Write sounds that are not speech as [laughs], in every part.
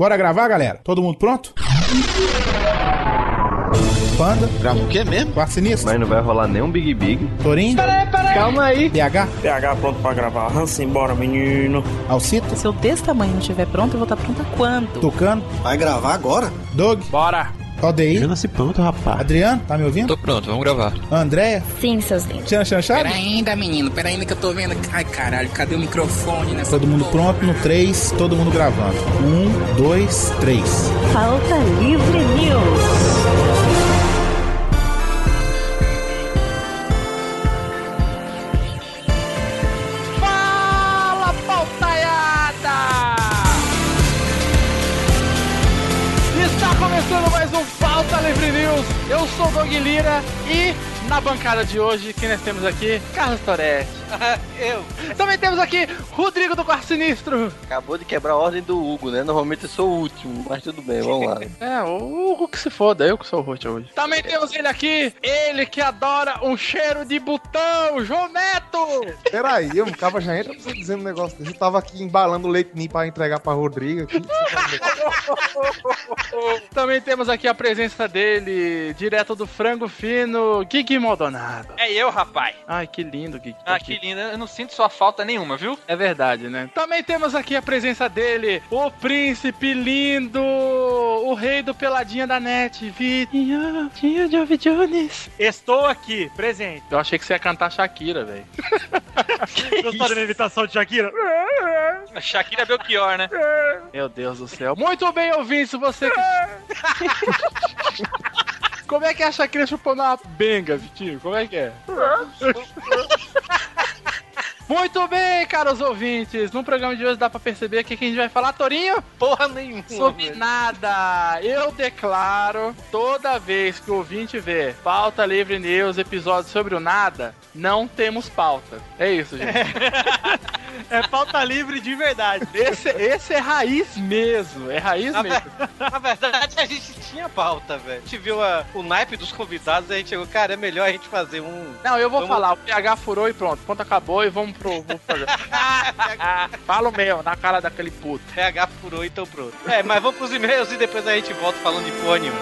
Bora gravar, galera? Todo mundo pronto? Panda, Grava o quê mesmo? Quarto Sinistro, Mas não vai rolar nenhum Big Big. Torinho, Calma aí. PH, PH pronto pra gravar. Hansen, bora, menino. Alcito, Se eu desse tamanho não estiver pronto, eu vou estar pronta quando? Tucano, Vai gravar agora? Doug, Bora. ODI, nasci pronto, rapaz. Adriano, tá me ouvindo? Tô pronto, vamos gravar. Andréia, Sim, seus lindos. Tiana Chanchado? Pera ainda, menino, pera ainda que eu tô vendo. Ai, caralho, cadê o microfone nessa Todo mundo porra? pronto no 3, todo mundo gravando. 1, 2, 3. Falta Livre News. News. Eu sou o Doug Lira e na bancada de hoje, quem nós temos aqui? Carlos Toretti. [laughs] Eu. Também temos aqui Rodrigo do Quarto Sinistro. Acabou de quebrar a ordem do Hugo, né? Normalmente eu sou o último, mas tudo bem, vamos lá. [laughs] É, o Hugo que se foda, eu que sou o host hoje. Também temos ele aqui, ele que adora um cheiro de botão, João Neto. Peraí, eu ficava já entra pra você dizendo um negócio desse. Eu tava aqui embalando o leite ninho pra entregar pra Rodrigo aqui. [laughs] Também temos aqui a presença dele, direto do frango fino, Gui Maldonado. É eu, rapaz. Ai, que lindo, Gui. Ah, que lindo. Eu não sinto sua falta nenhuma, viu? É verdade, né? Também temos aqui a presença dele, o príncipe lindo, o rei do peladinha da net, Vitinho, Tia Jovem Jones. Estou aqui, presente. Eu achei que você ia cantar Shakira, velho. [laughs] Gostou da imitação de Shakira? A Shakira Belchior, né? Meu Deus do céu. Muito bem, ouvintes, você que... [laughs] Como é que é a Shakira chupando uma benga, Vitinho? Como é que é? [laughs] Muito bem, caros ouvintes. No programa de hoje dá pra perceber que que a gente vai falar, Torinho? Porra nenhuma. Sobre velho. nada. Eu declaro, toda vez que o ouvinte vê pauta livre news, episódio sobre o nada, não temos pauta. É isso, gente. [laughs] É pauta livre de verdade. Esse, esse é raiz mesmo. É raiz Na, mesmo. ver- na verdade, a gente tinha pauta, velho. A gente viu a- o naipe dos convidados e a gente chegou, cara, é melhor a gente fazer um. Não, eu vou Vamos- falar. O PH furou e pronto. Ponto acabou e vamos pro. Vamos [laughs] fazer. Fala o meu, na cara daquele puto. PH furou, então pronto. É, mas vamos pros e-mails e depois a gente volta falando de porra nenhuma.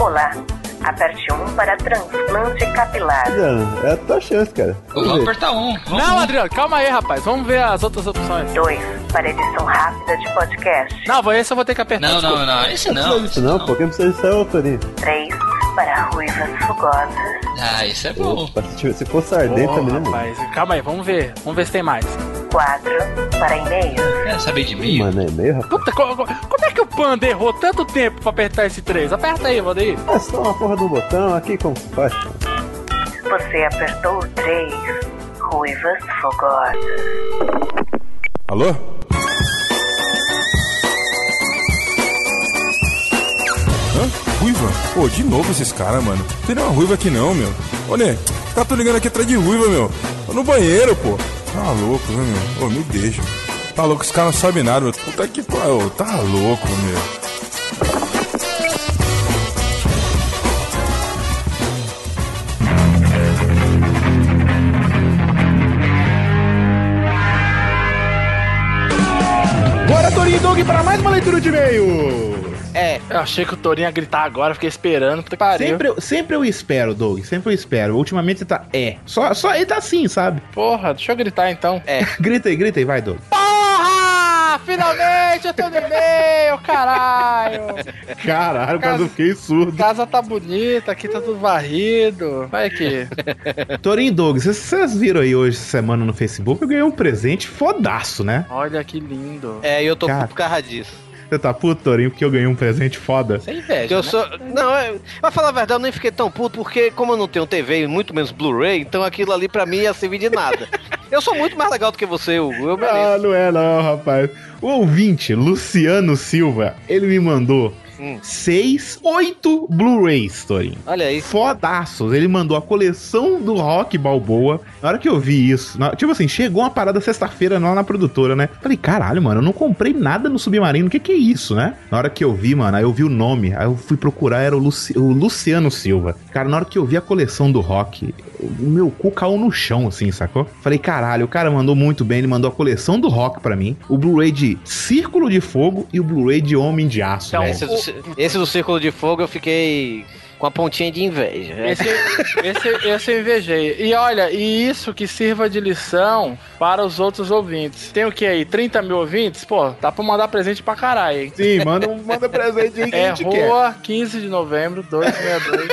Olá, aperte 1 para transplante capilar. É a tua chance, cara. Vamos apertar um. Vamos Não, Adriano, calma aí, rapaz. Vamos ver as outras opções. 2 para edição rápida de podcast. Não, esse eu vou ter que apertar. Não, desculpa. não, não. Esse Não não. disso não, pô. Quem precisa disso é o Torinho. 3 para ruivas fogosas. Ah, esse é bom. Opa, se, tiver- se fosse ardente Pô, também, né? rapaz, calma aí, vamos ver. Vamos ver se tem mais. 4 para e-mails. Quer saber de mim? Mano, é meio, rapaz. Puta, co- co- como é que o Panda errou tanto tempo pra apertar esse 3? Aperta aí, Valdeir. É só uma porra do botão aqui, como se faz? Você apertou o 3. Ruivas fogosas. Alô? Hã? Ruiva? Pô, de novo esses caras, mano. Não tem nenhuma ruiva aqui não, meu. Olha, os caras tão ligando aqui atrás de ruiva, meu. Tô no banheiro, pô. Tá louco, né, meu? Ô, me deixa. Tá louco, os caras não sabem nada, meu. Puta que pariu. Tá louco, meu. E Doug, para mais uma leitura de e-mail. É, eu achei que o Torinho ia gritar agora, fiquei esperando. Puta que pariu. Sempre, eu- sempre eu espero, Doug. Sempre eu espero. Ultimamente você tá é. Só, só ele tá assim, sabe? Porra, deixa eu gritar então. É. [laughs] Grita aí, grita aí, vai, Doug. Porra! Finalmente eu tô no e-mail, caralho! Caralho, Cara- quase eu fiquei surdo. Casa tá bonita, aqui tá tudo varrido. Vai aqui. Torinho e Doug, vocês- viram aí hoje, essa semana no Facebook, eu ganhei um presente fodaço, né? Olha que lindo. É, e eu tô Cara. por causa disso. Você tá puto, Torinho, porque eu ganhei um presente foda? Sem Porque inveja. eu né? sou. Não, é... pra falar a verdade, eu nem fiquei tão puto, porque como eu não tenho TV e muito menos Blu-ray, então aquilo ali pra mim ia servir de nada. eu sou muito mais legal do que você, Hugo. Eu mereço. Ah, não é não, rapaz. O ouvinte, Luciano Silva, ele me mandou Hum. seis, oito Blu-rays, Torinho. Olha aí. Fodaços. Ele mandou a coleção do Rock Balboa. Na hora que eu vi isso, na- tipo assim, chegou uma parada sexta-feira lá na produtora, né? Falei, caralho, mano, eu não comprei nada no Submarino. O que que é isso, né? Na hora que eu vi, mano, aí eu vi o nome. Aí eu fui procurar, era o, Luci- o Luciano Silva. Cara, na hora que eu vi a coleção do Rock, o meu cu caiu no chão, assim, sacou? Falei, caralho, o cara mandou muito bem, ele mandou a coleção do rock pra mim, o Blu-ray de Círculo de Fogo e o Blu-ray de Homem de Aço, Então, esse, do, esse do Círculo de Fogo eu fiquei com a pontinha de inveja. Esse, esse, esse eu invejei. E olha, e isso que sirva de lição para os outros ouvintes. Tem o que aí? 30 mil ouvintes? Pô, dá pra mandar presente pra caralho, hein? Sim, manda, manda presente aí que É a gente quer. rua 15 de novembro, 262.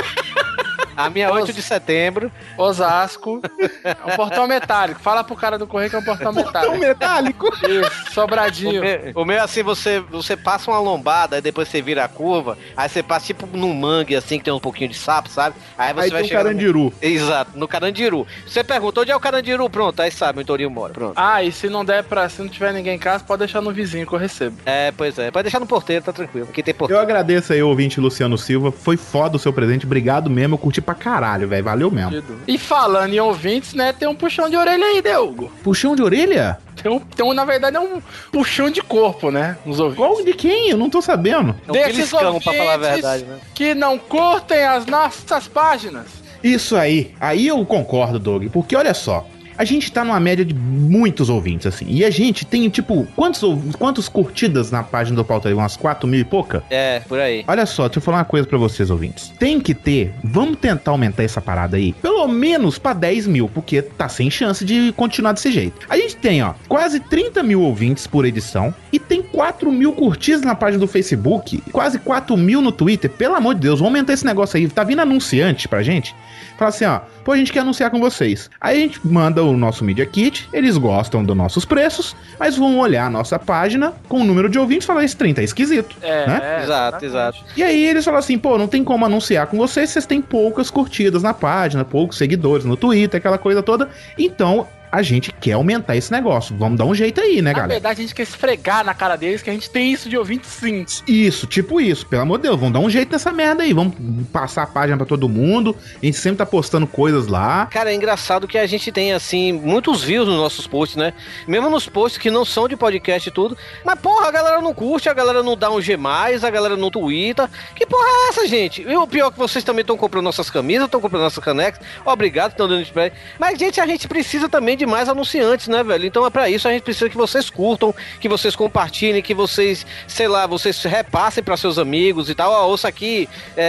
A minha é 8 de setembro. Osasco. É um portão metálico. Fala pro cara do correio que é um portão metálico. metálico? Isso, sobradinho. O meu, o meu é assim, você, você passa uma lombada, aí depois você vira a curva, aí você passa tipo num mangue assim, que tem um pouquinho de sapo, sabe? Aí você Aí vai tem chegar no- carandiru. Exato, no Carandiru. Você pergunta, onde é o Carandiru? Pronto, aí sabe, o Torinho mora. Pronto. Ah, e se não der pra. Se não tiver ninguém em casa, pode deixar no vizinho que eu recebo. É, pois é. Pode deixar no porteiro, tá tranquilo. Aqui tem porteiro. Eu agradeço aí, ouvinte Luciano Silva. Foi foda o seu presente. Obrigado mesmo. Eu curti pra caralho, velho. Valeu mesmo. E falando em ouvintes, né, tem um puxão de orelha aí, né, Hugo? Puxão de orelha? Tem um, tem um, na verdade, é um puxão de corpo, né? Nos ouvintes. Qual de quem? Eu não tô sabendo. É um beliscão, pra falar a verdade, né? que não curtem as nossas páginas. Isso aí. Aí eu concordo, Doug. Porque olha só. A gente tá numa média de muitos ouvintes, assim. E a gente tem, tipo, quantos, quantos curtidas na página do Pauta? Umas 4 mil e pouca? É, por aí. Olha só, deixa eu falar uma coisa pra vocês, ouvintes. Tem que ter, vamos tentar aumentar essa parada aí, pelo menos pra 10 mil, porque tá sem chance de continuar desse jeito. A gente tem, ó, quase 30 mil ouvintes por edição e tem 4 mil curtidas na página do Facebook, quase 4 mil no Twitter. Pelo amor de Deus, vamos aumentar esse negócio aí. Tá vindo anunciante pra gente? Fala assim, ó, pô, a gente quer anunciar com vocês. Aí a gente manda o nosso Media Kit, eles gostam dos nossos preços, mas vão olhar a nossa página com o número de ouvintes e falar, esse 30 é esquisito. É, né? Exato, exato. E aí eles falam assim, pô, não tem como anunciar com vocês, vocês têm poucas curtidas na página, poucos seguidores no Twitter, aquela coisa toda. Então, a gente quer aumentar esse negócio. Vamos dar um jeito aí, né, Na galera? verdade, a gente quer esfregar na cara deles que a gente tem isso de ouvinte sim. Isso, tipo isso, pelo amor de Deus, vamos dar um jeito nessa merda aí, vamos passar a página pra todo mundo, a gente sempre tá postando coisas lá. Cara, é engraçado que a gente tem, assim, muitos views nos nossos posts, né? Mesmo nos posts que não são de podcast e tudo. Mas, porra, a galera não curte, a galera não dá um G, a galera não twitta. Que porra é essa, gente? E o pior é que vocês também estão comprando nossas camisas, estão comprando nossas canecas. Obrigado, estão dando spray. Mas, gente, a gente precisa também de mais anunciantes, né, velho? Então é pra isso, a gente precisa que vocês curtam, que vocês compartilhem, que vocês, sei lá, vocês repassem pra seus amigos e tal. Ó, ouça aqui, é,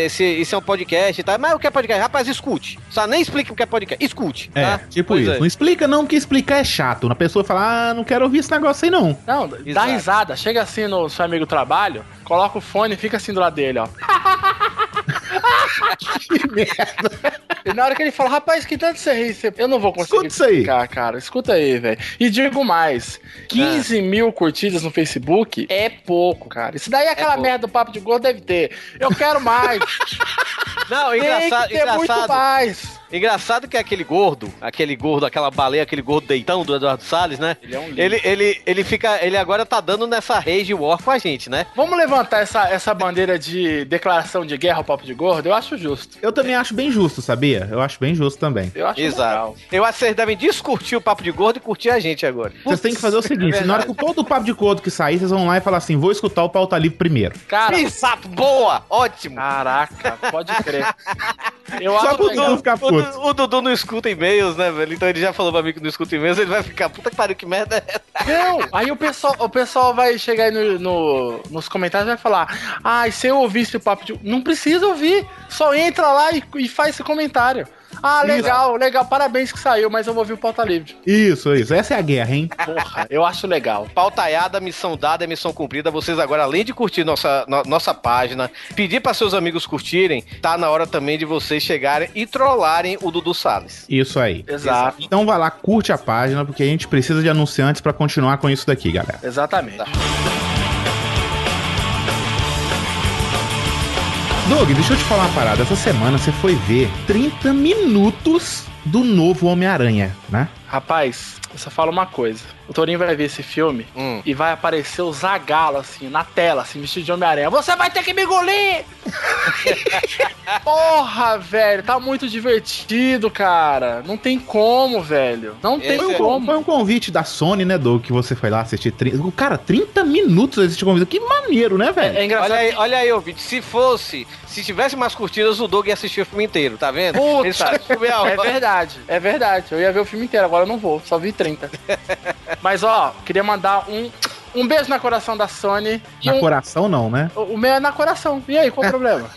é, esse, esse é um podcast e tal. Mas o que é podcast? Rapaz, escute. Só nem explique o que é podcast. Escute. É, tá? tipo Pois isso. é. Não explica não, porque explicar é chato. A pessoa fala, ah, não quero ouvir esse negócio aí não. Não, dá Exato. risada. Chega assim no seu amigo do trabalho, coloca o fone e fica assim do lado dele, ó. [laughs] que merda. E na hora que ele fala, rapaz, que tanto você ri, você- eu não vou conseguir Escuta isso aí. explicar, cara. Escuta aí, velho. E digo mais, 15 Ah. mil curtidas no Facebook é pouco, cara. Isso daí é aquela pouco. merda do papo de gordo, deve ter. Eu quero mais. [laughs] Não, Tem engraçado, que ter muito engraçado. mais. Engraçado que é aquele gordo, aquele gordo, aquela baleia, aquele gordo deitão do Eduardo Salles, né? Ele é um. Ele, ele, ele fica. Ele agora tá dando nessa rage war com a gente, né? Vamos levantar essa, essa bandeira de declaração de guerra ao papo de gordo? Eu acho justo. Eu também acho bem justo, sabia? Eu acho bem justo também. Eu acho Exato. legal. Eu acho que vocês devem descurtir o papo de gordo e curtir a gente agora. Vocês têm que fazer o seguinte, é na hora que todo o papo de gordo que sair, vocês vão lá e falar assim, vou escutar o pauta livre primeiro. Cara, Exato, boa! Ótimo! caraca, pode crer. [laughs] Eu Só pro legal. Dudu ficar puto. Du- o Dudu não escuta e-mails, né, velho? Então ele já falou pra mim que não escuta e-mails, ele vai ficar, puta que pariu, que merda é essa? Não, aí o pessoal, o pessoal vai chegar aí no, no- nos comentários e vai falar: Ah, se eu ouvisse o papo de. Não precisa ouvir, só entra lá e, e faz esse comentário. Ah, legal, legal, parabéns que saiu, mas eu vou ouvir o pauta livre. Isso, isso. Essa é a guerra, hein? Porra, eu acho legal. Pautaiada, missão dada, missão cumprida. Vocês agora, além de curtir nossa, no- nossa página, pedir para seus amigos curtirem, tá na hora também de vocês chegarem e trollarem o Dudu Salles. Isso aí. Exato, Então vai lá, curte a página, porque a gente precisa de anunciantes pra continuar com isso daqui, galera. exatamente. Doug, deixa eu te falar uma parada. Essa semana você foi ver 30 minutos do novo Homem-Aranha, né? Rapaz, eu só falo uma coisa. O Torinho vai ver esse filme Hum. e vai aparecer o Zagalo, assim, na tela, assim, vestido de Homem-Aranha. Você vai ter que me engolir! [laughs] Porra, velho, tá muito divertido, cara. Não tem como, velho. Não tem Foi um, como. foi um convite da Sony, né, Doug, que você foi lá assistir. 30... Cara, 30 minutos assistir convite. Que maneiro, né, velho? É engraçado. Olha aí, olha aí, ouvinte. Se fosse, se tivesse mais curtidas, o Doug ia assistir o filme inteiro, tá vendo? Puta, é hora. verdade, é verdade. Eu ia ver o filme inteiro, agora eu não vou, só vi 30. Mas ó, queria mandar um, um beijo na coração da Sony. Na um, coração, não, né? o o meu é na coração. E aí, qual o problema?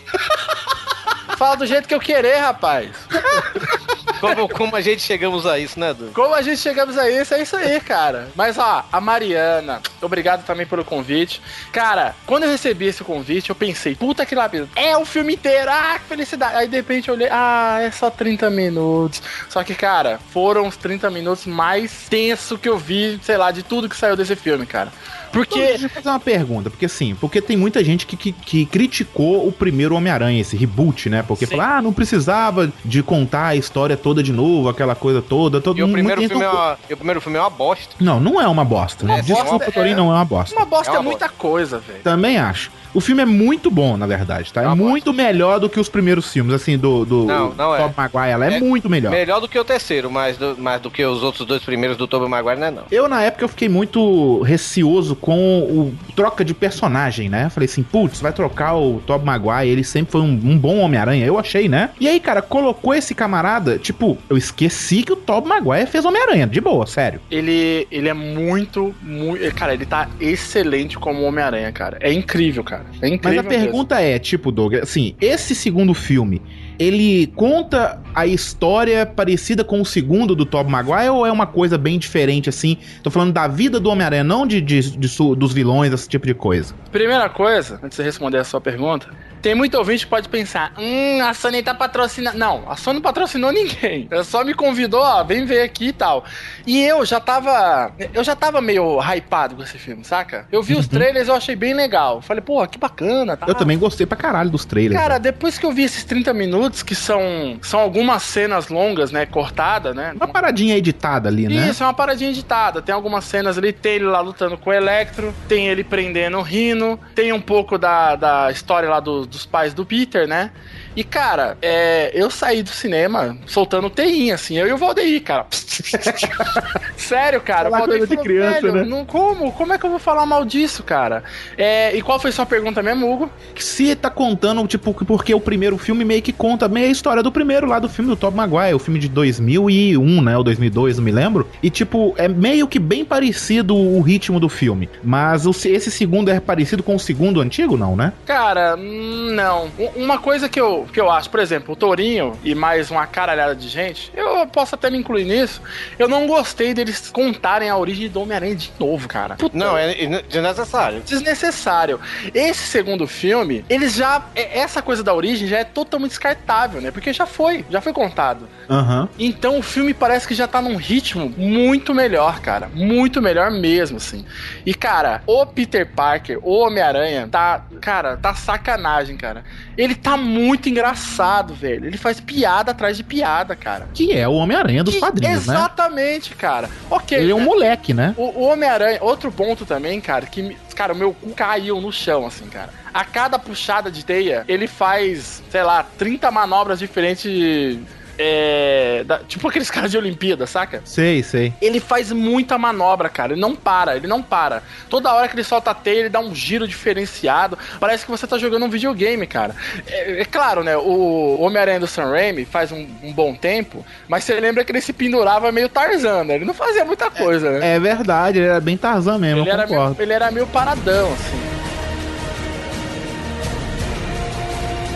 Fala do jeito que eu querer, rapaz. [laughs] Como, como a gente chegamos a isso, né, Doug? Como a gente chegamos a isso, é isso aí, cara. Mas ó, a Mariana, obrigado também pelo convite. Cara, quando eu recebi esse convite, eu pensei, puta que lápis, é o filme inteiro, ah, que felicidade. Aí de repente eu olhei, ah, é só 30 minutos. Só que, cara, foram os 30 minutos mais tenso que eu vi, sei lá, de tudo que saiu desse filme, cara. Porque. Deixa eu fazer uma pergunta, porque assim, porque tem muita gente que, que, que criticou o primeiro Homem-Aranha, esse reboot, né? Porque falou, ah, não precisava de contar a história toda de novo, aquela coisa toda. Todo E o primeiro, filme é não- uma, e o primeiro filme é uma bosta. Não, não é uma bosta. Uma Desculpa, bosta, Torinho, é. não é uma bosta. Uma bosta É é, uma muita coisa, velho. Também acho. O filme é muito bom, na verdade, tá? É, muito melhor do que os primeiros filmes, assim, do, do Não, não é. Tobey Maguire. Ela é, muito melhor. Melhor do que o terceiro, mas do, mas do que os outros dois primeiros do Tobey Maguire, não é não. Eu, na época, eu fiquei muito receoso com o troca de personagem, né? Eu falei assim, putz, vai trocar o Tobey Maguire, ele sempre foi um, um bom Homem-Aranha, eu achei, né? E aí, cara, colocou esse camarada, tipo, eu esqueci que o Tobey Maguire fez Homem-Aranha, de boa, sério. Ele, ele é muito, muito. Cara, ele tá excelente como Homem-Aranha, cara. É incrível, cara. É Mas incrível. a pergunta é, tipo, Doug, assim, esse segundo filme, ele conta a história parecida com o segundo do Tobey Maguire ou é uma coisa bem diferente, assim? Tô falando da vida do Homem-Aranha, não de, de- de dos vilões, esse tipo de coisa. Primeira coisa, antes de responder a sua pergunta, tem muito ouvinte que pode pensar: hum, a Sony tá patrocinando. Não, a Sony não patrocinou ninguém. Ela só me convidou, ó, vem ver aqui e tal. E eu já tava. Eu já tava meio hypado com esse filme, saca? Eu vi os trailers, eu achei bem legal. Falei, porra, que bacana, tá? Eu também gostei pra caralho dos trailers. Cara, depois que eu vi esses 30 minutos, que são, são algumas cenas longas, né? Cortadas, né? Uma paradinha editada ali, né? Isso, é uma paradinha editada. Tem algumas cenas ali, tem ele lá lutando com o Electro, tem ele prendendo o Rino, tem um pouco da, da história lá do- dos pais do Peter, né? E, cara, é, eu saí do cinema soltando teinha, assim, eu e o Valdeir, cara. [laughs] Sério, cara. Falar coisa de falou, criança, "Velho, né?" Não, como? Como é que eu vou falar mal disso, cara? É, e qual foi sua pergunta mesmo, Hugo? Se tá contando, tipo, porque o primeiro filme meio que conta meio a história do primeiro lá do filme do Tobey Maguire, o filme de 2001, né, ou 2002, não me lembro. E, tipo, é meio que bem parecido o ritmo do filme. Mas esse segundo é parecido com o segundo antigo, não, né? Cara, hum, não. Uma coisa que eu, que eu acho, por exemplo, o Tourinho e mais uma caralhada de gente, eu posso até me incluir nisso. Eu não gostei deles contarem a origem do Homem-Aranha de novo, cara. Puta, Não, é é desnecessário. desnecessário. Esse segundo filme, eles já. é- Essa coisa da origem já é totalmente descartável, né? Porque já foi, já foi contado. Aham. Então o filme parece que já tá num ritmo muito melhor, cara. Muito melhor mesmo, assim. E, cara, o Peter Parker, o Homem-Aranha, tá. Cara, tá sacanagem, cara. Ele tá muito engraçado, velho. Ele faz piada atrás de piada, cara. Que é o Homem-Aranha dos Que- quadrinhos, né? Exatamente, cara. Ok. Ele é um né? moleque, né? O, o Homem-Aranha, outro ponto também, cara, que, cara, o meu cu caiu no chão, assim, cara. A cada puxada de teia, ele faz, sei lá, 30 manobras diferentes. É, da- tipo aqueles [laughs] caras de Olimpíada, saca? Sei, sei. Ele faz muita manobra, cara. Ele não para, ele não para. Toda hora que ele solta a teia, ele dá um giro diferenciado. Parece que você tá jogando um videogame, cara. É, é claro, né? O Homem-Aranha do Sam Raimi faz um, um bom tempo, mas você lembra que ele se pendurava meio Tarzan, né? Ele não fazia muita coisa, né? É verdade, ele era bem Tarzan mesmo, Ele eu era, meio, ele era meio paradão, assim.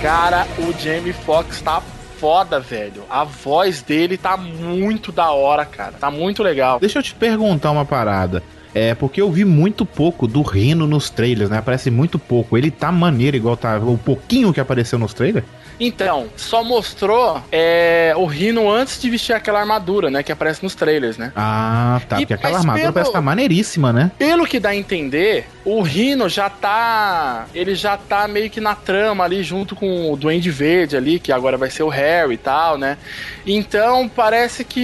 Cara, o Jamie Foxx tá foda, velho. A voz dele tá muito da hora, cara. Tá muito legal. Deixa eu te perguntar uma parada. É, porque eu vi muito pouco do Rino nos trailers, né? Aparece muito pouco. Ele tá maneiro igual tá o pouquinho que apareceu nos trailers. Então, só mostrou é, o Rino antes de vestir aquela armadura, né? Que aparece nos trailers, né? Ah, tá. E- porque aquela armadura pelo- parece estar maneiríssima, né? Pelo que dá a entender, o Rino já tá. Ele já tá meio que na trama ali, junto com o Duende Verde ali, que agora vai ser o Harry e tal, né? Então parece que.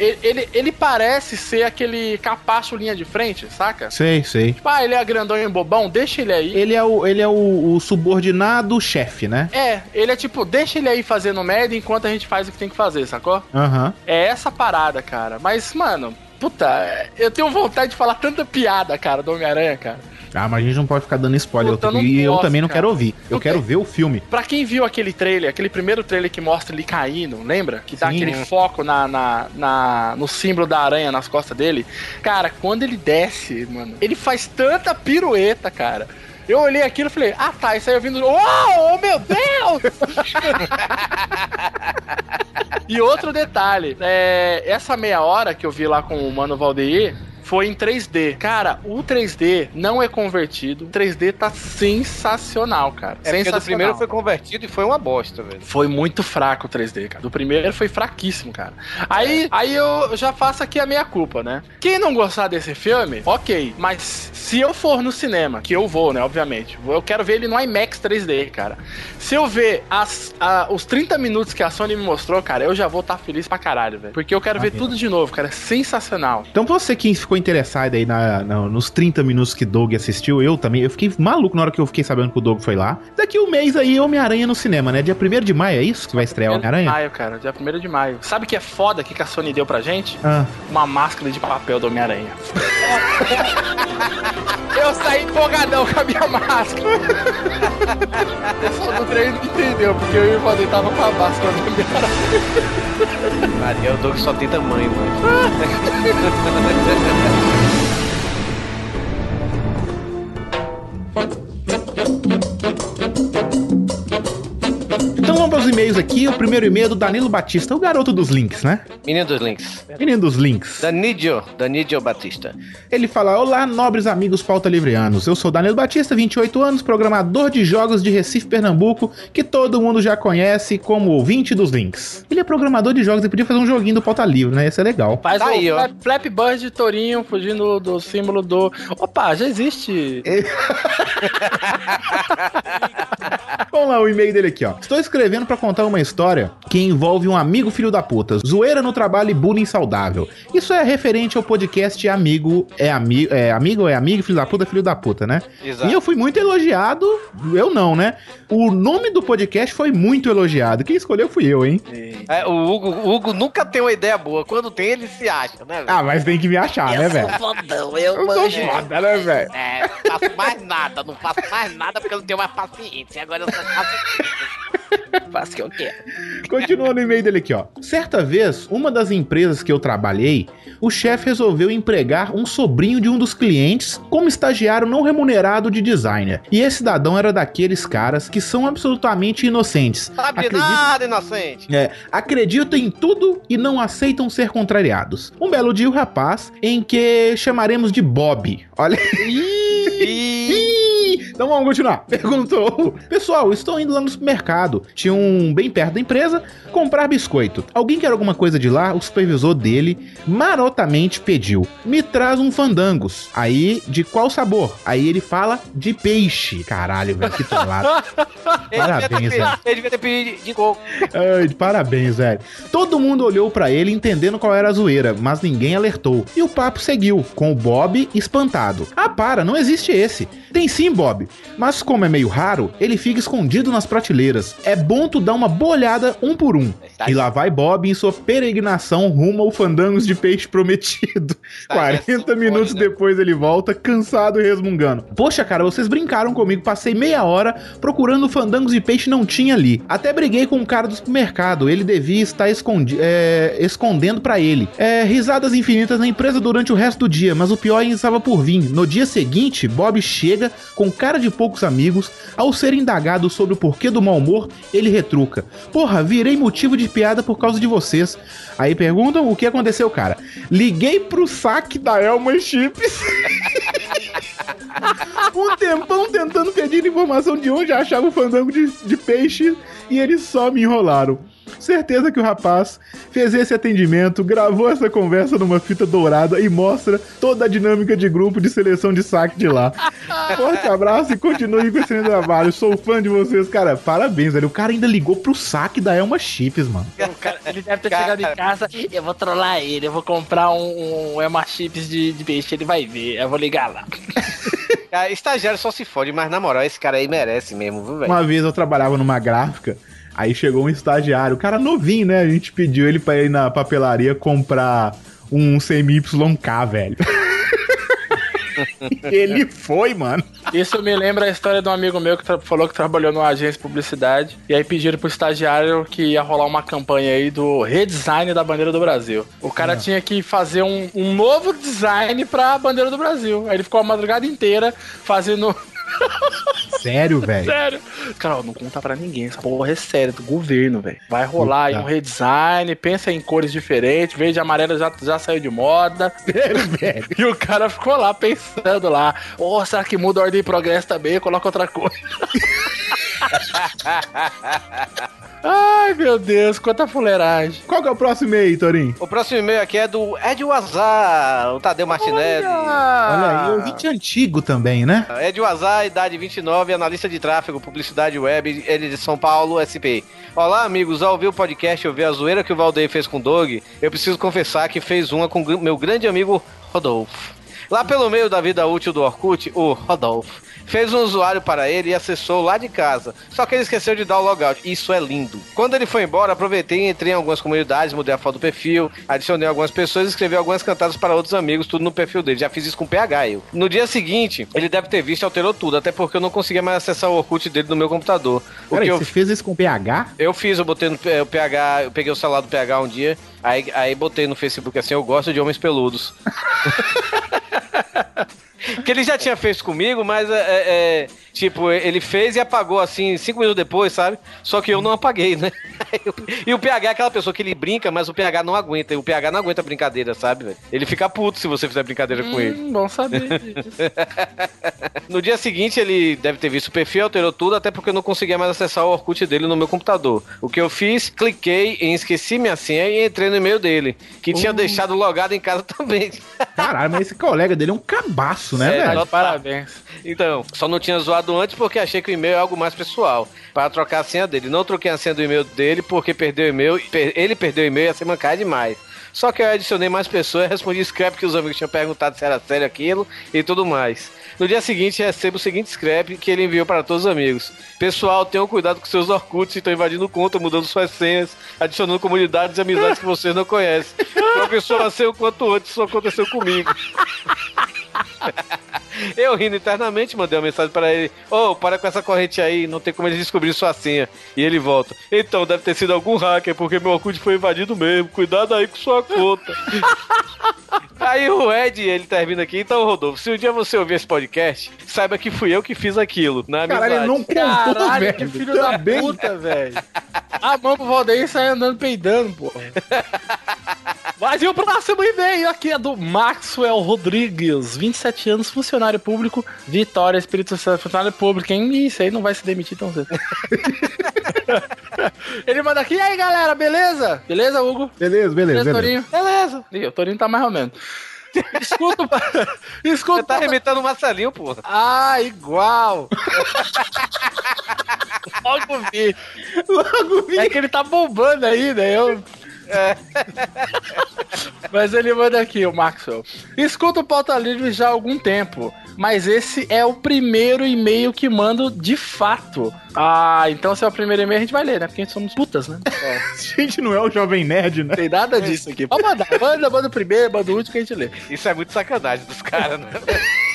Ele, ele, ele parece ser aquele capacho linha de frente, saca? Sei, sei. Tipo, ah, ele é grandão e bobão, deixa ele aí. Ele é o, ele é o, o subordinado chefe, né? É, ele é tipo, deixa ele aí fazendo merda enquanto a gente faz o que tem que fazer, sacou? Aham. É essa parada, cara. Mas, mano, puta, eu tenho vontade de falar tanta piada, cara, do Homem-Aranha, cara. Ah, mas a gente não pode ficar dando spoiler. Puta, eu- e eu posso, também não cara. quero ouvir. Eu quero ver o filme. Pra quem viu aquele trailer, aquele primeiro trailer que mostra ele caindo, lembra? Que dá Sim. aquele foco na, na, na- no símbolo da aranha nas costas dele. Cara, quando ele desce, mano, ele faz tanta pirueta, cara. Eu olhei aquilo e falei, ah tá, isso aí eu vindo. Oh, oh meu Deus! [laughs] e outro detalhe, é, essa meia hora que eu vi lá com o Mano Valdeir. Foi em 3D. Cara, o 3D não é convertido. O 3D tá sensacional, cara. É sensacional. primeiro foi convertido e foi uma bosta, velho. Foi muito fraco o 3D, cara. Do primeiro foi fraquíssimo, cara. Aí, aí eu já faço aqui a minha culpa, né? Quem não gostar desse filme, ok. Mas se eu for no cinema, que eu vou, né? Obviamente. Eu quero ver ele no IMAX 3D, cara. Se eu ver as, a- os 30 minutos que a Sony me mostrou, cara, eu já vou estar feliz pra caralho, velho. Porque eu quero ver tudo de novo, cara. É sensacional. Então, você que ficou interessado aí na- na- nos 30 minutos que Doug assistiu, eu também, eu fiquei maluco na hora que eu fiquei sabendo que o Doug foi lá. Daqui um mês aí, Homem-Aranha no cinema, né? Dia 1 de maio, é isso que vai estrear o 1 de Homem-Aranha? maio, cara. Dia 1 de maio. Sabe o que é foda que a Sony deu pra gente? Ah. Uma máscara de papel do Homem-Aranha. [laughs] Eu saí empolgadão com a minha máscara. O pessoal do treino entendeu, porque eu e o Valdir tava com a máscara do Homem-Aranha. Maria, o Doug só tem tamanho, mano. [laughs] Vamos para os e-mails aqui. O primeiro e-mail é do Danilo Batista, o garoto dos links, né? Menino dos links. Menino dos links. Danidio, Danidio Batista. Ele fala: Olá, nobres amigos pauta livreanos. Eu sou Danilo Batista, 28 anos, programador de jogos de Recife, Pernambuco, que todo mundo já conhece como ouvinte dos links. Ele é programador de jogos e podia fazer um joguinho do pauta livre, né? Ia ser legal. Faz Tá o aí, ó. Flap- Flap Bird de Torinho fugindo do símbolo do. Opa, já existe. [laughs] Vamos lá, o e-mail dele aqui, ó. Estou escrevendo pra contar uma história que envolve um amigo filho da puta, zoeira no trabalho e bullying saudável. Isso é referente ao podcast Amigo é Amigo, é Amigo é Amigo, filho da puta, filho da puta, né? Exato. E eu fui muito elogiado, eu não, né? O nome do podcast foi muito elogiado. Quem escolheu fui eu, hein? É, o, Hugo, o Hugo nunca tem uma ideia boa. Quando tem, ele se acha, né, velho? Ah, mas tem que me achar, né, velho? fodão, Eu sou foda, né, velho? É, não faço mais nada, não faço mais nada porque eu não tenho mais paciência. Agora eu só faço. [laughs] faço o que eu quero. Continua no e-mail dele aqui, ó. Certa vez, uma das empresas que eu trabalhei, o chefe resolveu empregar um sobrinho de um dos clientes como estagiário não remunerado de designer. E esse cidadão era daqueles caras que são absolutamente inocentes. Sabe de Acredita- nada, inocente. É, acreditam em tudo e não aceitam ser contrariados. Um belo dia, o rapaz, em que chamaremos de Bob. Olha. Ih, Então vamos continuar. [laughs] Perguntou: Pessoal, estou indo lá no supermercado. Tinha um bem perto da empresa. Comprar biscoito. Alguém quer alguma coisa de lá? O supervisor dele marotamente pediu: Me traz um fandangos. Aí, de qual sabor? Aí ele fala de peixe. Caralho, velho, que trollado. [laughs] Ele Parabéns, velho. ele devia ter pedido de coco. Ai, parabéns, velho. Todo mundo olhou pra ele entendendo qual era a zoeira, mas ninguém alertou. E o papo seguiu, com o Bob espantado. Ah, para, não existe esse. Tem sim, Bob. Mas como é meio raro, ele fica escondido nas prateleiras. É bom tu dar uma boa olhada um por um. E lá vai Bob em sua peregrinação rumo ao fandangos de peixe prometido. [laughs] 40 minutos depois ele volta, cansado e resmungando. Poxa, cara, vocês brincaram comigo. Passei meia hora procurando fandangos de peixe não tinha ali. Até briguei com o cara do supermercado. Ele devia estar escondi é, escondendo pra ele. É, risadas infinitas na empresa durante o resto do dia, mas o pior ainda estava por vir. No dia seguinte, Bob chega com cara de poucos amigos. Ao ser indagado sobre o porquê do mau humor, ele retruca: Porra, virei motivo de piada por causa de vocês. Aí perguntam o que aconteceu, cara. Liguei pro saque da Elma Chips. [laughs] um tempão tentando pedir informação de onde achava o fandango de, de peixe e eles só me enrolaram. Certeza que o rapaz fez esse atendimento, gravou essa conversa numa fita dourada e mostra toda a dinâmica de grupo de seleção de saque de lá. [laughs] Forte abraço e continue com esse trabalho. Sou fã de vocês, cara. Parabéns, velho. O cara ainda ligou pro saque da Elma Chips, mano. Ele deve ter chegado em casa, eu vou trollar ele, eu vou comprar um, um Elma Chips de, de peixe, ele vai ver, eu vou ligar lá. Cara, [laughs] estagiário só se fode, mas na moral, esse cara aí merece mesmo, viu, velho? Uma vez eu trabalhava numa gráfica, aí chegou um estagiário, o cara novinho, né? A gente pediu ele pra ir na papelaria comprar um CMYK, velho. [laughs] ele foi, mano. Isso me lembra a história de um amigo meu que falou que trabalhou numa agência de publicidade. E aí pediram pro estagiário que ia rolar uma campanha aí do redesign da bandeira do Brasil. O cara Ah. tinha que fazer um, um novo design pra bandeira do Brasil. Aí ele ficou a madrugada inteira fazendo. Sério, velho? Sério. Cara, ó, não conta pra ninguém. Essa porra é séria, do governo, velho. Vai rolar aí Puta. um redesign, pensa em cores diferentes. Verde e amarelo já, já saiu de moda. Sério, velho. [laughs] E o cara ficou lá pensando lá. Oh, será que muda a ordem e progresso também? Coloca outra coisa. [laughs] [laughs] Ai, meu Deus, quanta fuleiragem. Qual que é o próximo e-mail, Torinho? O próximo e-mail aqui é do Ed Wazar, o Tadeu Martinelli. Olha aí, ouvinte antigo também, né? Ed Wazar, idade 29, analista de tráfego, publicidade web, ele de São Paulo, SP. Olá, amigos, ao ouvir o podcast e ouvir a zoeira que o Valdeir fez com o Doug, eu preciso confessar que fez uma com meu grande amigo Rodolfo. Lá pelo meio da vida útil do Orkut, o Rodolfo fez um usuário para ele e acessou lá de casa. Só que ele esqueceu de dar o logout. Isso é lindo. Quando ele foi embora, aproveitei e entrei em algumas comunidades, mudei a foto do perfil, adicionei algumas pessoas e escrevi algumas cantadas para outros amigos, tudo no perfil dele. Já fiz isso com o PH, eu. No dia seguinte, ele deve ter visto e alterou tudo, até porque eu não conseguia mais acessar o Orkut dele no meu computador. O Peraí, que eu você fez isso com PH? eu fiz, eu botei no o PH, eu peguei o celular do PH um dia, aí, aí botei no Facebook assim, eu gosto de homens peludos. [laughs] [laughs] que ele já tinha feito comigo, mas é, é, tipo, ele fez e apagou assim, cinco minutos depois, sabe? Só que eu não apaguei, né? [laughs] e o PH é aquela pessoa que ele brinca, mas o PH não aguenta. E o PH não aguenta brincadeira, sabe? Ele fica puto se você fizer brincadeira com ele. Hum, bom saber. [laughs] No dia seguinte, ele deve ter visto o perfil, alterou tudo, até porque eu não conseguia mais acessar o Orkut dele no meu computador. O que eu fiz, cliquei em esqueci minha senha e entrei no e-mail dele, que tinha deixado logado em casa [laughs] também. Caralho, mas esse colega dele é um cabaço, né, É, velho? Parabéns. Então, só não tinha zoado antes porque achei que o e-mail é algo mais pessoal, para trocar a senha dele. Não troquei a senha do e-mail dele porque perdeu o e-mail, ele perdeu o e-mail e a semana cai demais. Só que eu adicionei mais pessoas, respondi scrap que os amigos tinham perguntado se era sério aquilo e tudo mais. No dia seguinte, recebo o seguinte scrap que ele enviou para todos os amigos. Pessoal, tenham cuidado com seus Orkuts que estão invadindo conta, mudando suas senhas, adicionando comunidades e amizades que vocês não conhecem. [laughs] Professor, nasceu quanto antes, isso aconteceu comigo. [laughs] [laughs] Eu rindo internamente, mandei uma mensagem para ele: Ô, para com essa corrente aí, não tem como eles descobrir sua senha. E ele volta: Então, deve ter sido algum hacker, porque meu Orkut foi invadido mesmo. Cuidado aí com sua conta. [laughs] aí o Ed, ele termina aqui: Então, Rodolfo, se um dia você ouvir esse podcast, saiba que fui eu que fiz aquilo. Na. Caralho, ele não contou, Caralho, velho. que filho da puta, velho. A mão pro Valdeir sai andando peidando, porra. [laughs] Mas e o próximo e-mail aqui é do Maxwell Rodrigues, 27 anos, funcionário público, Vitória, Espírito Santo, funcionário público, hein? Isso aí não vai se demitir tão cedo. [laughs] Ele manda aqui, e aí galera, beleza? Beleza, Hugo? Beleza, beleza, beleza. Torinho? Beleza. Ih, o Torinho tá mais ou menos. Escuta, o- [laughs] escuta. Você tá imitando o Marcelinho, porra. Ah, igual. [laughs] Logo vi. Logo vi. É que ele tá bombando aí, né? Eu... [laughs] Mas ele manda aqui, o Maxwell. Escuta o Pauta Livre já há algum tempo, mas esse é o primeiro e-mail que mando de fato. Ah, então se é o primeiro e-mail a gente vai ler, né? Porque a gente somos putas, né? [laughs] A gente não é o Jovem Nerd, né? Tem nada disso aqui. Pode mandar, manda, manda o primeiro, manda o último que a gente lê. Isso é muito sacanagem dos caras, né? [laughs]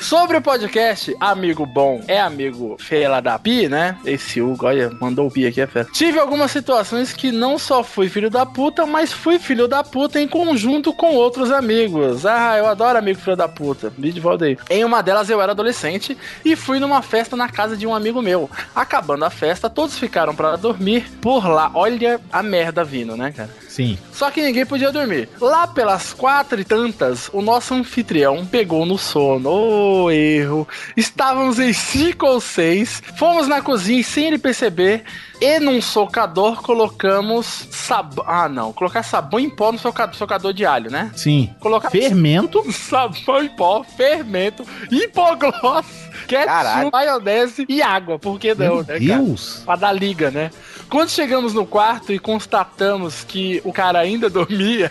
Sobre o podcast, amigo bom é amigo fela da Pi, né? Esse Hugo, olha, mandou o Pi aqui, é fera. Tive algumas situações que não só fui filho da puta, mas fui filho da puta em conjunto com outros amigos. Ah, eu adoro amigo filho da puta. Vídeo Valdeir. Em uma delas eu era adolescente e fui numa festa na casa de um amigo meu. Acabando a festa, todos ficaram pra dormir por lá. Olha a merda vindo, né, cara? Sim. Só que ninguém podia dormir. Lá pelas quatro e tantas, o nosso anfitrião Damião pegou no sono. Ô, erro. Estávamos em cinco ou seis. Fomos na cozinha e sem ele perceber. E num socador colocamos sabão. Ah, não. Colocar sabão em pó no soca- socador de alho, né? Sim. Colocar Fermento. [laughs] sabão em pó, fermento, hipoglós, ketchup, Caralho. maionese e água. Por que não, Meu né, cara? Deus. Pra dar liga, né? Quando chegamos no quarto e constatamos que o cara ainda dormia,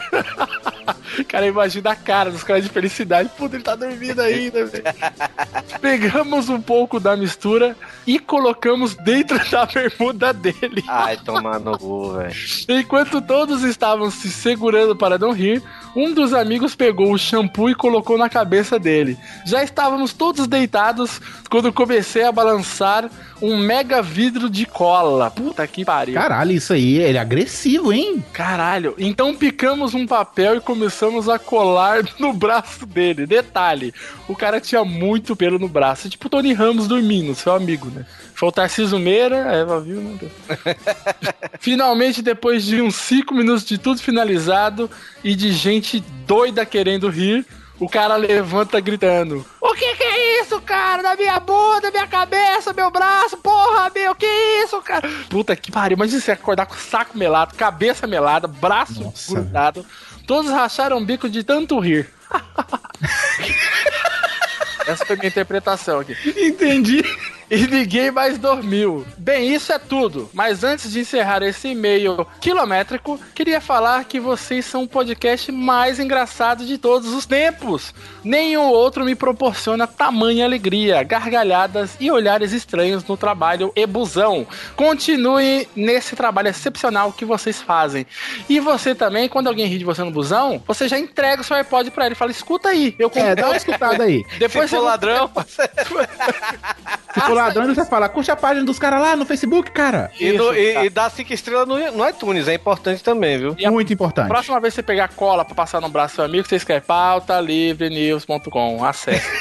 [laughs] cara, imagina a cara dos caras de felicidade. Puta, ele tá dormindo ainda, velho. [laughs] Pegamos um pouco da mistura e colocamos dentro da bermuda dele. Ai, tomar no cu, velho. Enquanto todos estavam se segurando para não rir, um dos amigos pegou o shampoo e colocou na cabeça dele. Já estávamos todos deitados quando comecei a balançar um mega vidro de cola. Puta que pariu. Caralho, isso aí, ele é agressivo, hein? Caralho. Então picamos um papel e começamos a colar [laughs] no braço dele. Detalhe, o cara tinha muito pelo no braço. Tipo o Tony Ramos dormindo, seu amigo, né? Foi o Tarcísio Meira, a Eva viu, né? [laughs] Finalmente, depois de uns 5 minutos de tudo finalizado e de gente doida querendo rir, o cara levanta gritando: O que que é isso, cara? Na minha bunda, minha cabeça, meu braço, porra, meu, que isso, cara? Puta que pariu, imagina você acordar com o saco melado, cabeça melada, braço Nossa, grudado. Todos racharam o bico de tanto rir. [laughs] Essa foi minha interpretação aqui. Entendi. E ninguém mais dormiu. Bem, isso é tudo. Mas antes de encerrar esse e-mail quilométrico, queria falar que vocês são o podcast mais engraçado de todos os tempos. Nenhum outro me proporciona tamanha alegria, gargalhadas e olhares estranhos no trabalho e busão. Continue nesse trabalho excepcional que vocês fazem. E você também, quando alguém ri de você no busão, você já entrega o seu iPod pra ele e fala: escuta aí, eu É, dá uma escutada aí. [laughs] Depois Se você ladrão, [laughs] Se for ladrão, você fala, curte a página dos caras lá no Facebook, cara. e, Isso, e- cara. e dá cinco estrelas no, no iTunes, é importante também, viu? E a Muito importante. Próxima vez que você pegar cola pra passar no braço do seu amigo, você escreve pautalivrenews.com. Acesse. [laughs]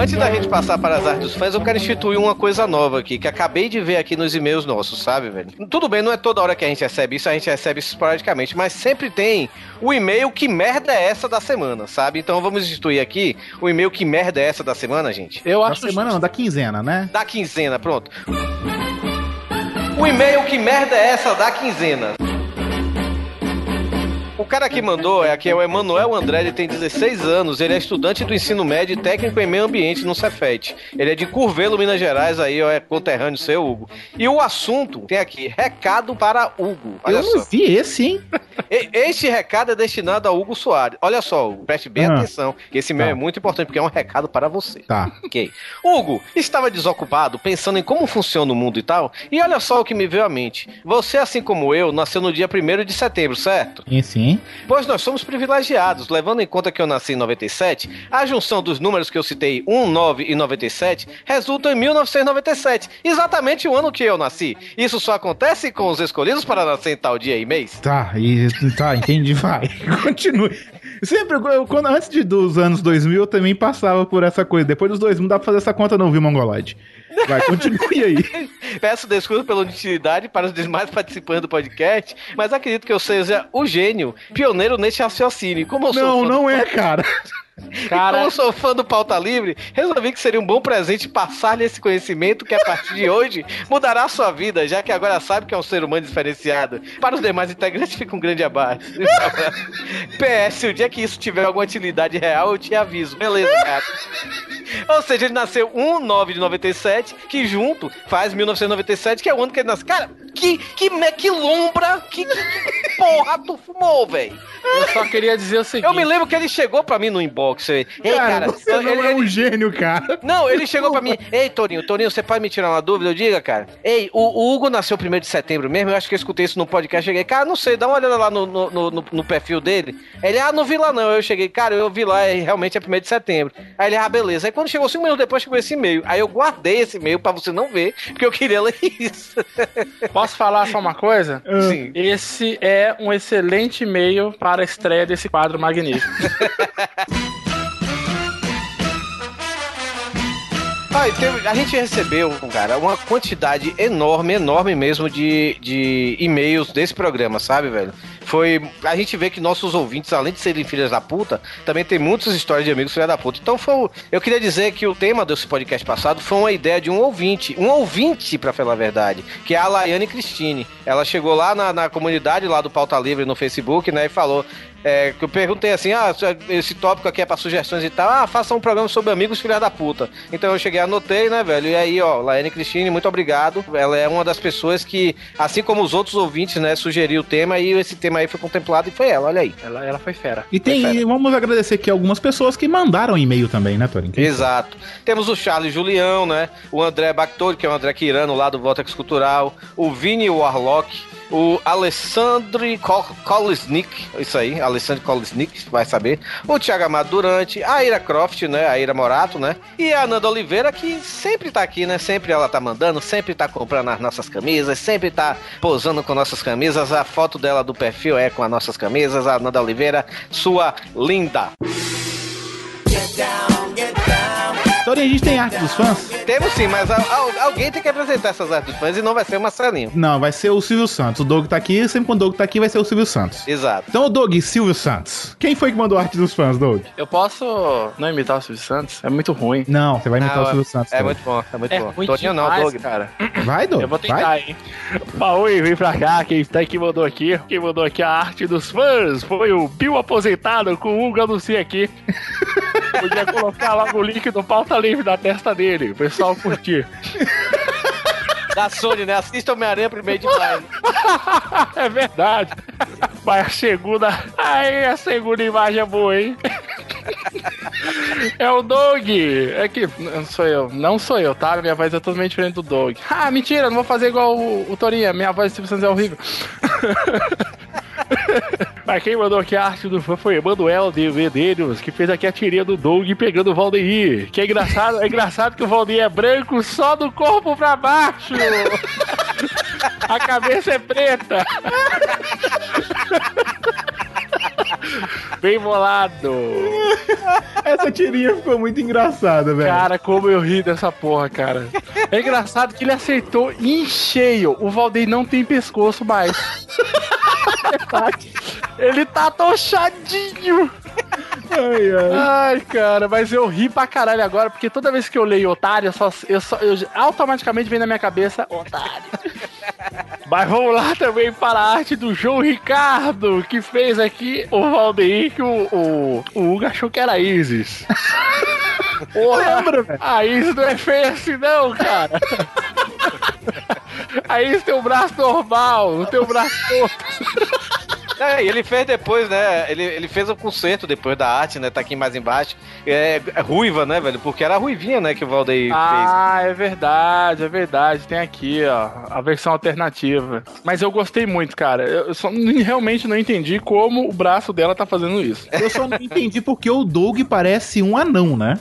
Antes da gente passar para as artes dos fãs, eu quero instituir uma coisa nova aqui, que acabei de ver aqui nos e-mails nossos, sabe, velho? Tudo bem, não é toda hora que a gente recebe isso, a gente recebe isso esporadicamente, mas sempre tem o e-mail que merda é essa da semana, sabe? Então vamos instituir aqui o e-mail que merda é essa da semana, gente? Eu Da acho semana não, da quinzena, né? Da quinzena, pronto. O e-mail que merda é essa da quinzena? O cara que mandou é aqui é o Emanuel André, ele tem 16 anos, ele é estudante do ensino médio e técnico em meio ambiente no Cefet. Ele é de Curvelo, Minas Gerais, aí ó, é conterrâneo seu, Hugo. E o assunto tem aqui, recado para Hugo. Olha eu só. não vi esse, hein? Este recado é destinado a Hugo Soares. Olha só, Hugo, preste bem Ah. atenção, que esse e-mail Tá. é muito importante, porque é um recado para você. Tá. Ok. Hugo, estava desocupado, pensando em como funciona o mundo e tal, e olha só o que me veio à mente. Você, assim como eu, nasceu no dia 1 de setembro, certo? Sim, sim. Pois nós somos privilegiados, levando em conta que eu nasci em 97, a junção dos números que eu citei, 1, 9 e 97, resulta em 1997, exatamente o ano que eu nasci. Isso só acontece com os escolhidos para nascer em tal dia e mês? Tá, e, tá, entendi, vai. [laughs] Continue. Sempre, eu- quando, antes de, dos anos 2000, eu também passava por essa coisa. Depois dos 2000, não dá pra fazer essa conta não, viu, Mongoloide? Vai, continue aí. [laughs] Peço desculpas pela inutilidade para os demais participantes do podcast, mas acredito que eu seja o gênio, pioneiro nesse raciocínio. Como eu sou Não, do- não é, cara. [laughs] Cara, Como eu sou fã do Pauta Livre, resolvi que seria um bom presente passar-lhe esse conhecimento que a partir de hoje mudará a sua vida, já que agora sabe que é um ser humano diferenciado. Para os demais integrantes fica um grande abraço. [laughs] PS, o dia que isso tiver alguma utilidade real, eu te aviso. Beleza, cara. Ou seja, ele nasceu 1 9 de 97, que junto faz 1997, que é o ano que ele nasceu. Cara, que, que, que lombra, que, que, que porra tu fumou, velho? eu só queria dizer o seguinte. Eu me lembro que ele chegou pra mim no inbox. Ei, cara, cara, você não ele, é ele- um gênio, cara. não, ele chegou pra mim. Ei, Torinho, Torinho, você pode me tirar uma dúvida? Eu diga, cara. Ei, o, o Hugo nasceu primeiro de setembro mesmo. Eu acho que eu escutei isso no podcast. Cheguei, cara, não sei, dá uma olhada lá no, no, no- no- perfil dele. Ele, ah, não vi lá não. Eu cheguei, cara, eu vi lá, e realmente é primeiro de setembro. Aí ele, ah, beleza. Aí quando chegou cinco minutos depois, chegou esse e-mail. Aí eu guardei esse e-mail pra você não ver, porque eu queria ler isso. Posso falar só uma coisa? Sim. Esse é um excelente e-mail para a estreia desse quadro magnífico. [laughs] Ah, teve- a gente recebeu, cara, uma quantidade enorme, enorme mesmo de, de e-mails desse programa, sabe, velho? Foi. A gente vê que nossos ouvintes, além de serem filhas da puta, também tem muitas histórias de amigos filhas da puta. Então foi. Eu queria dizer que o tema desse podcast passado foi uma ideia de um ouvinte. Um ouvinte, pra falar a verdade, que é a Laiane Cristine. Ela chegou lá na, na comunidade lá do Pauta Livre no Facebook, né, e falou. É, que eu perguntei assim, ah, esse tópico aqui é pra sugestões e tal. Ah, faça um programa sobre amigos filhas da puta. Então eu cheguei, anotei, né, velho? E aí, ó, Laiane Cristine, muito obrigado. Ela é uma das pessoas que, assim como os outros ouvintes, né, sugeriu o tema e esse tema aí foi contemplado e foi ela, olha aí. Ela, ela foi fera. E tem, e vamos agradecer aqui algumas pessoas que mandaram e-mail também, né, Torin? Exato. Temos o Charles Julião, né? O André Bactori, que é o André Quirano lá do Vortex Cultural. O Vini Warlock. O Alessandro Kol- isso aí, Alessandro Kolisnik, vai saber. O Thiago Amado Durante, a Ira Croft, né? A Ira Morato, né? E a Ananda Oliveira, que sempre tá aqui, né? Sempre ela tá mandando, sempre tá comprando as nossas camisas, sempre tá posando com nossas camisas. A foto dela do perfil é com as nossas camisas. A Ananda Oliveira, sua linda. Torin, a gente tem arte dos fãs? Temos sim, mas al- al- alguém tem que apresentar essas artes dos fãs e não vai ser o Marcelinho. Não, vai ser o Silvio Santos. O Doug tá aqui, sempre quando o Doug tá aqui vai ser o Silvio Santos. Exato. Então, o Doug, Silvio Santos. Quem foi que mandou arte dos fãs, Doug? Eu posso não imitar o Silvio Santos? É muito ruim. Não, você vai imitar Ah, o Silvio Santos. É muito bom, é muito É bom. ruim Toninho não, Doug. cara. Vai, Doug. Eu vou tentar, vai. hein? Oi, vem pra cá, quem está que mandou aqui? Quem mandou aqui a arte dos fãs foi o Bill aposentado com o Hugo anuncia aqui. [laughs] Podia colocar logo o link do pauta livre na testa dele, o pessoal curtir. [laughs] Da Sony, né? Assista Homem-Aranha primeiro de maio. [laughs] é verdade. Mas a segunda. Aí a segunda imagem é boa, hein? É o Doug! É que não sou eu, não sou eu, tá? Minha voz é totalmente diferente do Doug. Ah, mentira, não vou fazer igual o, o Torinha. Minha voz de é horrível. [laughs] [laughs] Mas quem mandou aqui a arte do fã foi Emanuel de Medeiros, que fez aqui a tirinha do Doug pegando o Valdeir. Que é engraçado, é engraçado que o Valdeir é branco só do corpo pra baixo. A cabeça é preta. Bem bolado. Essa tirinha ficou muito engraçada, velho. Cara, como eu ri dessa porra, cara. É engraçado que ele acertou em cheio. O Valdeir não tem pescoço mais. [laughs] Ele tá tochadinho. Ai, ai. Ai, cara, mas eu ri pra caralho agora, porque toda vez que eu leio otário, eu só, eu só, eu automaticamente vem na minha cabeça otário. [laughs] Mas vamos lá também para a arte do João Ricardo, que fez aqui o Valdeir, que o, o, o Hugo achou que era Isis. [laughs] Porra, Lembra, a Isis não é feia assim não, cara. A Isis tem um braço normal, não tem um braço. É, e ele fez depois, né? Ele, ele fez o concerto depois da arte, né? Tá aqui mais embaixo. É, é ruiva, né, velho? Porque era a ruivinha, né, que o Valdeir Ah, é verdade, é verdade. Tem aqui, ó, a versão alternativa. Mas eu gostei muito, cara. Eu só realmente não entendi como o braço dela tá fazendo isso. Eu só não entendi porque o Doug parece um anão, né?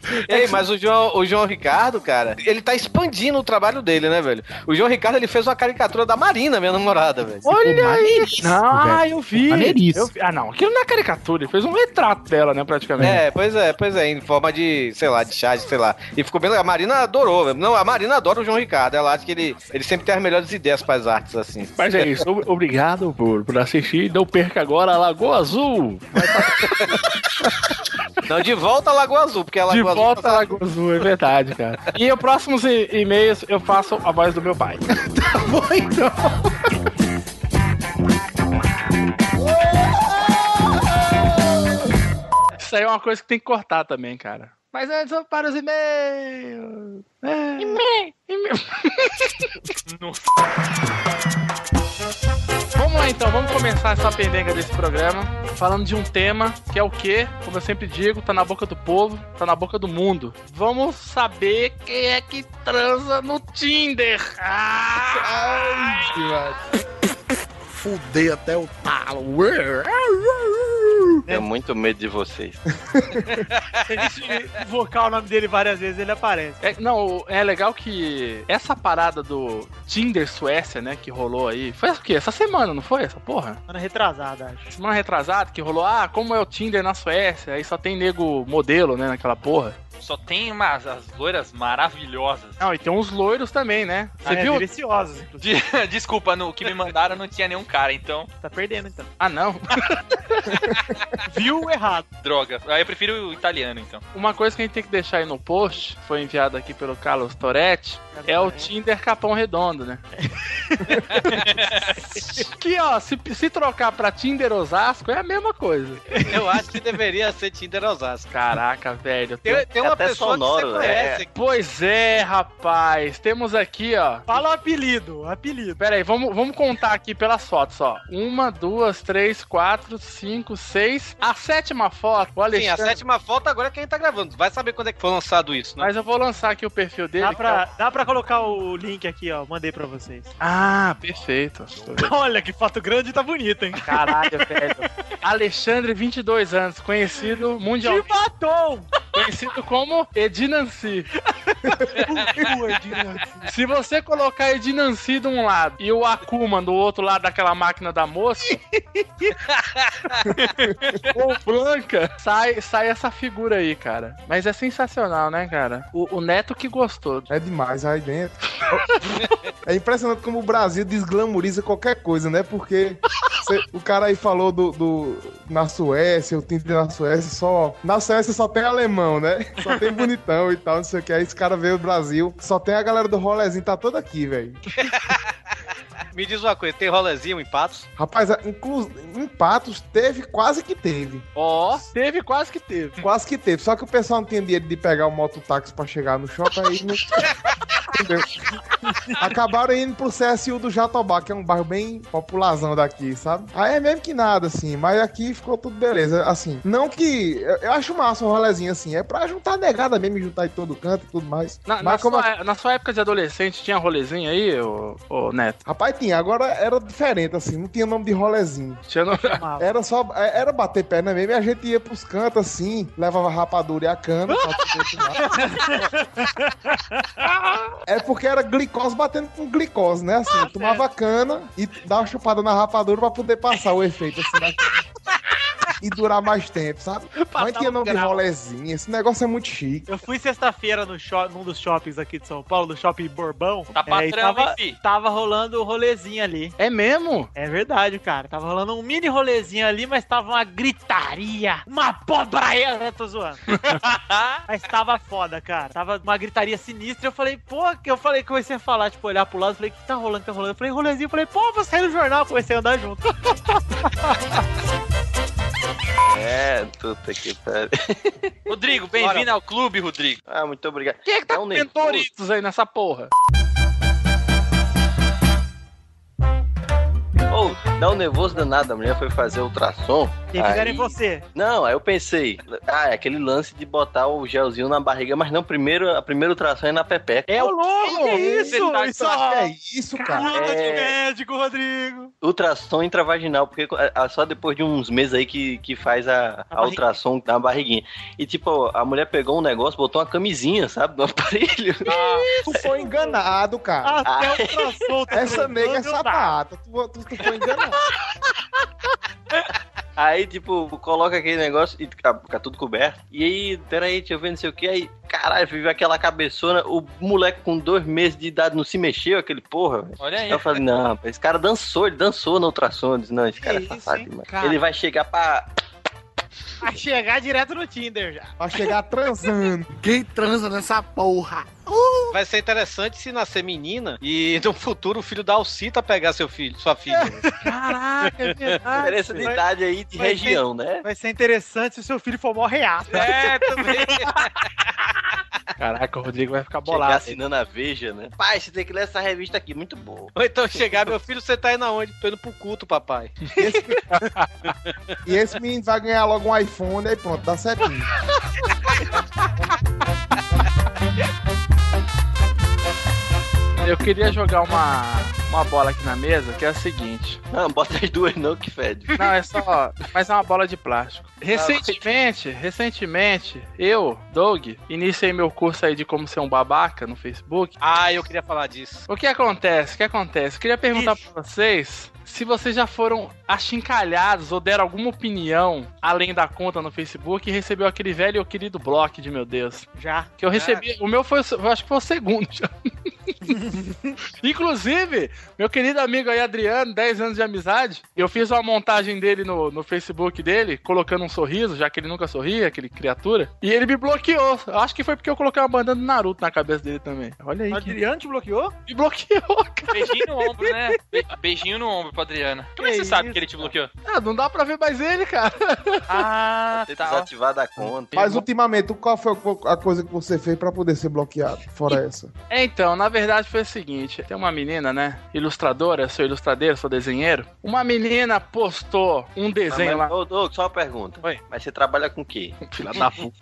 fez. Ei, mas o João, o João Ricardo, cara, ele tá expandindo o trabalho dele, né, velho? O João Ricardo, ele fez uma caricatura da Marina, minha namorada, velho. Olha! Maneiríssimo, Não, ah, velho. eu vi. Maneiríssimo. Eu vi. Ah, não. Aquilo não é caricatura. Ele fez um retrato dela, né, praticamente. É, pois é, pois é, em forma de, sei lá, de charge, sei lá. E ficou bem legal. A Marina adorou, velho. Não, a Marina adora o João Ricardo. Ela acha que ele, ele sempre tem as melhores ideias para as artes, assim. Mas é isso, ob- obrigado por, por assistir. Não perca agora a Lagoa Azul. [laughs] Não, de volta a Lagoa Azul, porque a De Lagoa Azul. volta à Lagoa Azul, é verdade, cara. E os próximos e- e-mails eu faço a voz do meu pai. [laughs] Tá bom, então. Isso aí é uma coisa que tem que cortar também, cara. Mas antes vamos para os e-mails. É. E-mail. Vamos lá então, vamos começar essa pendenga desse programa falando de um tema que é o que, como eu sempre digo, tá na boca do povo, tá na boca do mundo. Vamos saber quem é que transa no Tinder. Ah! Fudei até o talo. Tenho muito medo de vocês. [laughs] Se a gente invocar o nome dele várias vezes, ele aparece. É, não, é legal que essa parada do Tinder Suécia, né, que rolou aí, foi o quê? Essa semana, não foi essa porra? Era retrasada, acho. Semana retrasada que rolou, ah, como é o Tinder na Suécia, aí só tem nego modelo, né, naquela porra. Só tem umas as loiras maravilhosas. Não, e tem uns loiros também, né? Você Ah, é, viu? deliciosos, [laughs] inclusive. De- Desculpa, no que me mandaram não tinha nenhum cara, então. Tá perdendo, então. Ah, não. [laughs] Viu errado. Droga. Aí eu prefiro o italiano, então. Uma coisa que a gente tem que deixar aí no post, foi enviado aqui pelo Carlos Toretti, é o Tinder Capão Redondo, né? [laughs] que, ó, se, se trocar pra Tinder Osasco, é a mesma coisa. Eu acho que deveria ser Tinder Osasco. Caraca, velho. Tem, tem uma Até pessoa sonoro, que você conhece. Pois é, rapaz. Temos aqui, ó. Fala o apelido, o apelido. Pera aí, vamos, vamos contar aqui pelas fotos, ó. Uma, duas, três, quatro, cinco, seis. A sétima foto, o Sim, a Alexandre... sétima foto agora é quem tá gravando. Vai saber quando é que foi lançado isso, né? Mas eu vou lançar aqui o perfil dele. Dá pra, é dá pra colocar o link aqui, ó. Mandei pra vocês. o- Ah, perfeito. [laughs] Olha que foto grande e tá bonita, hein? Caralho, velho. [laughs] Alexandre, 22 anos, conhecido mundialmente. De batom! Conhecido como Edinanci. [laughs] Se você colocar Edinanci de um lado e o Akuma do outro lado daquela máquina da moça, [laughs] ou Blanca, sai, sai essa figura aí, cara. Mas é sensacional, né, cara? O, o Neto que gostou. É demais aí dentro. É impressionante como o Brasil desglamoriza qualquer coisa, né? Porque cê- o cara aí falou do, do- na Suécia, o Tinder na Suécia só. Na Suécia só tem alemão, né? Só tem bonitão e tal, não sei o que. Aí esse cara veio do Brasil, só tem a galera do rolezinho, tá toda aqui, velho. [laughs] Me diz uma coisa, tem rolezinho em Patos? Rapaz, inclu... em Patos teve, quase que teve. Ó, teve, quase que teve. [laughs] Quase que teve. Só que o pessoal não tinha dinheiro de pegar o mototáxi pra chegar no shopping, aí não. Entendeu? Acabaram indo pro CSU do Jatobá, que é um bairro bem popularzão daqui, sabe? Aí é mesmo que nada, assim, mas aqui ficou tudo beleza. Assim, não que. Eu, acho massa um rolezinho assim, é pra juntar negada mesmo, juntar em todo canto e tudo mais. Na, na mas como. sua, na sua época de adolescente, tinha rolezinho aí, ô, ô Neto? Rapaz, tinha, agora era diferente, assim, não tinha nome de rolezinho. Tinha no... Era só. é, Era bater perna mesmo e a gente ia pros cantos assim, levava a rapadura e a cana. é porque era glicose batendo com glicose, né? Assim, tomava cana e dava uma chupada na rapadura pra poder passar o efeito assim da cana. E durar mais tempo, sabe? Mas tinha nome de grau. rolezinho, esse negócio é muito chique. Eu fui sexta-feira no num dos shoppings aqui de São Paulo, no shopping Bourbão. Tá é, e patrão, tava, hein, tava rolando o rolezinho ali. É mesmo? É verdade, cara. Tava rolando um mini rolezinho ali, mas tava uma gritaria, uma pobraia, né? Tô zoando. [laughs] mas tava foda, cara. Tava uma gritaria sinistra. Eu falei, pô, que eu falei, comecei a falar, tipo, olhar pro lado, falei, que tá rolando, que tá rolando. Eu falei, rolezinho, eu falei, pô, vou sair no jornal, comecei a andar junto. [laughs] É, puta que pariu. Rodrigo, bem-vindo ao clube, Rodrigo. Ah, muito obrigado. Quem é que tá É um com nervoso. Aí nessa porra? Ô, dá um nervoso danado. A mulher foi fazer ultrassom. Quem fizeram em aí- você? Não, aí eu pensei, ah, é aquele lance de botar o gelzinho na barriga, mas não, primeiro, a primeira ultrassom é na pepeca. É o louco, que isso? Verdade, Isso, É isso, cara. Luta de É. médico, Rodrigo. Ultrassom intravaginal, porque é só depois de uns meses aí que, que faz a, a, barriga. ultrassom na barriguinha. E tipo, a mulher pegou um negócio, botou uma camisinha, sabe, no [laughs] aparelho. Tu foi enganado, cara. Até o ultrassom. tá Essa nega é sapata. Tu, tu, tu foi enganado. [laughs] Aí, tipo, coloca aquele negócio e fica, fica tudo coberto. E aí, peraí, deixa eu ver, não sei o que. Aí, caralho, viu aquela cabeçona. O moleque com dois meses de idade não se mexeu, aquele porra. Olha aí. Eu falei, não, esse cara dançou, ele dançou na ultrassom. Eu disse, não, esse cara é isso, safado cara? Ele vai chegar pra. [laughs] Vai chegar direto no Tinder já. Vai chegar transando. [laughs] Quem transa nessa porra? Vai ser interessante se nascer menina e [laughs] no futuro o filho da Alcita pegar seu filho, sua filha. Caraca, é verdade. Diferença de idade aí de vai região, né? Vai ser interessante se o seu filho for mó reato. É, também. Caraca, o Rodrigo vai ficar Chegar bolado. assinando a Veja, né? Pai, você tem que ler essa revista aqui, muito boa. Ou então chegar, meu filho, você tá indo aonde? Tô indo pro culto, papai. E esse menino vai ganhar logo um iPhone, aí pronto, dá certinho. Eu queria jogar uma, uma bola aqui na mesa que é a seguinte. Não, bota as duas não que fede. Não, é só. Mas é uma bola de plástico. Recentemente, recentemente, eu, Doug, iniciei meu curso aí de como ser um babaca no Facebook. Ah, eu queria falar disso. O que acontece? O que acontece? Queria perguntar pra vocês se vocês já foram achincalhados ou deram alguma opinião além da conta no Facebook e recebeu aquele velho e querido bloco de meu Deus. Já. Que eu recebi. O meu foi, eu acho que foi o segundo já. [laughs] [laughs] Inclusive, meu querido amigo aí, Adriano, 10 anos de amizade, eu fiz uma montagem dele no, no Facebook dele, colocando um sorriso, já que ele nunca sorria, aquele criatura, e ele me bloqueou. Acho que foi porque eu coloquei uma bandana do Naruto na cabeça dele também. Olha aí. que- Adriano te bloqueou? Me bloqueou, [laughs] cara. Beijinho no ombro, né? Be- beijinho no ombro pro Adriano. Como é que você sabe que ele te bloqueou? Ah, não dá pra ver mais ele, cara. Ah, Ter desativado a conta. Mas ultimamente, qual foi a coisa que você fez pra poder ser bloqueado? Fora essa. É, então, na verdade foi o seguinte: tem uma menina, né? Ilustradora, sou ilustradeiro, sou desenheiro. Uma menina postou um desenho mas, lá. Ô, Doug, só uma pergunta. Oi. Mas você trabalha com o quê? [laughs] Filha da puta.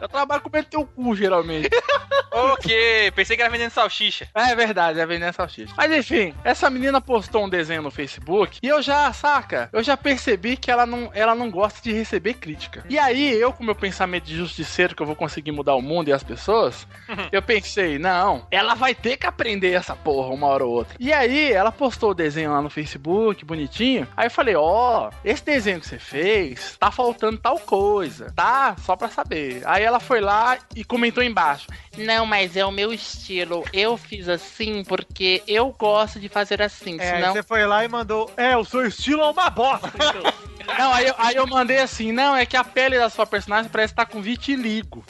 Eu trabalho com teu cu, geralmente. [laughs] ok, pensei que era vendendo salsicha. É verdade, é vendendo salsicha. Mas enfim, essa menina postou um desenho no Facebook e eu já, saca? Eu já percebi que ela não, ela não gosta de receber crítica. E aí, eu com meu pensamento de justiceiro que eu vou conseguir mudar o mundo e as pessoas, [laughs] eu pensei, não, ela vai ter que aprender essa porra uma hora ou outra. E aí, ela postou o desenho lá no Facebook, bonitinho. Aí eu falei, ó, esse desenho que você fez, tá faltando tal coisa, tá? Só pra saber. Aí ela foi lá e comentou embaixo. Não, mas é o meu estilo. Eu fiz assim porque eu gosto de fazer assim. É, aí senão... você foi lá e mandou. É, o seu estilo é uma bosta. [laughs] então." Não, aí eu, aí eu mandei assim, não, é que a pele da sua personagem parece estar com vitiligo.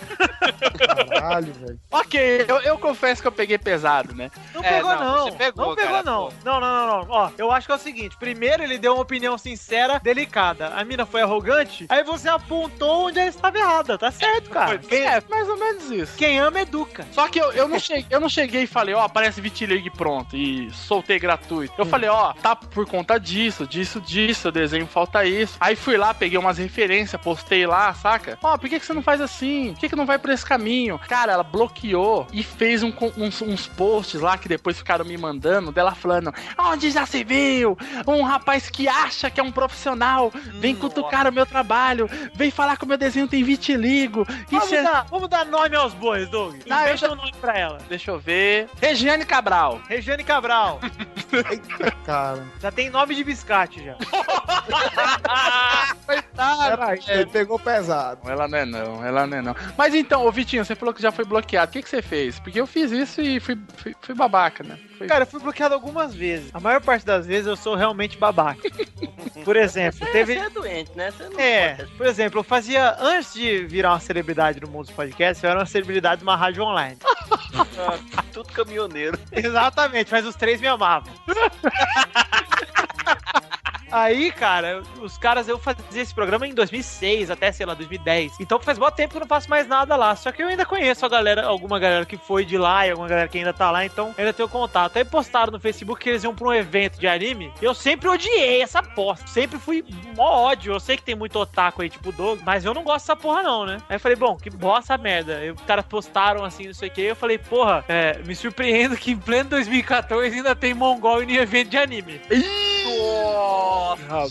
Caralho, velho. Ok, eu, eu confesso que eu peguei pesado, né? Não É, pegou, não, não. você pegou, não pegou, cara, não. pô. Não, não, não, não. Ó, eu acho que é o seguinte: primeiro ele deu uma opinião sincera, delicada. A mina foi arrogante, aí você apontou onde ela estava errada. Tá certo, cara. Quem, É, mais ou menos isso. quem ama, educa. Só que eu, eu, não cheguei, eu não cheguei e falei, ó, aparece vitiligo e pronto, e soltei gratuito. Eu falei, ó, tá por conta disso, disso, disso, o desenho falta isso. Aí fui lá, peguei umas referências, postei lá, saca? Ó, por que, que você não faz assim? Por que, que não vai por esse caminho? Cara, ela bloqueou e fez um uns, uns posts lá que depois ficaram me mandando, dela falando, onde já se viu? Um rapaz que acha que é um profissional, vem cutucar o meu trabalho, vem falar que o meu desenho tem vitiligo. Vamos, Isso é... dar, vamos dar nome aos bois, Doug. Não, eu Inventa um nome pra ela. Deixa eu ver. Regiane Cabral. Regiane Cabral. [laughs] Eita, cara. já tem nome de biscate já. [laughs] [laughs] Coitada. Ele pegou pesado. Ela não é não, ela não é não. Mas então, ô Vitinho, você falou que já foi bloqueado. O que, que você fez? Porque eu fiz isso e fui, fui, fui babaca, né? Foi- Cara, eu fui bloqueado algumas vezes. A maior parte das vezes eu sou realmente babaca. [laughs] Por exemplo, teve. Você é doente, né? Você não É, pode- por exemplo, eu fazia, antes de virar uma celebridade no mundo dos podcasts, eu era uma celebridade de uma rádio online. [laughs] Ah, Tudo caminhoneiro. Exatamente, mas os três me amavam. Aí, cara, os caras, eu fazia esse programa em 2006 até, sei lá, 2010. Então faz muito tempo que eu não faço mais nada lá. Só que eu ainda conheço a galera, alguma galera que foi de lá e alguma galera que ainda tá lá, então ainda tenho contato. Aí postaram no Facebook que eles iam pra um evento de anime. Eu sempre odiei essa posta. Sempre fui mó ódio. Eu sei que tem muito otaku aí, tipo Doug, mas eu não gosto dessa porra, não, né? Aí eu falei, bom, que bosta merda. Aí os caras postaram assim, não sei o que. Eu falei, porra, é, me surpreendo que em pleno 2014 ainda tem mongol em evento de anime.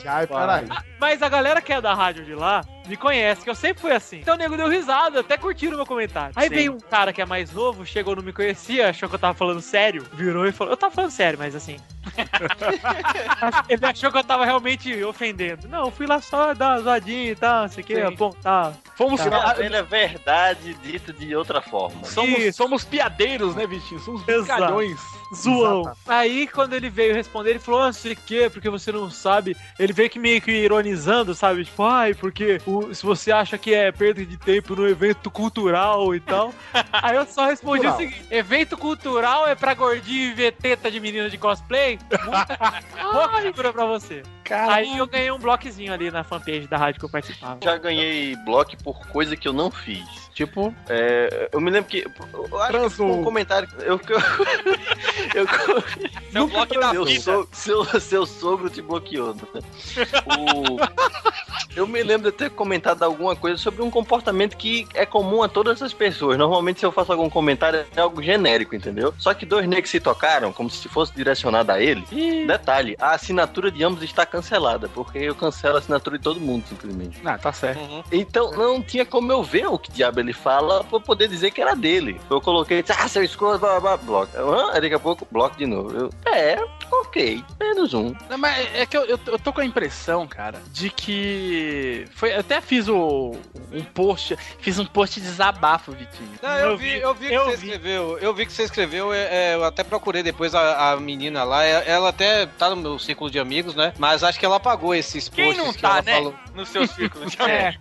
Ai, peraí. Mas a galera que é da rádio de lá me conhece, que eu sempre fui assim. Então o nego deu risada, até curtiram o meu comentário. Aí Sim. veio um cara que é mais novo, chegou, não me conhecia, achou que eu tava falando sério, virou e falou: Eu tava falando sério, mas assim. [laughs] Ele achou que eu tava realmente ofendendo. Não, eu fui lá só dar uma zoadinha e tal, não sei o que, apontar. Fomos, Tá. Ele é verdade dito de outra forma. somos, somos piadeiros, né, Vitinho? Somos brincalhões. Zoão. Aí, quando ele veio responder, ele falou: ah, não sei o que, porque você não sabe. Ele veio que meio que ironizando, sabe? Tipo, ai, porque o- se você acha que é perda de tempo no evento cultural e tal. [laughs] Aí eu só respondi o Cultural. seguinte: evento cultural é pra gordinho e ver teta de menina de cosplay? Boa [laughs] cultura pra você. Aí eu ganhei um bloquezinho ali na fanpage da rádio que eu participava. Já ganhei bloco por coisa que eu não fiz. Tipo, É, eu me lembro que. Eu acho que foi um comentário. Eu, [laughs] eu, eu, É o bloco da vida. so- seu, seu sogro te bloqueou. Né? O, Eu me lembro de ter comentado alguma coisa sobre um comportamento que é comum a todas as pessoas. Normalmente, se eu faço algum comentário, é algo genérico, entendeu? Só que dois negros se tocaram, como se fosse direcionado a ele. Detalhe, a assinatura de ambos está cancelada, porque eu cancelo a assinatura de todo mundo, simplesmente. Ah, tá certo. Então não tinha como eu ver o que diabo ele fala pra poder dizer que era dele. Eu coloquei, ah, seu escroto, blá, blá, blá, bloco. Aí daqui a pouco, bloco de novo. Eu, é, ok, menos um. Não, mas é que eu, eu, eu tô com a impressão, cara, de que. Foi, eu até fiz o, um post. Fiz um post de desabafo, Vitinho. Não, eu, vi, eu vi que você escreveu. Eu vi que você escreveu. é, é, eu até procurei depois a, a menina lá. é- Ela até tá no meu círculo de amigos, né? Mas acho que ela apagou esses Quem posts não que tá, ela né? falou. No seu círculo. [laughs] É,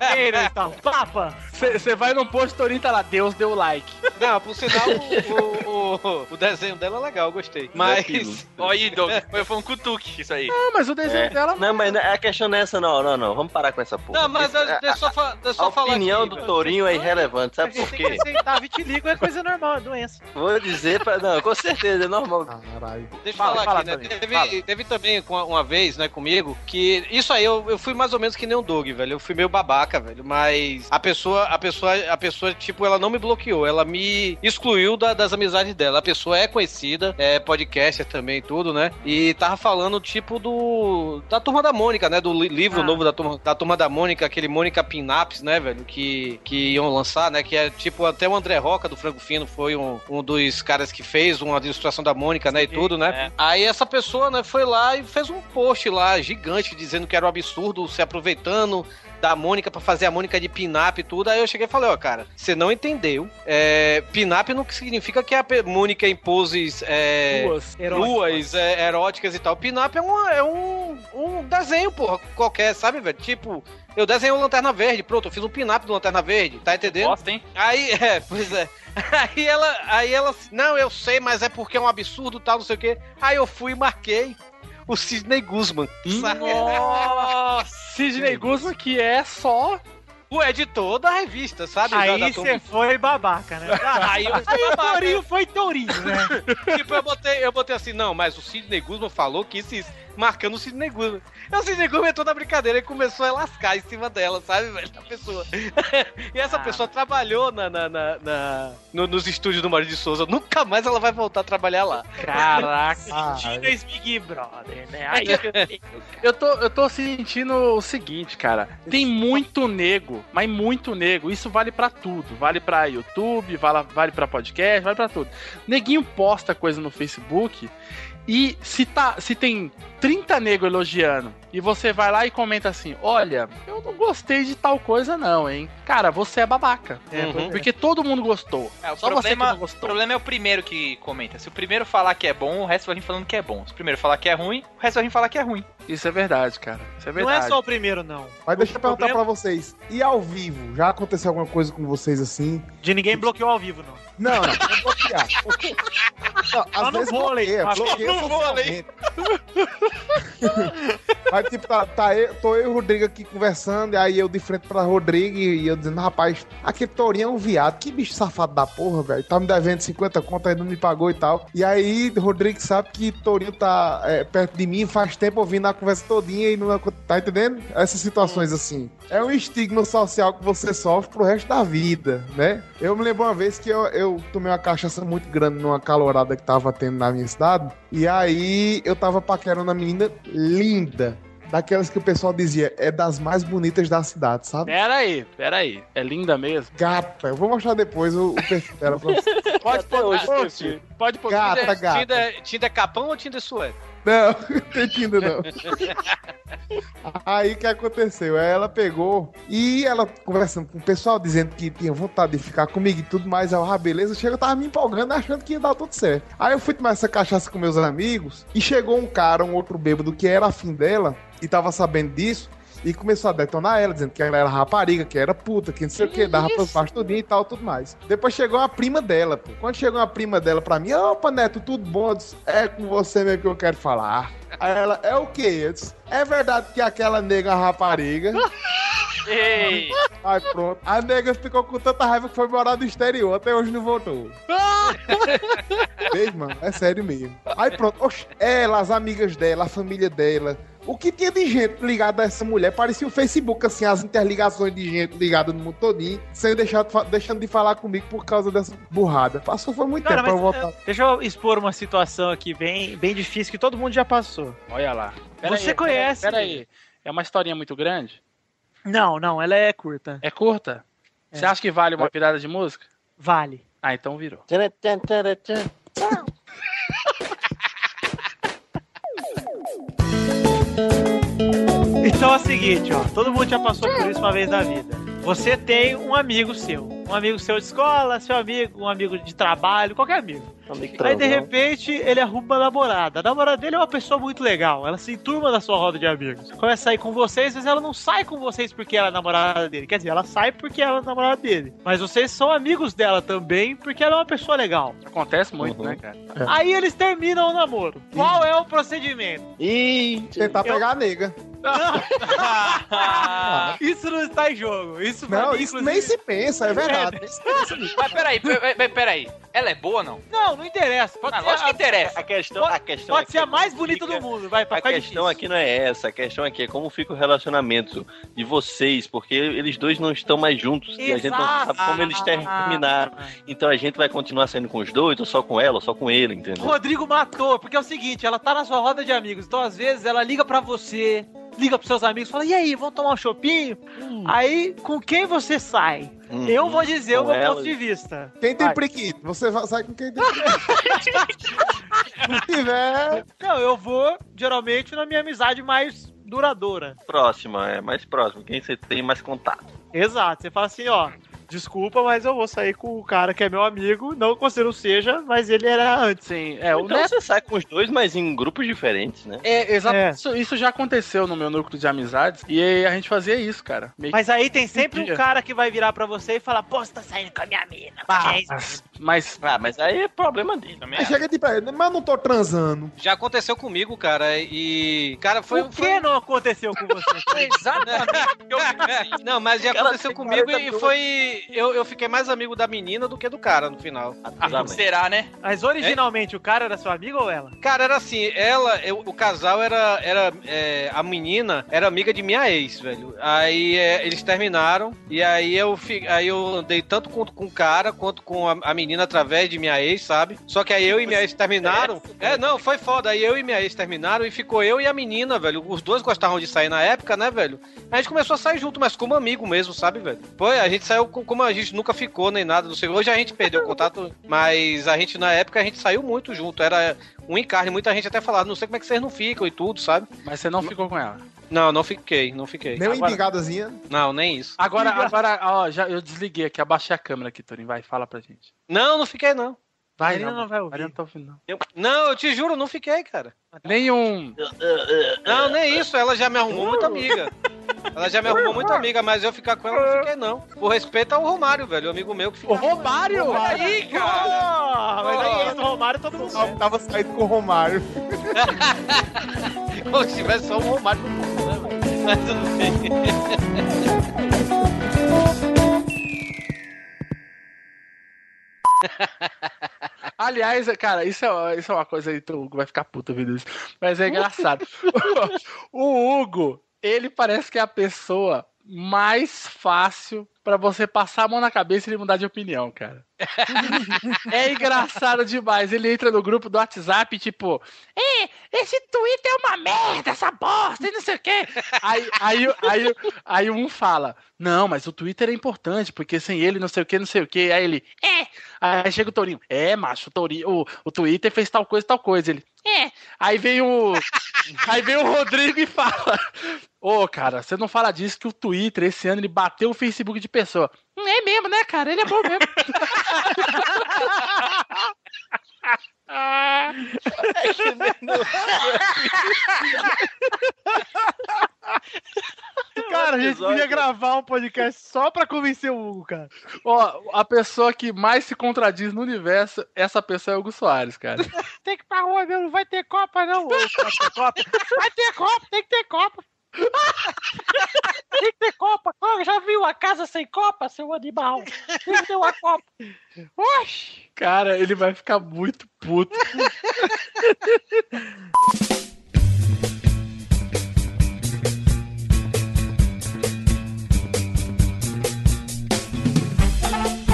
é. então, papa. Você vai num post Torinho tá lá, Deus deu like. Não, por sinal, o, o, o, o desenho dela é legal, eu gostei. Mas. Olha aí, Doug. Foi, foi um cutuque isso aí. Ah, mas o desenho É. dela Não, mas a questão não é essa, não, não, não. Vamos parar com essa porra. Não, mas deixa eu só, fa- deixa eu a só falar opinião aqui, do. Tourinho é irrelevante, A sabe por quê? aceitar. Vitiligo é coisa normal, é doença. Vou dizer pra. Não, com certeza, é normal. Caralho. Deixa eu Fala, falar fala, aqui, né? Teve, fala. teve também com- uma vez, né, comigo, que isso aí eu, eu fui mais ou menos que nem o Doug, velho. Eu fui meio babaca, velho. Mas a pessoa, a pessoa, a pessoa, tipo, ela não me bloqueou, ela me excluiu da- das amizades dela. A pessoa é conhecida, é podcaster também e tudo, né? E tava falando, tipo, do. Da turma da Mônica, né? Do li- livro Ah. novo da turma, da turma da Mônica, aquele Mônica Pinaps, né, velho? Que, que iam lançar, né? Que é tipo, até o André Roca do Franco Fino foi um, um dos caras que fez uma ilustração da Mônica, né? E tudo, né? é. Aí essa pessoa, né, foi lá e fez um post lá gigante dizendo que era um absurdo se aproveitando da Mônica pra fazer a Mônica de pinap e tudo. Aí eu cheguei e falei, ó, cara, você não entendeu. É, pinap não significa que a Mônica em poses é, Duas. nuas, é, eróticas e tal. Pinap é, uma, é um, um desenho, porra, qualquer, sabe, velho? Tipo, eu desenhei o Lanterna Verde, pronto, eu fiz um pinap do Lanterna Verde, tá entendendo? Gosta, hein? Aí, [laughs] é, pois é. Aí ela, aí ela, não, eu sei, mas é porque é um absurdo tal, não sei o quê. Aí eu fui e marquei o Sidney Guzman. Nossa, Sidney Guzman, que é só. O editor da revista, sabe? Aí você foi babaca, né? [laughs] Aí eu fui Aí o. Tourinho foi Tourinho, né? [laughs] tipo, eu botei, eu botei assim, não, mas o Sidney Guzman falou que isso marcando o Sidney. E o Sidney Guzman entrou na brincadeira e começou a lascar em cima dela, sabe, velho? A pessoa. [laughs] e essa pessoa trabalhou na, na, na- na- no- nos estúdios do Mário de Souza. Nunca mais ela vai voltar a trabalhar lá. Caraca. Teenage Big Brother, né? Aí que- [laughs] Eu tô, eu tô sentindo o seguinte, cara. Tem muito nego, mas muito nego. Isso vale pra tudo. Vale pra YouTube, vale, vale pra podcast, vale pra tudo. Neguinho posta coisa no Facebook e se, tá, se tem 30 nego elogiando e você vai lá e comenta assim: Olha, eu não gostei de tal coisa, não, hein? Cara, você é babaca. É, Uhum. é. Porque todo mundo gostou. É, o, Só você que problema, não o gostou. problema é o primeiro que comenta. Se o primeiro falar que é bom, o resto vai vir falando que é bom. Se o primeiro falar que é ruim, o resto vai vir falar que é ruim. Isso é verdade, cara. Isso é Não verdade. é só o primeiro, não. Mas deixa O eu perguntar problema- pra vocês. E ao vivo? Já aconteceu alguma coisa com vocês assim? De ninguém bloqueou ao vivo, não. Não, não, não bloquear. Não, às vezes vôlei. bloqueia, bloqueia no. Mas tipo, tá, tá eu, tô eu e o Rodrigo aqui conversando, e aí eu de frente pra Rodrigo e eu dizendo, rapaz, aquele tourinho é um viado, que bicho safado da porra, velho. Tá me devendo 50 conto, ainda não me pagou e tal. E aí, Rodrigo sabe que tourinho tá é, perto de mim faz tempo ouvindo a conversa todinha e não tá entendendo? Essas situações assim. É um estigma social que você sofre pro resto da vida, né? Eu me lembro uma vez que eu, eu tomei uma cachaça muito grande numa calorada que tava tendo na minha cidade. E aí eu tava paquerando uma menina linda. Daquelas que o pessoal dizia, é das mais bonitas da cidade, sabe? Pera aí, pera aí. É linda mesmo? Gata, eu vou mostrar depois o, o perfil dela pra você. Pode pôr hoje. Pode pôr Gata, Tinder, gata. Tinder, Tinder capão ou Tinder sué? Não, [laughs] Tinder não. Aí o que aconteceu? Ela pegou e ela conversando com o pessoal, dizendo que tinha vontade de ficar comigo e tudo mais. Eu, ah, beleza, chega, eu tava me empolgando, achando que ia dar tudo certo. Aí eu fui tomar essa cachaça com meus amigos e chegou um cara, um outro bêbado que era afim dela e tava sabendo disso. E começou a detonar ela, dizendo que ela era rapariga, que era puta, que não sei o que, dava pra baixo tudinho e tal, tudo mais. Depois chegou uma prima dela, pô. Quando chegou uma prima dela pra mim, opa, Neto, tudo bom? Eu disse, é com você mesmo que eu quero falar. Aí ela, é o quê? Eu disse, é verdade que aquela nega rapariga. [laughs] Ei! Aí pronto. A nega ficou com tanta raiva que foi morar no exterior, até hoje não voltou. [laughs] Beijo, mano, é sério mesmo. Aí pronto, oxe, ela, as amigas dela, a família dela, O que tinha de gente ligada a essa mulher parecia o Facebook, assim, as interligações de gente ligada no mundo todinho, sem deixar, deixando de falar comigo por causa dessa burrada. Passou foi muito Cara, tempo pra voltar. eh, deixa eu expor uma situação aqui bem, bem difícil que todo mundo já passou. Olha lá. Você conhece- Pera aí. É uma historinha muito grande? Não, não, ela é curta. É curta? Você acha que vale uma virada de música? Vale. Ah, então virou. [laughs] Então é o seguinte, ó. Todo mundo já passou por isso uma vez na vida. Você tem um amigo seu. Um amigo seu de escola, seu amigo, um amigo de trabalho, qualquer amigo. Aí de repente ele arruma uma namorada. A namorada dele é uma pessoa muito legal. Ela se enturma da sua roda de amigos. Começa a sair com vocês, mas ela não sai com vocês porque ela é namorada dele. Quer dizer, ela sai porque ela é namorada dele. Mas vocês são amigos dela também porque ela é uma pessoa legal. Acontece muito, né, cara? Aí eles terminam o namoro. Qual é o procedimento? E tentar pegar a nega. [laughs] isso não está em jogo. Isso Não, mim, isso inclusive- nem se pensa, é verdade. Mas peraí, pe- pe- peraí. Ela é boa ou não? Não, não interessa. Pode Ah, lógico a- que interessa. A questão, a questão Pode ser a é mais bonita fica- do mundo, vai, pra A questão difícil. aqui não é essa, a questão aqui é como fica o relacionamento de vocês, porque eles dois não estão mais juntos e a gente não sabe como eles terminaram. Então a gente vai continuar saindo com os dois, ou só com ela, ou só com ele, entendeu? Rodrigo matou, porque é o seguinte, ela tá na sua roda de amigos, então às vezes ela liga pra você, liga pros seus amigos, fala, e aí, vamos tomar um chopinho? Aí, com quem você sai? Uhum. Eu vou dizer o meu ela. ponto de vista. Quem tem Vai. priquito? Você vai- sai com quem tem [laughs] priquito. Se tiver. Não, eu vou, geralmente, na minha amizade mais duradoura. Próxima, é mais próximo, quem você tem mais contato. Exato, você fala assim, ó, desculpa, mas eu vou sair com o cara que é meu amigo, não que você não seja, mas ele era antes. Sim, é, o Então Neto você sai com os dois, mas em grupos diferentes, né? É, exato. É. Isso, isso já aconteceu no meu núcleo de amizades. E aí a gente fazia isso, cara. Meio Mas aí tem sempre um cara que vai virar pra você e falar, pô, você tá saindo com a minha mina. Ah, é mas, mas. Ah, mas aí é problema dele. Aí chega de pra ele, mas eu não tô transando. Já aconteceu comigo, cara, e. Cara, foi. o que não aconteceu com você? [laughs] Exatamente. Não, mas já aconteceu comigo 40 e foi. Eu, eu fiquei mais amigo da menina do que do cara no final. Ah, será, né? Mas originalmente o cara era seu amigo ou ela? Cara, era assim, ela, eu- o casal era, era é, a menina era amiga de minha ex, velho. Aí é, eles terminaram e aí eu fi- aí eu andei tanto com, com o cara quanto com a, a menina através de minha ex, sabe? Só que aí eu e minha ex terminaram. É, não, foi foda. Aí eu e minha ex terminaram e ficou eu e a menina, velho. Os dois gostavam de sair na época, né, velho? A gente começou a sair junto, mas como amigo mesmo, sabe, velho? Foi, a gente saiu com- como a gente nunca ficou nem nada, não sei. Hoje a gente perdeu o contato, mas a gente na época a gente saiu muito junto. Era um encarne, muita gente até falava, não sei como é que vocês não ficam e tudo, sabe? Mas você não ficou com ela. Não, não fiquei, não fiquei. Nem uma Agora- embigadazinha. Não, nem isso. Agora, agora, ó, já, eu desliguei aqui, abaixei a câmera aqui, Torinho. Vai, fala pra gente. Não, não fiquei, não. Vai, Marina não vai ouvir. Não tá ouvindo, não. Eu- não, eu te juro, não fiquei, cara. Nenhum. Não, nem isso, ela já me arrumou muita amiga. Ela já me arrumou muita amiga, mas eu ficar com ela não fiquei, não. Por respeito ao Romário, velho, amigo meu que fica. O Romário? Olha aí, cara! Ah, mas aí esse Romário todo mundo Eu tava saindo com o Romário. [laughs] Como se tivesse só um Romário no mundo, né, velho? Mas tudo bem. [laughs] Aliás, cara, isso é, isso é uma coisa aí, tu Hugo vai ficar puto ouvindo isso. Mas é engraçado. [laughs] o Hugo, ele parece que é a pessoa mais fácil pra você passar a mão na cabeça e ele mudar de opinião, cara. [laughs] é engraçado demais. Ele entra no grupo do WhatsApp, tipo, é, esse Twitter é uma merda, essa bosta, e não sei o quê. Aí, aí, aí, aí um fala, não, mas o Twitter é importante, porque sem ele não sei o que, não sei o que. Aí ele, é. Aí chega o Torinho, é, macho, o, Torinho, o, o Twitter fez tal coisa, tal coisa. Ele, é. Aí vem o. Aí vem o Rodrigo e fala: Ô, cara, você não fala disso que o Twitter esse ano ele bateu o Facebook de pessoa. "Hum, É mesmo, né, cara? Ele é bom mesmo. [laughs] Cara, a gente podia gravar um podcast só pra convencer o Hugo, cara. Ó, a pessoa que mais se contradiz no universo, essa pessoa é o Hugo Soares, cara. Tem que ir pra rua mesmo, não vai ter Copa, não. Vai ter Copa, vai ter Copa, tem que ter Copa. [laughs] Tem que ter copa, já viu a casa sem copa, seu animal? Tem que ter uma copa. Oxi! Cara, ele vai ficar muito puto.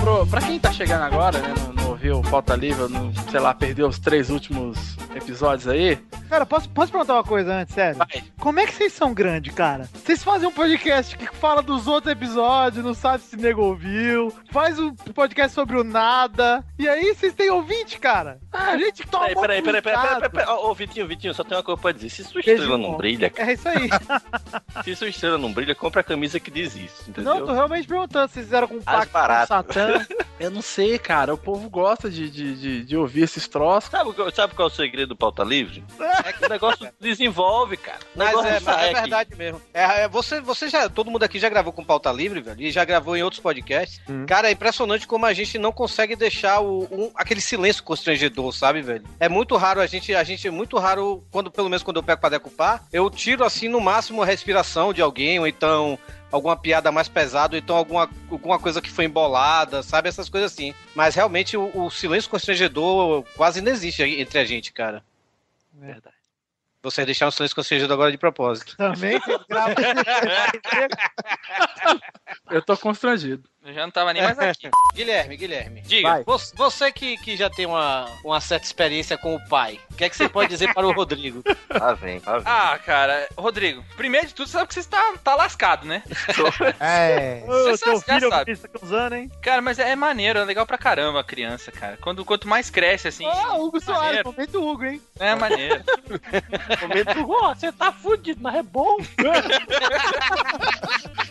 Pro, pra quem tá chegando agora, né, no, o Pauta Livre, não, sei lá, perdeu os três últimos episódios aí, Cara, posso, posso perguntar uma coisa antes, sério? Vai. Como é que vocês são grandes, cara? Vocês fazem um podcast que fala dos outros episódios, não sabe se nego ouviu, faz um podcast sobre o nada, e aí vocês têm ouvinte, cara? A gente toma Peraí, peraí, peraí, peraí, peraí, peraí, Ô, Vitinho, Vitinho, só tem uma coisa pra dizer. Se sua Beijo, estrela não brilha, cara, É isso aí. [laughs] se sua estrela não brilha, compra a camisa que diz isso, entendeu? Não, tô realmente perguntando se vocês fizeram com As pacto com o. Satã. [laughs] eu não sei, cara, o povo gosta de, de, de, de ouvir esses troços. Sabe, qual- sabe qual é o segredo do pauta livre? É que o negócio [laughs] desenvolve, cara. Mas é, mas é verdade mesmo. É, é, você, você já, todo mundo aqui já gravou com pauta livre, velho, e já gravou em outros podcasts. Cara, é impressionante como a gente não consegue deixar o, um- aquele silêncio constrangedor, sabe, velho? É muito raro a gente, a gente é muito raro quando, pelo menos quando eu pego pra decupar, eu tiro assim no máximo a respiração de alguém ou então alguma piada mais pesada, ou então alguma, alguma coisa que foi embolada, sabe? Essas coisas assim. Mas realmente o, o silêncio constrangedor quase não existe entre a gente, cara. Verdade. Vocês deixaram o silêncio constrangedor agora de propósito. Também. [laughs] Eu tô constrangido. Eu já não tava nem mais aqui. [laughs] Guilherme, Guilherme. Diga. Vai. Você, que, que já tem uma, uma certa experiência com o pai, o que é que você pode dizer para o Rodrigo? [laughs] Lá vem, lá vem. Ah, cara, Rodrigo, primeiro de tudo, você sabe que você está tá lascado, né? [laughs] É. Ô, Você teu já filho sabe. que você tá usando, hein? Cara, mas é maneiro, é legal pra caramba a criança, cara. Quando, quanto mais cresce, assim. Ah, Hugo Soares, maneiro. momento Hugo, hein? É maneiro. Momento Hugo, ó, você tá fudido, mas é bom.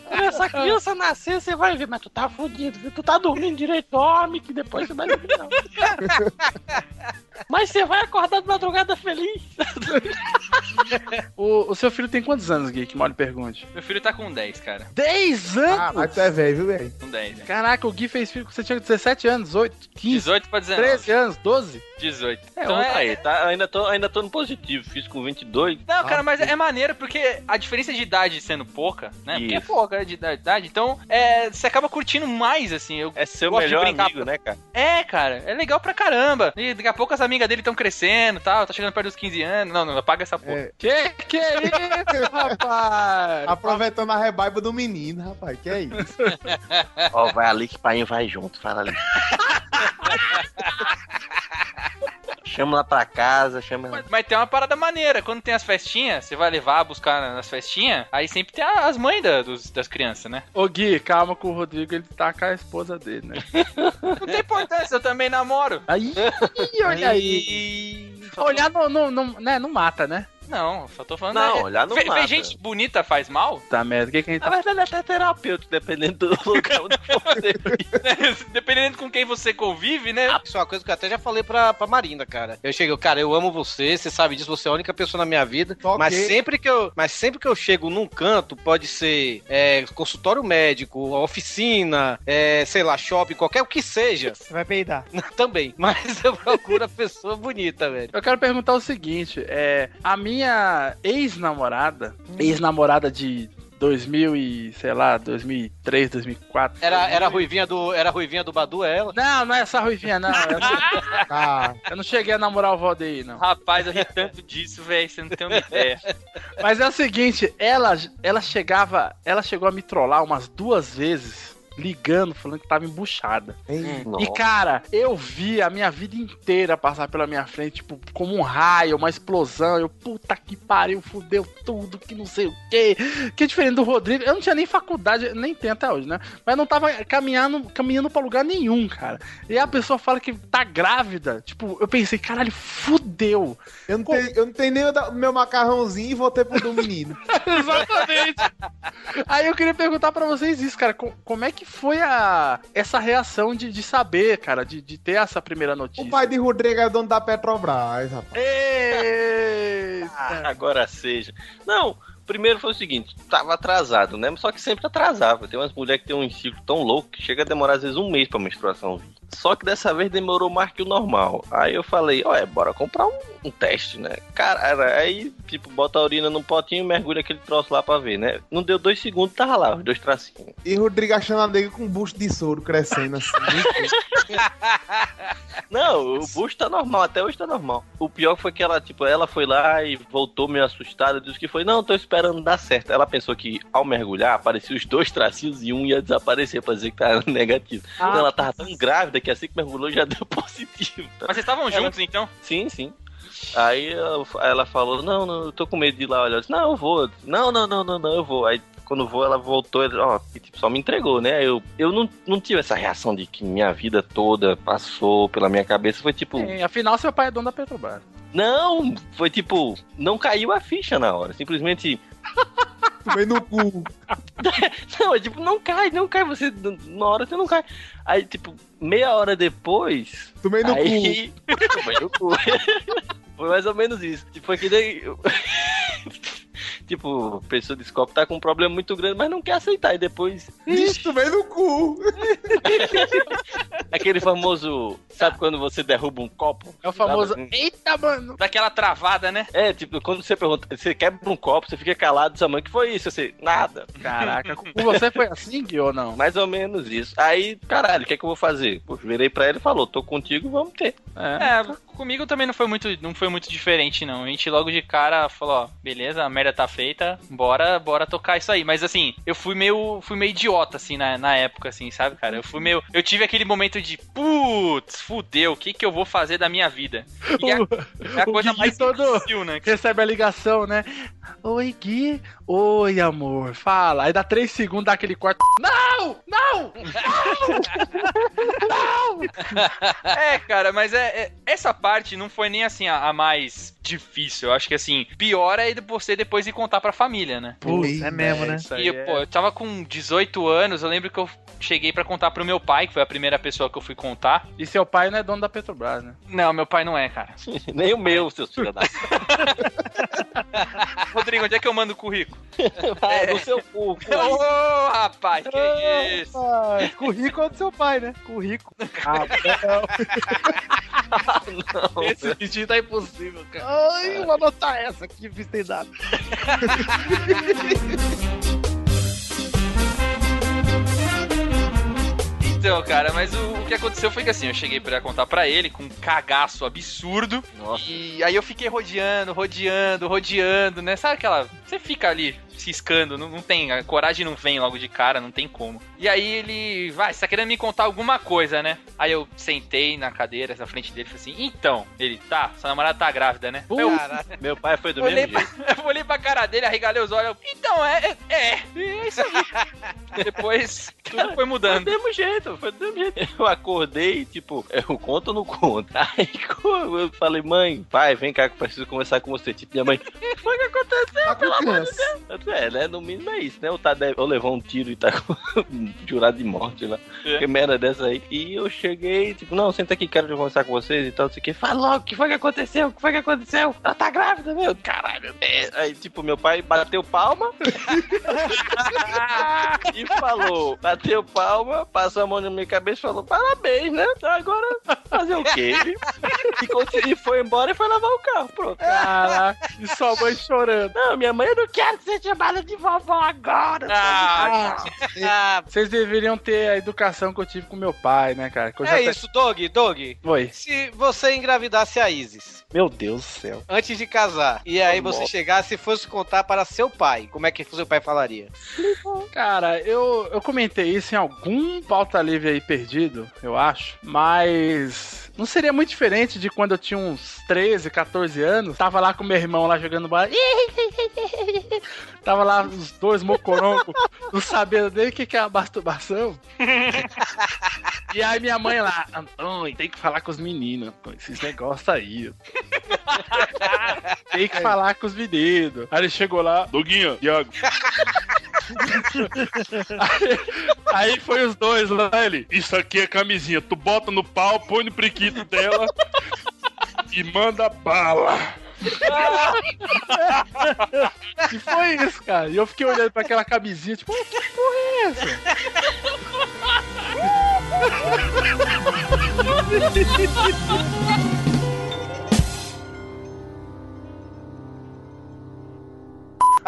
Quando essa criança nascer, você vai ver, mas tu tá fudido, viu? Tu tá dormindo direito, dorme, que depois você vai dormir. [laughs] Mas você vai acordar de madrugada feliz. [laughs] O, o seu filho tem quantos anos, Gui? Que mal lhe pergunte. Meu filho tá com 10, cara. 10 anos? Ah, mas tu é velho, viu, velho? Com 10, né? Caraca, o Gui fez filho quando você tinha 17 anos, 18, 15, 18 pra 19. 13 anos, 12? 18. É, então é, Aí, tá, ainda, tô, ainda tô no positivo, fiz com 22. Não, cara, mas é maneiro porque a diferença de idade sendo pouca, né? Porque é Isso. pouca de idade, então é, você acaba curtindo mais, assim. Eu É seu gosto de melhor brincar- amigo, né, cara? É, cara, é legal pra caramba. E daqui a pouco as amigas dele estão crescendo e tal, tá chegando perto dos 15 anos. Não, não, apaga essa porra. É. Que que é isso, [laughs] rapaz? Aproveitando a rebaiba do menino, rapaz. Que é isso? Ó, vai ali que pai vai junto, fala ali. [laughs] chama lá pra casa, chama Mas, mas tem uma parada maneira. Quando tem as festinhas, você vai levar, buscar nas festinhas, aí sempre tem as mães da- dos- das crianças, né? Ô Gui, calma com o Rodrigo, ele tá com a esposa dele, né? [laughs] Não tem importância, eu também namoro. Aí, [laughs] olha aí. Olhar não, não, não, né, não mata, né? Não, só tô falando. Não, é- olhar Ver- ver mata. gente bonita faz mal? Tá merda, o que, que a gente Na tá verdade, é até terapêutico, dependendo do lugar onde você [laughs] Dependendo com quem você convive, né? Isso é uma coisa que eu até já falei pra, pra Marina, cara. Eu chego, cara, eu amo você, você sabe disso, você é a única pessoa na minha vida. Ok. Mas sempre que eu, mas sempre que eu chego num canto, pode ser é, consultório médico, oficina, é, sei lá, shopping, qualquer o que seja, Você vai peidar. [laughs] também. Mas eu procuro a pessoa bonita, velho. Eu quero perguntar o seguinte, é, a minha ex-namorada, ex-namorada de 2000 e, sei lá, 2003, 2004. Era, era a ruivinha do, era a ruivinha do Badu, é ela. Não, não é essa ruivinha, não. Eu não, [laughs] Ah, eu não cheguei a namorar o Valdeir, não. Rapaz, eu ri tanto disso, velho, você não tem uma ideia. Mas é o seguinte, ela, ela chegava, ela chegou a me trollar umas duas vezes, ligando, falando que tava embuchada. hein? Hum. E cara, eu vi a minha vida inteira passar pela minha frente, tipo, como um raio, uma explosão. Eu, puta que pariu, fudeu tudo, que não sei o quê. Que é diferente do Rodrigo. Eu não tinha nem faculdade, nem tenho até hoje, né? Mas não tava caminhando, caminhando pra lugar nenhum, cara. E a pessoa fala que tá grávida. Tipo, eu pensei, caralho, fudeu. Eu não, tenho, eu não tenho nem o da- meu macarrãozinho e voltei pro do menino. [laughs] Exatamente. Aí eu queria perguntar pra vocês isso, cara. co- Como é que foi a essa reação de, de saber, cara, de, de ter essa primeira notícia? O pai de Rodrigo é dono da Petrobras, rapaz. Eita. [laughs] agora seja. Não, primeiro foi o seguinte, tava atrasado, né? Só que sempre atrasava. Tem umas mulheres que tem um ciclo tão louco que chega a demorar às vezes um mês pra menstruação vir. Só que dessa vez demorou mais que o normal. Aí eu falei, ué, bora comprar um, um teste, né? Cara, aí, tipo, bota a urina num potinho e mergulha aquele troço lá pra ver, né? Não deu dois segundos, tava lá, os dois tracinhos. E Rodrigo achando a nega com um busto de soro crescendo assim. [laughs] Não, o busto tá normal, até hoje tá normal. O pior foi que ela, tipo, ela foi lá e voltou meio assustada, disse que foi, não, tô esperando dar certo. Ela pensou que ao mergulhar, apareciam os dois tracinhos e um ia desaparecer pra dizer que tava [laughs] negativo. Ah, Então ela tava tão grávida que assim que mergulhou já [laughs] deu positivo. Mas vocês estavam Ela- juntos, então? Sim, sim. Aí ela, ela falou, não, não, eu tô com medo de ir lá olhar. Eu disse, não, eu vou. Não, não, não, não, não, eu vou. Aí quando vou, ela voltou, ó, e, tipo, só me entregou, né? Eu, eu não, não tive essa reação de que minha vida toda passou pela minha cabeça. Foi tipo, Sim, afinal, seu pai é dono da Petrobras. não, foi tipo, não caiu a ficha na hora. Simplesmente. Tomei no cu. [laughs] Não, é tipo, não cai, não cai. Você, na hora você não cai. Aí, tipo, meia hora depois. Tomei no aí... [laughs] Tomei no cu. [laughs] Foi mais ou menos isso. Tipo, que daí. Tipo, a pessoa desse copo tá com um problema muito grande, mas não quer aceitar. E depois. Ixi, tomei no cu. [laughs] Aquele famoso. Sabe quando você derruba um copo? É o famoso. Sabe? Eita, mano! Daquela travada, né? É, tipo, quando você pergunta, você quebra um copo, você fica calado, sua mãe, que foi isso? Você, nada. Caraca, com você foi assim, Gui, ou não? Mais ou menos isso. Aí, caralho, o que é que eu vou fazer? Pô, virei pra ele e falou, tô contigo, vamos ter. É, comigo também não foi muito, não foi muito diferente, não. A gente logo de cara falou, ó, beleza, a merda tá feita, bora, bora tocar isso aí. Mas assim, eu fui meio, fui meio idiota, assim, na, na época, assim, sabe, cara? Eu fui meio. Eu tive aquele momento de, putz, fudeu, o que que eu vou fazer da minha vida? E é, [laughs] é a O coisa mais todo difícil, né? Recebe a ligação, né? Oi, Gui. Oi, amor. Fala. Aí dá três segundos, dá aquele corte. Não! Não! [laughs] é, cara, mas é, é- essa parte não foi nem assim a, a mais difícil. Eu acho que assim, pior é você depois ir contar pra família, né? Putz, é mesmo, né? Isso E, é- pô, eu tava com 18 anos, eu lembro que eu cheguei pra contar pro meu pai, que foi a primeira pessoa que eu fui contar. E seu pai não é dono da Petrobras, né? Não, meu pai não é, cara. [laughs] Nem o meu, seus filhos da. [laughs] Rodrigo, onde é que eu mando o currículo? Ah, no seu cu. [laughs] Ô, rapaz, que isso? Ah, currículo é do seu pai, né? Currículo. Não, Esse pedido tá impossível, cara. Ai, vou anotar essa fiz tem dado. Então, cara, mas o, o que aconteceu foi que assim, eu cheguei pra contar pra ele com um cagaço absurdo. E aí eu fiquei rodeando, rodeando, rodeando, né? Sabe aquela. Você fica ali ciscando, não, não tem. A coragem não vem logo de cara, não tem como. E aí ele. Vai, você tá querendo me contar alguma coisa, né? Aí eu sentei na cadeira na frente dele e falei assim: então, ele, tá, sua namorada tá grávida, né? Eu, Meu pai foi do mesmo pra, jeito. [laughs] eu olhei pra cara dele, arregalei os olhos. eu, Então, é, é, é, é isso aí. [laughs] Depois tudo foi mudando. Foi do mesmo jeito, foi do mesmo jeito. Eu acordei, tipo, eu conto ou não conto? [laughs] Aí eu falei, mãe, pai, vem cá que eu preciso conversar com você. Tipo, minha mãe, o que foi que aconteceu? Pelo amor de. Deus. É, né? No mínimo é isso, né? Ou, tá de... ou levou um tiro e tá jurado de morte lá. É. Que merda dessa aí. E eu cheguei, tipo, não, senta aqui, quero conversar com vocês e tal, não sei o que. Fala logo, o que foi que aconteceu? O que foi que aconteceu? Ela tá grávida, meu. Caralho, é. Aí, tipo, meu pai bateu palma. [laughs] e falou, bateu palma, passou a mão na minha cabeça e falou, parabéns, né? Então agora fazer o quê? E, e foi embora e foi lavar o carro, pronto. Caraca, e sua mãe chorando. Não, minha mãe, eu não quero ser chamada de vovó agora. Ah, Ah, Vocês deveriam ter a educação que eu tive com meu pai, né, cara? É isso, Dog, Dog. Oi. Se você engravidasse a Isis Meu Deus do céu. antes de casar, e aí você chegasse e fosse contar para seu pai, como é que seu pai falaria? Cara, eu, eu comentei isso em algum pauta livre aí perdido, eu acho. Mas não seria muito diferente de quando eu tinha uns 13, 14 anos. Tava lá com meu irmão lá jogando bola. [laughs] Tava lá os dois mocorongos, [laughs] não sabendo nem o que que é a masturbação. [laughs] E aí minha mãe lá, Antônio, tem que falar com os meninos, Antônio, esses negócios aí. Tem que falar com os meninos. Aí ele chegou lá, Doguinho, Diago. aí, aí foi os dois lá, ele. Isso aqui é camisinha, tu bota no pau, põe no priquito dela e manda bala. [laughs] e foi isso, cara. E eu fiquei olhando pra aquela camisinha, tipo, "Ué, que porra é essa? [laughs]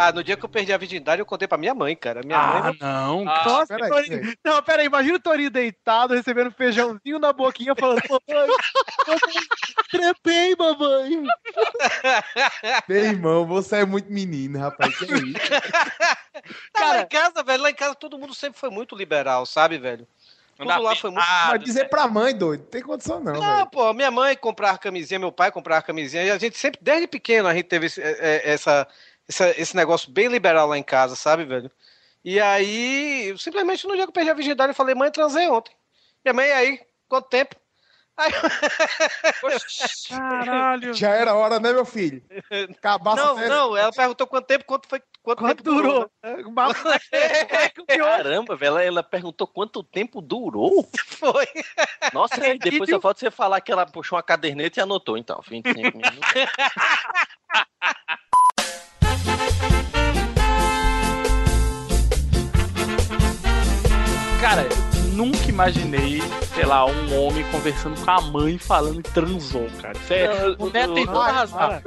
Ah, no dia que eu perdi a virgindade, eu contei pra minha mãe, cara. Minha Ah, mãe. não. Nossa, peraí, Torinho. peraí. Não, pera aí, imagina o Torinho deitado, recebendo feijãozinho na boquinha, falando, mamãe, eu trepei, mamãe. Meu irmão, você é muito menino, rapaz. Que é isso? [laughs] Cara, lá em casa, velho, lá em casa todo mundo sempre foi muito liberal, sabe, velho? Tudo lá foi muito. Mas dizer pra mãe, doido, não tem condição não, Não, velho. pô, minha mãe comprava camisinha, meu pai comprava camisinha, e a gente sempre, desde pequeno, a gente teve esse, é, é, essa, essa- esse negócio bem liberal lá em casa, sabe, velho? E aí, eu simplesmente no dia que eu perdi a virgindade, eu falei, mãe, transei ontem. Minha mãe, aí, quanto tempo? Aí, [laughs] Caralho. Já era hora, né, meu filho? Acabasse não, não, ela perguntou quanto tempo, quanto foi, quanto, Quanto tempo durou? Caramba, velho, ela, perguntou quanto tempo durou. Foi. Nossa, e depois só falta você falar que ela puxou uma caderneta e anotou, então. 25 minutos. [laughs] Cara, eu nunca imaginei, sei lá, um homem conversando com a mãe falando que transou, cara. Isso é, o Neto tem toda razão. Ah,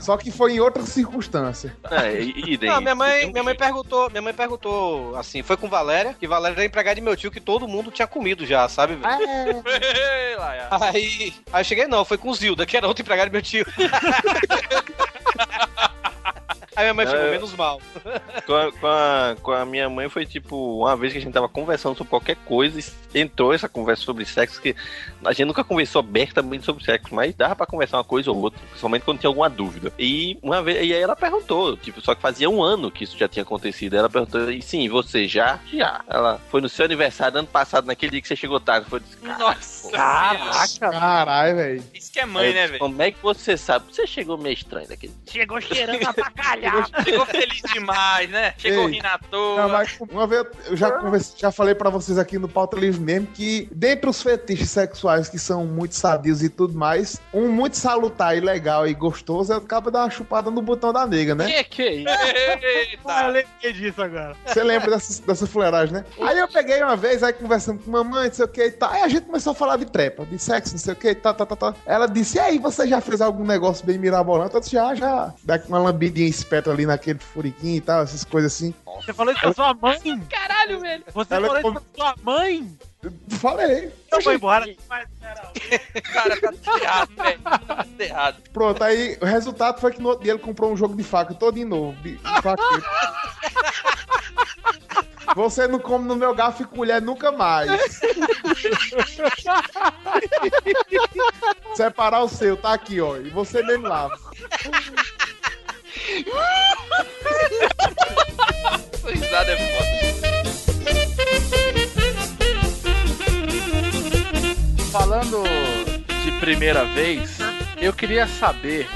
Só que foi em outra circunstância. É, idem. Não, minha mãe, minha mãe perguntou, minha mãe perguntou assim, foi com Valéria, que Valéria era empregada de meu tio, que todo mundo tinha comido já, sabe? Ei, [laughs] lá, é. Aí, aí eu cheguei, não, foi com Zilda, que era outro empregado do meu tio. [laughs] Aí minha mãe ficou menos mal. com, a, com, a, com a minha mãe foi tipo, uma vez que a gente tava conversando sobre qualquer coisa, e entrou essa conversa sobre sexo, que a gente nunca conversou abertamente sobre sexo, mas dava pra conversar uma coisa ou outra, principalmente quando tinha alguma dúvida. E uma vez, e aí ela perguntou, tipo, só que fazia um ano que isso já tinha acontecido. Ela perguntou, e sim, você já? Já. Ela foi no seu aniversário ano passado, naquele dia que você chegou tarde. Foi, Nossa, Caraca. Caralho, velho. Isso que é mãe, Aí, né, velho? Como é que você sabe? Você chegou meio estranho daquele dia. Chegou cheirando a Chegou feliz demais, né? Chegou Ei. rindo à toa. Não, mas uma vez eu já, conversei- já falei pra vocês aqui no Pauta Livre mesmo que, dentre os fetiches sexuais que são muito sadios e tudo mais, um muito salutar e legal e gostoso é o cabo dar uma chupada no botão da nega, né? Que que é isso? Ah, eu lembrei disso agora. Você lembra dessa, dessa fuleiragem, né? Aí eu peguei uma vez, aí conversando com mamãe, não sei o que e tal. Aí a gente começou a falar de trepa, de sexo, não sei o que e tal, tal, tal, tal. Ela disse, e aí, você já fez algum negócio bem mirabolante? Eu disse, já, já. Dá uma lambidinha esperta ali naquele furiquinho e tal, essas coisas assim. Você falou isso pra sua mãe? Caralho, velho. Você Ela falou com- isso pra sua mãe? Falei. Eu vou embora. [laughs] Cara, tá tudo errado, velho. Tá tudo errado. Pronto, aí o resultado foi que no outro dia ele comprou um jogo de faca todo de novo. De, de faqueiro. [laughs] Você não come no meu garfo e colher nunca mais. [laughs] Separar o seu, tá aqui, ó. E você mesmo lava. Risada é foda. Falando de primeira vez, eu queria saber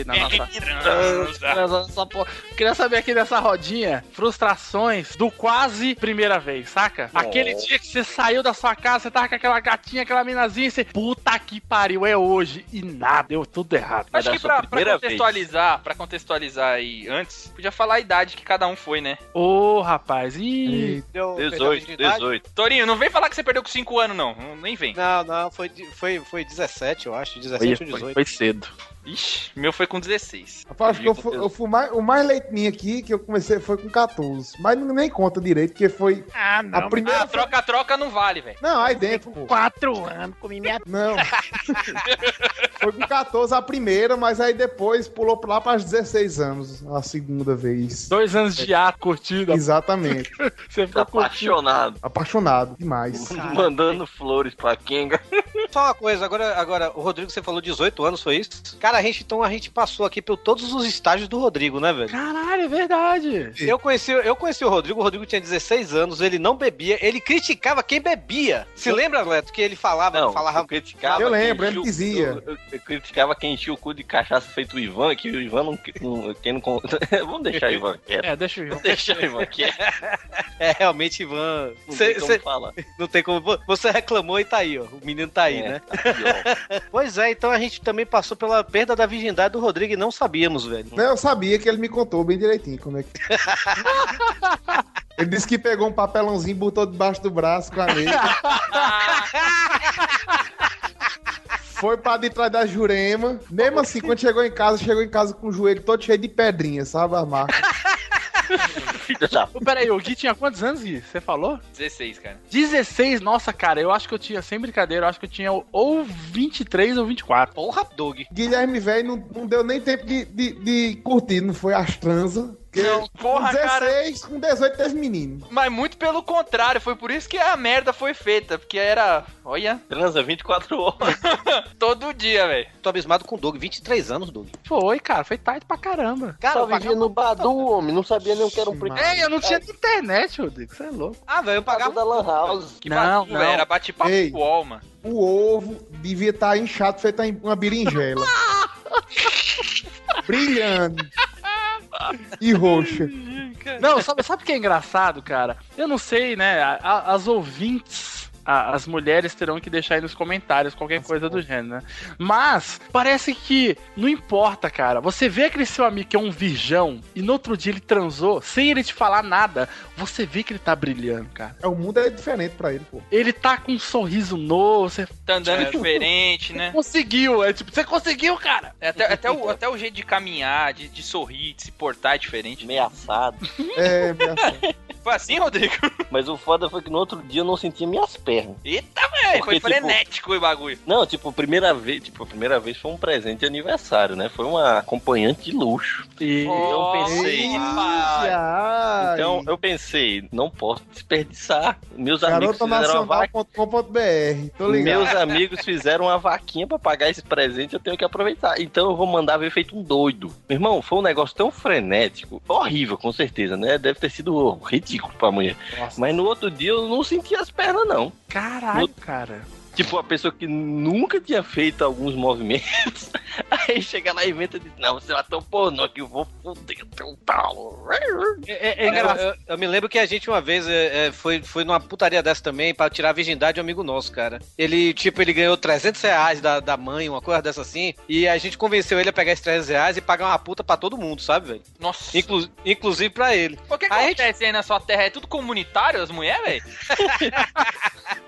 aqui na nossa. Nessa porra. Queria saber aqui nessa rodinha frustrações do quase primeira vez, saca? Aquele dia que você saiu da sua casa, você tava com aquela gatinha, aquela minazinha, e você, puta que pariu, é hoje. E nada, deu tudo errado. Acho que pra, pra primeira vez. contextualizar, pra contextualizar aí antes, podia falar a idade que cada um foi, né? Ô, rapaz, ih. Deu, perdeu a 18, virgindade? 18. Torinho, não vem falar que você perdeu com 5 anos, não. Nem vem. Não, não, foi, foi, foi 17, eu acho. 17 Foi, ou foi, 18. foi cedo. Ixi, meu foi com 16. Rapaz, acho que eu, eu fui mais, o mais leitinho aqui que eu comecei foi com 14. Mas nem conta direito, porque foi Ah, não. a primeira. Ah, troca-troca não vale, velho. Não, aí dentro, pô. Quatro anos, comi minha... Não. [laughs] Foi com 14 a primeira, mas aí depois pulou lá para 16 anos, a segunda vez. Dois anos de ato curtido. Exatamente. [laughs] Você ficou. Apaixonado. Apaixonado demais. Mandando flores pra Kenga. Só uma coisa, agora, agora, o Rodrigo, você falou 18 anos, foi isso? Cara, a gente, então, a gente passou aqui por todos os estágios do Rodrigo, né, velho? Caralho, é verdade. Eu conheci, eu conheci o Rodrigo, o Rodrigo tinha 16 anos, ele não bebia, ele criticava quem bebia. Se lembra, Leto, que ele falava, Não, falava... eu criticava. Eu lembro, ele o- dizia. Eu, eu- eu criticava quem enchia o cu de cachaça feito o Ivan, que o Ivan não. não- quem não [laughs] Vamos deixar o Ivan [laughs] quieto. É, deixa eu Vamos deixar o Ivan quieto. [laughs] É, realmente, Ivan... Não Cê- tem como cê- falar. não tem como... Você reclamou e tá aí, ó. O menino tá aí, É, né? tá. Pois é, então a gente também passou pela perda da virgindade do Rodrigo e não sabíamos, velho. Não, eu sabia que ele me contou bem direitinho como é que. [laughs] Ele disse que pegou um papelãozinho, botou debaixo do braço com a nega. [laughs] Foi pra detrás da Jurema. Mesmo assim, quando chegou em casa, chegou em casa com o joelho todo cheio de pedrinha, sabe, a marca? [laughs] [laughs] Ô, Peraí, o Gui tinha quantos anos, Gui? Você falou? 16, cara. 16, nossa, cara, eu acho que eu tinha, sem brincadeira, eu acho que eu tinha ou 23 ou 24. Porra, Doug. Guilherme, velho, não, não deu nem tempo de, de, de curtir, não foi as transas. Porque Não, porra, com 16, com 18 teve menino. Mas muito pelo contrário, foi por isso que a merda foi feita, porque era, olha, Transa 24 horas. [laughs] todo dia, velho. Tô abismado com o Doug. 23 anos, Doug. Foi, cara, foi tarde pra caramba. Cara, Só eu vivia no Badu, homem. Não sabia nem o que era um primo. É, eu não tinha internet, Rodrigo, você é louco. Ah, velho, eu pagava. da Lan House. Que Não, batu, não. velho, era bate-papo Ei. wall, mano. O ovo devia estar inchado, feito em uma berinjela. [laughs] Brilhando. E roxa. Não, sabe, sabe o que é engraçado, cara? Eu não sei, né? a- a- as ouvintes, a- as mulheres terão que deixar aí nos comentários qualquer coisa do gênero, né? Mas parece que não importa, cara. Você vê aquele seu amigo que é um virgão e no outro dia ele transou sem ele te falar nada, você vê que ele tá brilhando, cara. É, o mundo é diferente pra ele, pô. Ele tá com um sorriso novo, você Tá andando [laughs] diferente, né? conseguiu, é tipo, você conseguiu, cara. É, Até, até, o, até o jeito de caminhar, de, de sorrir, de se portar é diferente. Ameaçado. É, minha- Foi assim, Rodrigo? [laughs] Mas o foda foi que no outro dia eu não sentia minhas pernas. Eita, velho, foi tipo, frenético o bagulho. Não, tipo, primeira vez, tipo, a primeira vez foi um presente de aniversário, né? Foi uma acompanhante de luxo. E eu pensei, Ai, ai. então eu pensei, não posso desperdiçar. Meus amigos fizeram uma vaquinha. Garotonacional.com.br, tô ligado. Meus amigos fizeram uma vaquinha pra pagar esse presente, eu tenho que aproveitar. Então eu vou mandar ver feito um doido. Meu irmão, foi um negócio tão frenético, horrível, com certeza, né? Deve ter sido ridículo pra mulher. Mas no outro dia eu não senti as pernas, não. Caralho, cara. Tipo, uma pessoa que nunca tinha feito alguns movimentos, [laughs] aí chega lá e inventa de não, você é tão pornô que eu vou foder teu pau. É, engraçado. Eu, eu me lembro que a gente uma vez é, é, foi, foi numa putaria dessa também pra tirar a virgindade de um amigo nosso, cara. Ele, tipo, ele ganhou 300 reais da, da mãe, uma coisa dessa assim, e a gente convenceu ele a pegar esses 300 reais e pagar uma puta pra todo mundo, sabe, velho? Nossa. Inclu inclusive pra ele. O que, que Aí a acontece aí na sua terra? É tudo comunitário, as mulheres, velho? [laughs]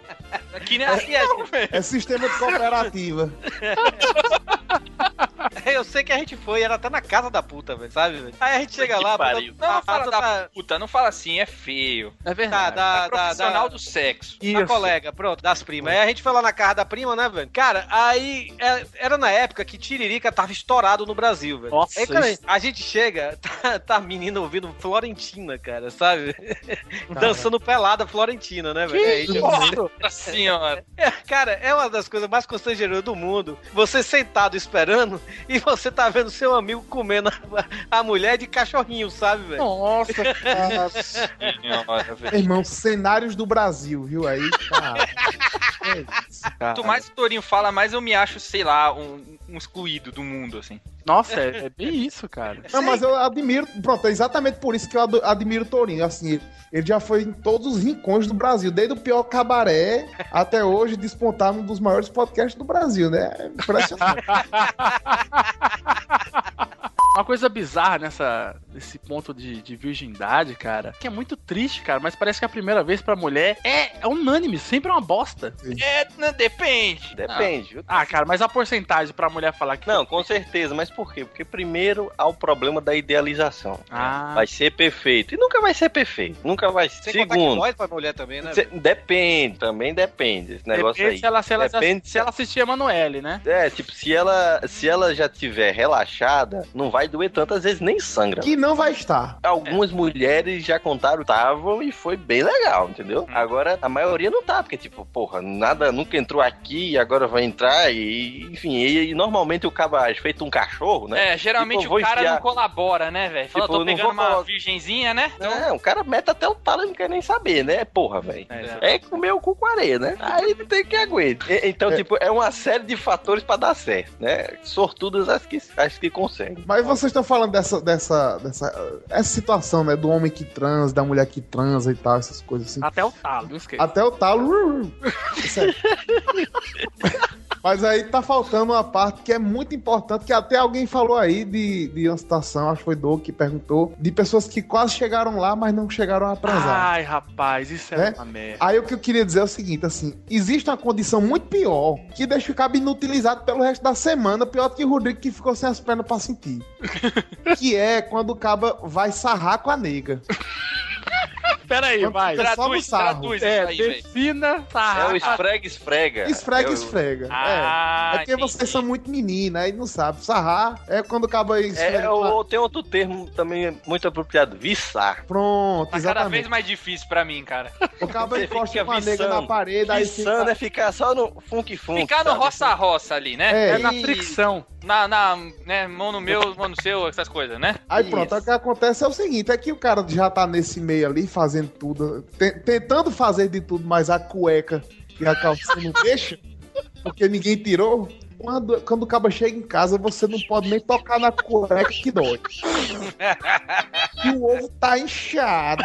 Aqui não é assim, velho. É sistema de cooperativa. [laughs] [laughs] Eu sei que a gente foi, era até na casa da puta, velho, sabe, velho? Aí a gente chega lá, pariu. puta- Não, a- fala da puta, não fala assim, é feio. É Tá, verdade. da, é profissional da, da, do sexo. Da colega, pronto, das primas. Aí a gente foi lá na casa da prima, né, velho? Cara, aí é, era na época que Tiririca tava estourado no Brasil, velho. Nossa, aí quando isso- a gente chega, [laughs] tá, tá a menina ouvindo Florentina, cara, sabe? [laughs] Dançando pelada Florentina, né, velho? Aí, tipo, Nossa senhora. é, Cara, é uma das coisas mais constrangedoras do mundo. Você sentado esperando [laughs] e você tá vendo seu amigo comendo a, a mulher de cachorrinho, sabe, velho? Nossa, cara. Senhora. Irmão, cenários do Brasil, viu aí? Cara. É isso, cara. Quanto mais o Torinho fala, mais eu me acho, sei lá, um, um excluído do mundo, assim. Nossa, é, é bem isso, cara. Não, mas eu admiro, pronto, é exatamente por isso que eu admiro o Torinho. Assim, ele já foi em todos os rincões do Brasil, desde o pior cabaré até hoje despontar num dos maiores podcasts do Brasil, né? É impressionante. [laughs] Uma coisa bizarra nessa, nesse ponto de, de virgindade, cara, que é muito triste, cara, mas parece que a primeira vez pra mulher é, é unânime, sempre é uma bosta. É, não, depende. Depende. viu? Ah, cara, mas a porcentagem pra mulher falar que. Não, com certeza, mas por quê? Porque primeiro há o problema da idealização. Ah. Vai ser perfeito. E nunca vai ser perfeito. Nunca vai ser. Segundo. dói pra mulher também, né? cê- depende, também depende. Esse negócio Depende aí. se ela, se, ela, Depende se ela assistir a Emanuele, né? É, tipo, se ela, se ela já tiver relaxada, não vai doer tanto, às vezes nem sangra. que não vai estar. Algumas mulheres já contaram estavam e foi bem legal, entendeu? Agora, a maioria não tá, porque, tipo, porra, nada nunca entrou aqui e agora vai entrar e, enfim, e, e normalmente o caba é feito um cachorro, né? É, geralmente Tipo, o cara enfiar- não colabora, né, velho? Fala, Tipo, tô não pegando vou uma falar- virgenzinha, né? É, o cara mete até o talo e não quer nem saber, né? Porra, velho. É, comer o cu com areia, né? Aí tem que aguentar. Então, tipo, é uma série de fatores pra dar certo, né? Sortudas as que, as que conseguem. Mas vocês estão falando dessa, dessa, dessa essa situação, né? Do homem que transa, da mulher que transa e tal, essas coisas assim. Até o talo, não esqueça. Até o talo. Sério. [laughs] Mas aí tá faltando uma parte que é muito importante, que até alguém falou aí de, de uma situação, acho que foi Doug que perguntou, de pessoas que quase chegaram lá, mas não chegaram a atrasar. Ai, rapaz, isso é Né? uma merda. Aí o que eu queria dizer é o seguinte, assim, existe uma condição muito pior que deixa o cabo inutilizado pelo resto da semana, pior do que o Rodrigo que ficou sem as pernas pra sentir. [laughs] que é quando o cabo vai sarrar com a nega. Pera aí, Quando vai. no sarro. É, defina É o esfrega, esfrega. Esfrega, É esfrega. Ah, é. É porque vocês são muito menina, aí não sabe. Sarrar é quando o cabo esfrega. É, ou tem outro termo também muito apropriado, viçar. Pronto, Tá cada exatamente. vez mais difícil pra mim, cara. O cabo encosta com a nega na parede, aí Viçando fica... é ficar só no funk-funk. Ficar no roça-roça ali, né? É. É na E- fricção. Na, na, né, mão no meu, mão no seu, essas coisas, né? Aí pronto, aí o que acontece é o seguinte, é que o cara já tá nesse meio ali, fazendo tudo, te- tentando fazer de tudo, mas a cueca e a calça não deixa, porque ninguém tirou. Quando, quando o cabo chega em casa, você não pode nem tocar na cueca que dói. E o ovo tá inchado.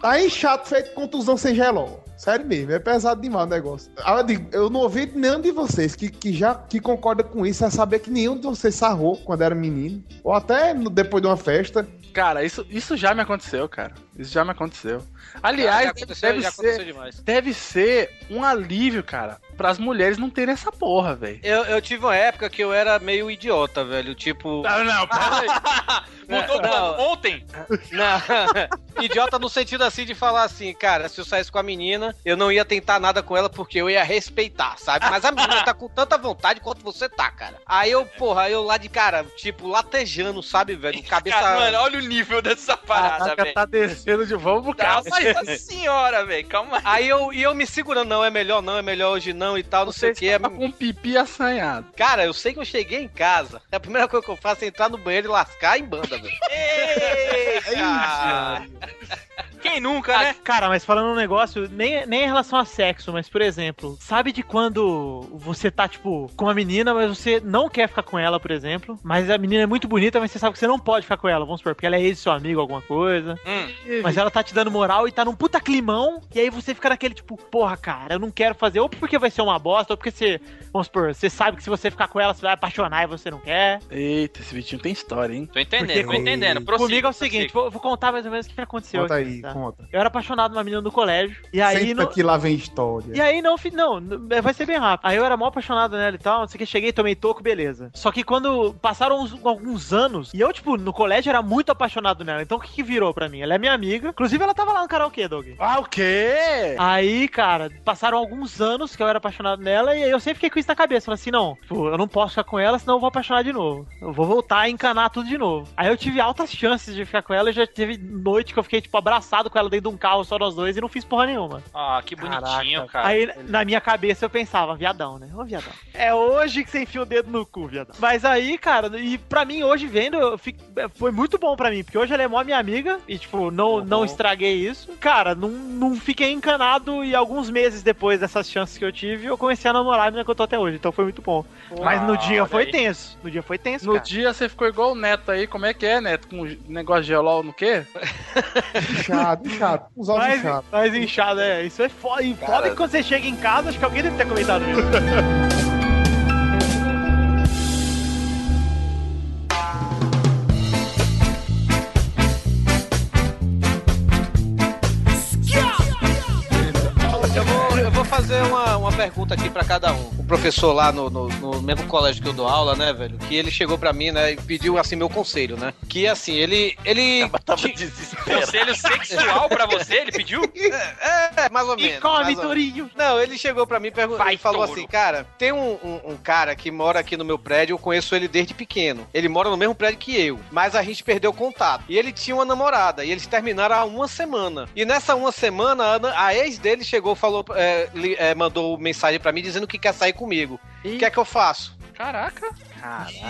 tá inchado, feito contusão sem geló. Sério mesmo, é pesado demais o negócio. Ah, Eu, digo, eu não ouvi nenhum de vocês que, que já que concorda com isso, é saber que nenhum de vocês sarrou quando era menino. Ou até depois de uma festa. Cara, isso, isso já me aconteceu, cara. Isso já me aconteceu. Aliás, já aconteceu, deve, ser, demais. deve ser um alívio, cara, pras mulheres não terem essa porra, velho. Eu, eu tive uma época que eu era meio idiota, velho. Tipo. Não, não, peraí. [laughs] Mudou Não. Ontem? Não. [laughs] idiota no sentido assim de falar assim, cara, se eu saísse com a menina, eu não ia tentar nada com ela porque eu ia respeitar, sabe? Mas a menina tá com tanta vontade quanto você tá, cara. Aí eu, porra, eu lá de cara, tipo, latejando, sabe, velho? Cabeça. Cara, mano, olha o nível dessa parada, velho. tá descendo de vamos pro carro. Nossa [laughs] senhora, velho, calma aí. Aí eu, e eu me segurando, não, é melhor não, é melhor hoje não e tal, não sei o que. Tá com pipi assanhado. Cara, eu sei que eu cheguei em casa. A primeira coisa que eu faço é entrar no banheiro e lascar em banda, velho. [laughs] Quem nunca, né? Cara, mas falando um negócio, nem, nem em relação a sexo, mas por exemplo, sabe de quando você tá, tipo, com uma menina, mas você não quer ficar com ela, por exemplo, mas a menina é muito bonita, mas você sabe que você não pode ficar com ela, vamos supor, porque ela é ex seu amigo, alguma coisa. Hum. Mas ela tá te dando moral e tá num puta climão, e aí você fica naquele tipo, porra, cara, eu não quero fazer, ou porque vai ser uma bosta, ou porque você, vamos supor, você sabe que se você ficar com ela, você vai apaixonar e você não quer. Eita, esse Vitinho tem história, hein? Tô entendendo, Porque tô com- entendendo. Prossiga, Comigo é o seguinte, vou, vou contar mais ou menos o que aconteceu. Conta aqui, aí, tá? conta. Eu era apaixonado numa menina no colégio, e aí... Senta no- que lá vem história. E aí não, não, vai ser bem rápido. Aí eu era mó apaixonado nela e tal, não sei o que, cheguei, tomei toco, beleza. Só que quando passaram uns- alguns anos, e eu, tipo, no colégio era muito apaixonado nela, então o que que virou pra mim? Ela é minha amiga, inclusive ela tava lá no karaokê, Doug. Ah, o quê? Aí, cara, passaram alguns anos que eu era apaixonado nela, e aí eu sempre fiquei com isso na cabeça, falei assim, não, tipo, eu não posso ficar com ela, senão eu vou apaixonar de novo. Eu vou voltar a encanar tudo de novo. Aí eu tive altas chances de ficar com ela, e já teve noite que eu fiquei, tipo, abraçado com ela dentro de um carro, só nós dois, e não fiz porra nenhuma. Ah, que bonitinho, cara. Aí, na minha cabeça, eu pensava, viadão, né? Ô, viadão. É hoje que você enfia o dedo no cu, viadão. Mas aí, cara, e pra mim, hoje vendo, eu fico- foi muito bom pra mim, porque hoje ela é mó minha amiga, e, tipo, não, não estraguei isso. Cara, não, não fiquei encanado, e alguns meses depois dessas chances que eu tive, eu comecei a namorar a menina que eu tô até hoje, então foi muito bom. Mas no dia olha foi aí. tenso. No dia foi tenso, No cara. dia você ficou igual o Neto aí, como é que é, Neto? Com negócio de gelol no quê? Inchado, inchado. Os olhos Mais, inchados. mais inchado, é. Isso é foda. E foda que quando você chega em casa, acho que alguém deve ter comentado isso. [laughs] pergunta aqui pra cada um. O professor lá no, no, no mesmo colégio que eu dou aula, né, velho? Que ele chegou pra mim, né, e pediu, assim, meu conselho, né? Que, assim, ele... ele [laughs] Conselho sexual pra você, ele pediu? [laughs] É, mais ou menos. come, ou menos. Tourinho. Não, ele chegou pra mim e e falou touro. assim, cara, tem um, um- um cara que mora aqui no meu prédio, eu conheço ele desde pequeno. Ele mora no mesmo prédio que eu, mas a gente perdeu contato. E ele tinha uma namorada, e eles terminaram há uma semana. E nessa uma semana, a, a ex dele chegou, falou, é, li- é, mandou mensagem pra mim dizendo que quer sair comigo. O que é que eu faço? Caraca.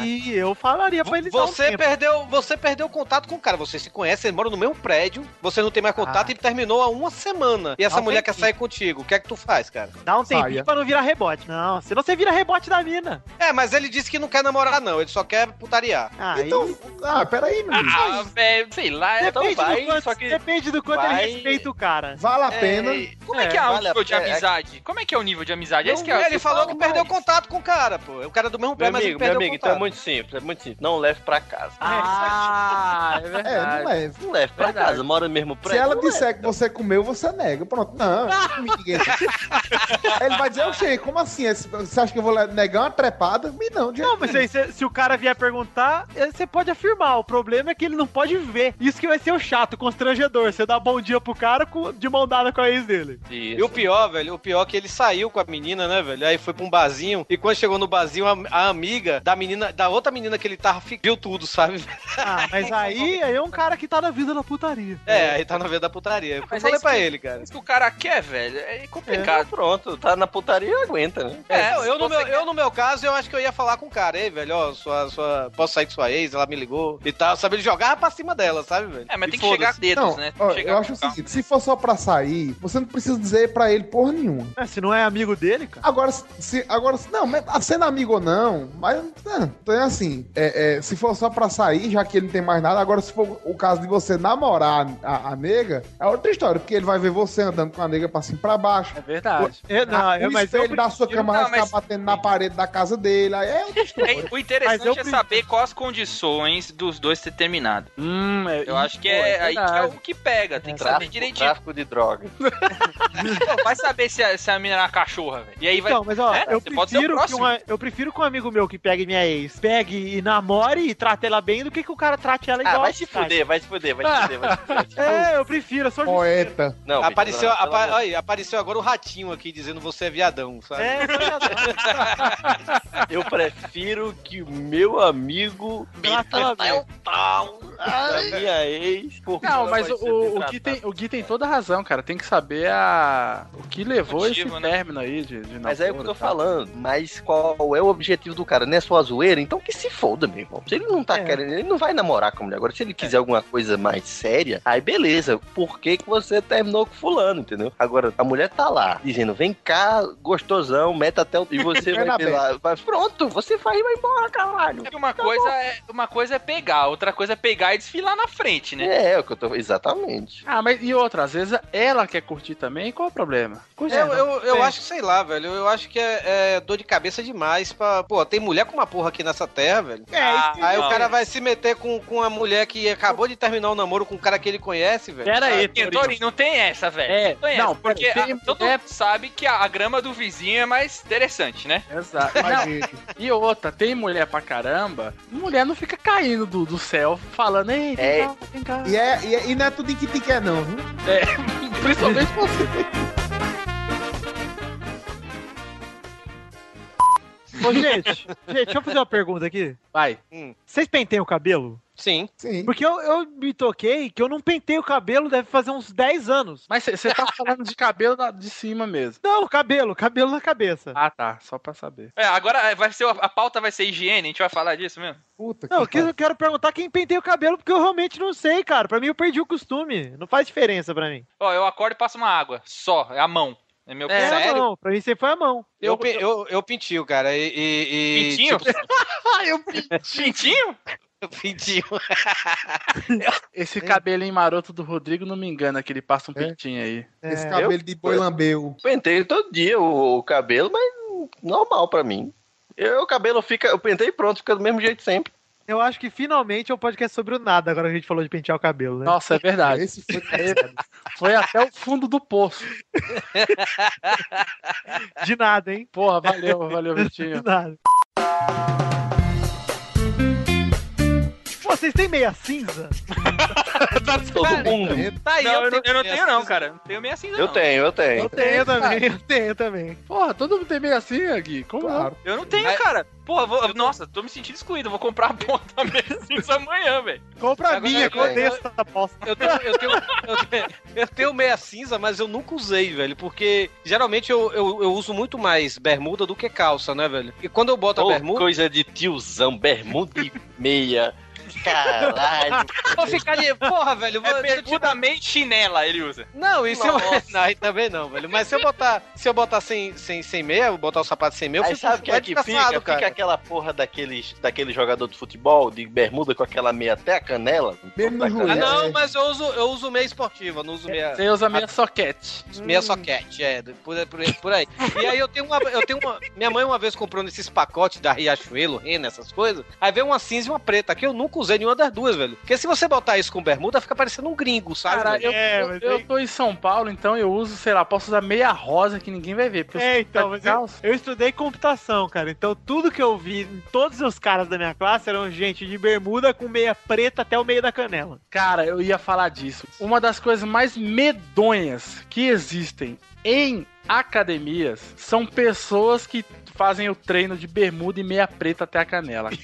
E eu falaria pra ele um Você tempo. perdeu, você perdeu contato com o cara, você se conhece, você mora no mesmo prédio, você não tem mais contato e terminou há uma semana. E essa Dá um mulher quer sair contigo, o que é que tu faz, cara? Dá um tempinho Saia. pra não virar rebote. Não, senão você vira rebote da mina. É, mas ele disse que não quer namorar não, ele só quer putariar. Ah, Então, ah, peraí, meu. Ah, velho, sei lá. é- Depende, vai, do quanto, só que depende do quanto vai- ele respeita o cara. Vale a pena. Como é, É, que é o vale a nível de amizade? Como é que é o nível de amizade? É isso que é, ele falou que perdeu contato com o cara, pô. O cara é do mesmo Meu prédio, mas ele perdeu amigo, então é muito simples, é muito simples. Não leve pra casa. Ah, [laughs] é É, verdade. não leve. Não leve pra Verdade. casa, mora no mesmo Se prédio. ela disser leve. que você comeu, você nega. Pronto. Não, [laughs] ele vai dizer, oxê, como assim? Esse- Você acha que eu vou negar uma trepada? Me não, de Não, mas aí, se, se o cara vier perguntar, eh, você pode afirmar. O problema é que ele não pode ver. Isso que vai ser o chato, constrangedor. Você dá bom dia pro cara de mão dada com a ex dele. E o pior, velho, o pior é que ele saiu com a menina, né, velho? Aí foi pra um barzinho. E quando chegou no barzinho, a, a amiga da menina, da outra menina que ele tava, viu tudo, sabe? Ah, mas [laughs] aí, aí é um cara que tá na vida da putaria. É, aí tá na vez da putaria. Eu Mas falei é pra que- ele, cara. Isso que o cara quer, velho, é Ah, complicado. pronto, tá na putaria aguenta, né? É, eu, se no meu, eu, no meu caso, eu acho que eu ia falar com o cara, ei, velho, ó, sua, sua, posso sair com sua ex, ela me ligou e tal, sabe? Ele jogava pra cima dela, sabe, velho? É, mas E tem que chegar dedos, Não, né? Ó, chegar eu acho o seguinte, se for só pra sair, você não precisa dizer pra ele porra nenhuma. É, se não é amigo dele, cara. Agora, se, agora, se- não, mas sendo amigo ou não, mas, não, então é assim, é, é, se for só pra sair, já que ele não tem mais nada, agora se for o caso de você namorar a, a nega, é outra história, porque ele vai ver você andando com a nega pra cima e pra baixo. É verdade. É, não, Ah, é, o mas eu da sua cama vai ficar mas- batendo na parede da casa dele, aí é outra história. É, o Mas interessante eu é saber quais as condições dos dois ter terminado. Hum, é, Eu acho que é, aí que é o que pega. Tem que saber direitinho. tráfico de droga. [laughs] Pô, vai saber se a, se a mina é uma cachorra, velho. E aí vai. Então, mas ó, É, eu, você pode ser o prefiro que uma, eu prefiro que um amigo meu que pegue minha ex pegue e namore e trate ela bem do que que o cara trate ela igual. Ah, vai se fuder, vai se fuder, vai se fuder, vai se fuder. [laughs] É, eu prefiro, eu sou. Poeta. Não, Apareceu, pelo apa- aí, apareceu agora o ratinho aqui dizendo você é viadão, sabe? É, eu sou [laughs] Eu prefiro que o meu amigo Trata ela bem. o da minha ex. Não, mas o, o, Gui tem, o Gui tem toda a razão, cara. Tem que saber a, o que levou Motivo, esse né? término aí de, de Mas é o que eu tô falando. Mas qual é o objetivo do cara? Não é só a zoeira? Então que se foda, meu irmão. Se ele não tá É. querendo, ele não vai namorar com a mulher. Agora, se ele quiser alguma coisa mais séria, aí beleza. Por que, que você terminou com fulano, entendeu? Agora, a mulher tá lá, dizendo, vem cá, gostosão, meta até o... E [laughs] você vai lá. Vai, pronto, você vai e vai embora, caralho. É uma coisa é, uma coisa é pegar, outra coisa é pegar e desfilar na frente, né? É, é o que eu tô... Exatamente. Ah, mas e outra, às vezes ela quer curtir também, qual é o problema? Curte Eu, eu, eu É. acho que, sei lá, velho. Eu acho que é, é dor de cabeça demais pra. Pô, tem mulher com uma porra aqui nessa terra, velho. É, Ah, Aí não. o cara vai se meter com, com a mulher que acabou de terminar o namoro com um cara que ele conhece, velho. Pera aí, Torinho. Torinho, não tem essa, velho. É, não tem não, essa, porque tem a- todo mundo sabe que a, a grama do vizinho é mais interessante, né? Exato. E outra, tem mulher pra caramba, mulher não fica caindo do, do céu falando, ei, vem É. cá, vem cá. E, é, e, é- e não é tudo em que te quer, não, viu? [laughs] Principalmente [laughs] você. Ô, gente, gente, deixa eu fazer uma pergunta aqui. Vai. Vocês penteiam o cabelo? Sim. Sim. Porque eu, eu me toquei que eu não pentei o cabelo deve fazer uns 10 anos. Mas você tá falando de cabelo da- de cima mesmo. Não, cabelo, cabelo na cabeça. Ah, tá. Só pra saber. É, agora vai ser, a pauta vai ser higiene, a gente vai falar disso mesmo. Puta Não, eu que que- eu quero perguntar quem penteia o cabelo, porque eu realmente não sei, cara. Pra mim eu perdi o costume. Não faz diferença pra mim. Ó, eu acordo e passo uma água, só, é a mão. É meu É, sério? não, pra mim sempre foi a mão. Eu, pe- eu, eu pintio, cara. E. e, e- Pintinho? tipo, [laughs] eu Pintinho? eu [laughs] pintio. [laughs] Esse cabelinho maroto do Rodrigo não me engana que ele passa um É. pintinho aí. Esse É, cabelo de boi lambeu. Penteio todo dia o, o cabelo, mas normal pra mim. Eu, o cabelo fica, eu pentei e pronto, fica do mesmo jeito sempre. Eu acho que finalmente é um podcast sobre o nada, agora que a gente falou de pentear o cabelo, né? Nossa, é verdade. Esse foi. [laughs] Foi até o fundo do poço. De nada, hein? Porra, valeu, valeu, De Vitinho. nada. Vocês têm meia cinza? [laughs] Todo mundo. Tá aí, eu, não, eu não tenho, não, cara. Não tenho meia cinza. Eu não. tenho, eu tenho. Eu tenho também, eu tenho também. Porra, todo mundo tem meio assim, Gui. Como Claro. Eu não tenho, cara. Porra, vou- nossa, tô me sentindo excluído. Vou comprar a meia cinza [laughs] amanhã, velho. Compra a minha, eu- que eu odeio essa bosta. Eu tenho, eu, tenho, eu, tenho, eu tenho meia cinza, mas eu nunca usei, velho. Porque geralmente eu, eu, eu uso muito mais bermuda do que calça, né, velho? E quando eu boto a Ô, bermuda. coisa de tiozão, bermuda e meia. Caralho. Vou ficar de. Porra, velho. É vou- bermuda, meia e chinela ele usa. Não, e se eu. [laughs] Não, aí também não, velho. Mas se eu botar, se eu botar sem, sem, sem meia, eu botar o sapato sem meia, eu Aí fico sabe o que é que fica? cara. Fica aquela porra daqueles, daquele jogador de futebol, de bermuda com aquela meia até a canela. Mesmo no. Ah, não, mas eu uso, eu uso meia esportiva, não uso meia. Você usa meia soquete. Meia soquete, é, por, por, por aí. E aí eu tenho uma. Eu tenho uma. Minha mãe uma vez comprou nesses pacotes da Riachuelo, Rena, essas coisas. Aí veio uma cinza e uma preta. Aqui eu nunca usei nenhuma das duas, velho. Porque se você botar isso com bermuda, fica parecendo um gringo, sabe? Cara, eu, É, eu, mas eu aí- tô em São Paulo, então eu uso, sei lá, posso usar meia rosa que ninguém vai ver. eu É, então, de mas eu, eu estudei computação, cara. Então tudo que eu vi, todos os caras da minha classe eram gente de bermuda com meia preta até o meio da canela. Cara, eu ia falar disso. Uma das coisas mais medonhas que existem em academias são pessoas que fazem o treino de bermuda e meia preta até a canela. [laughs]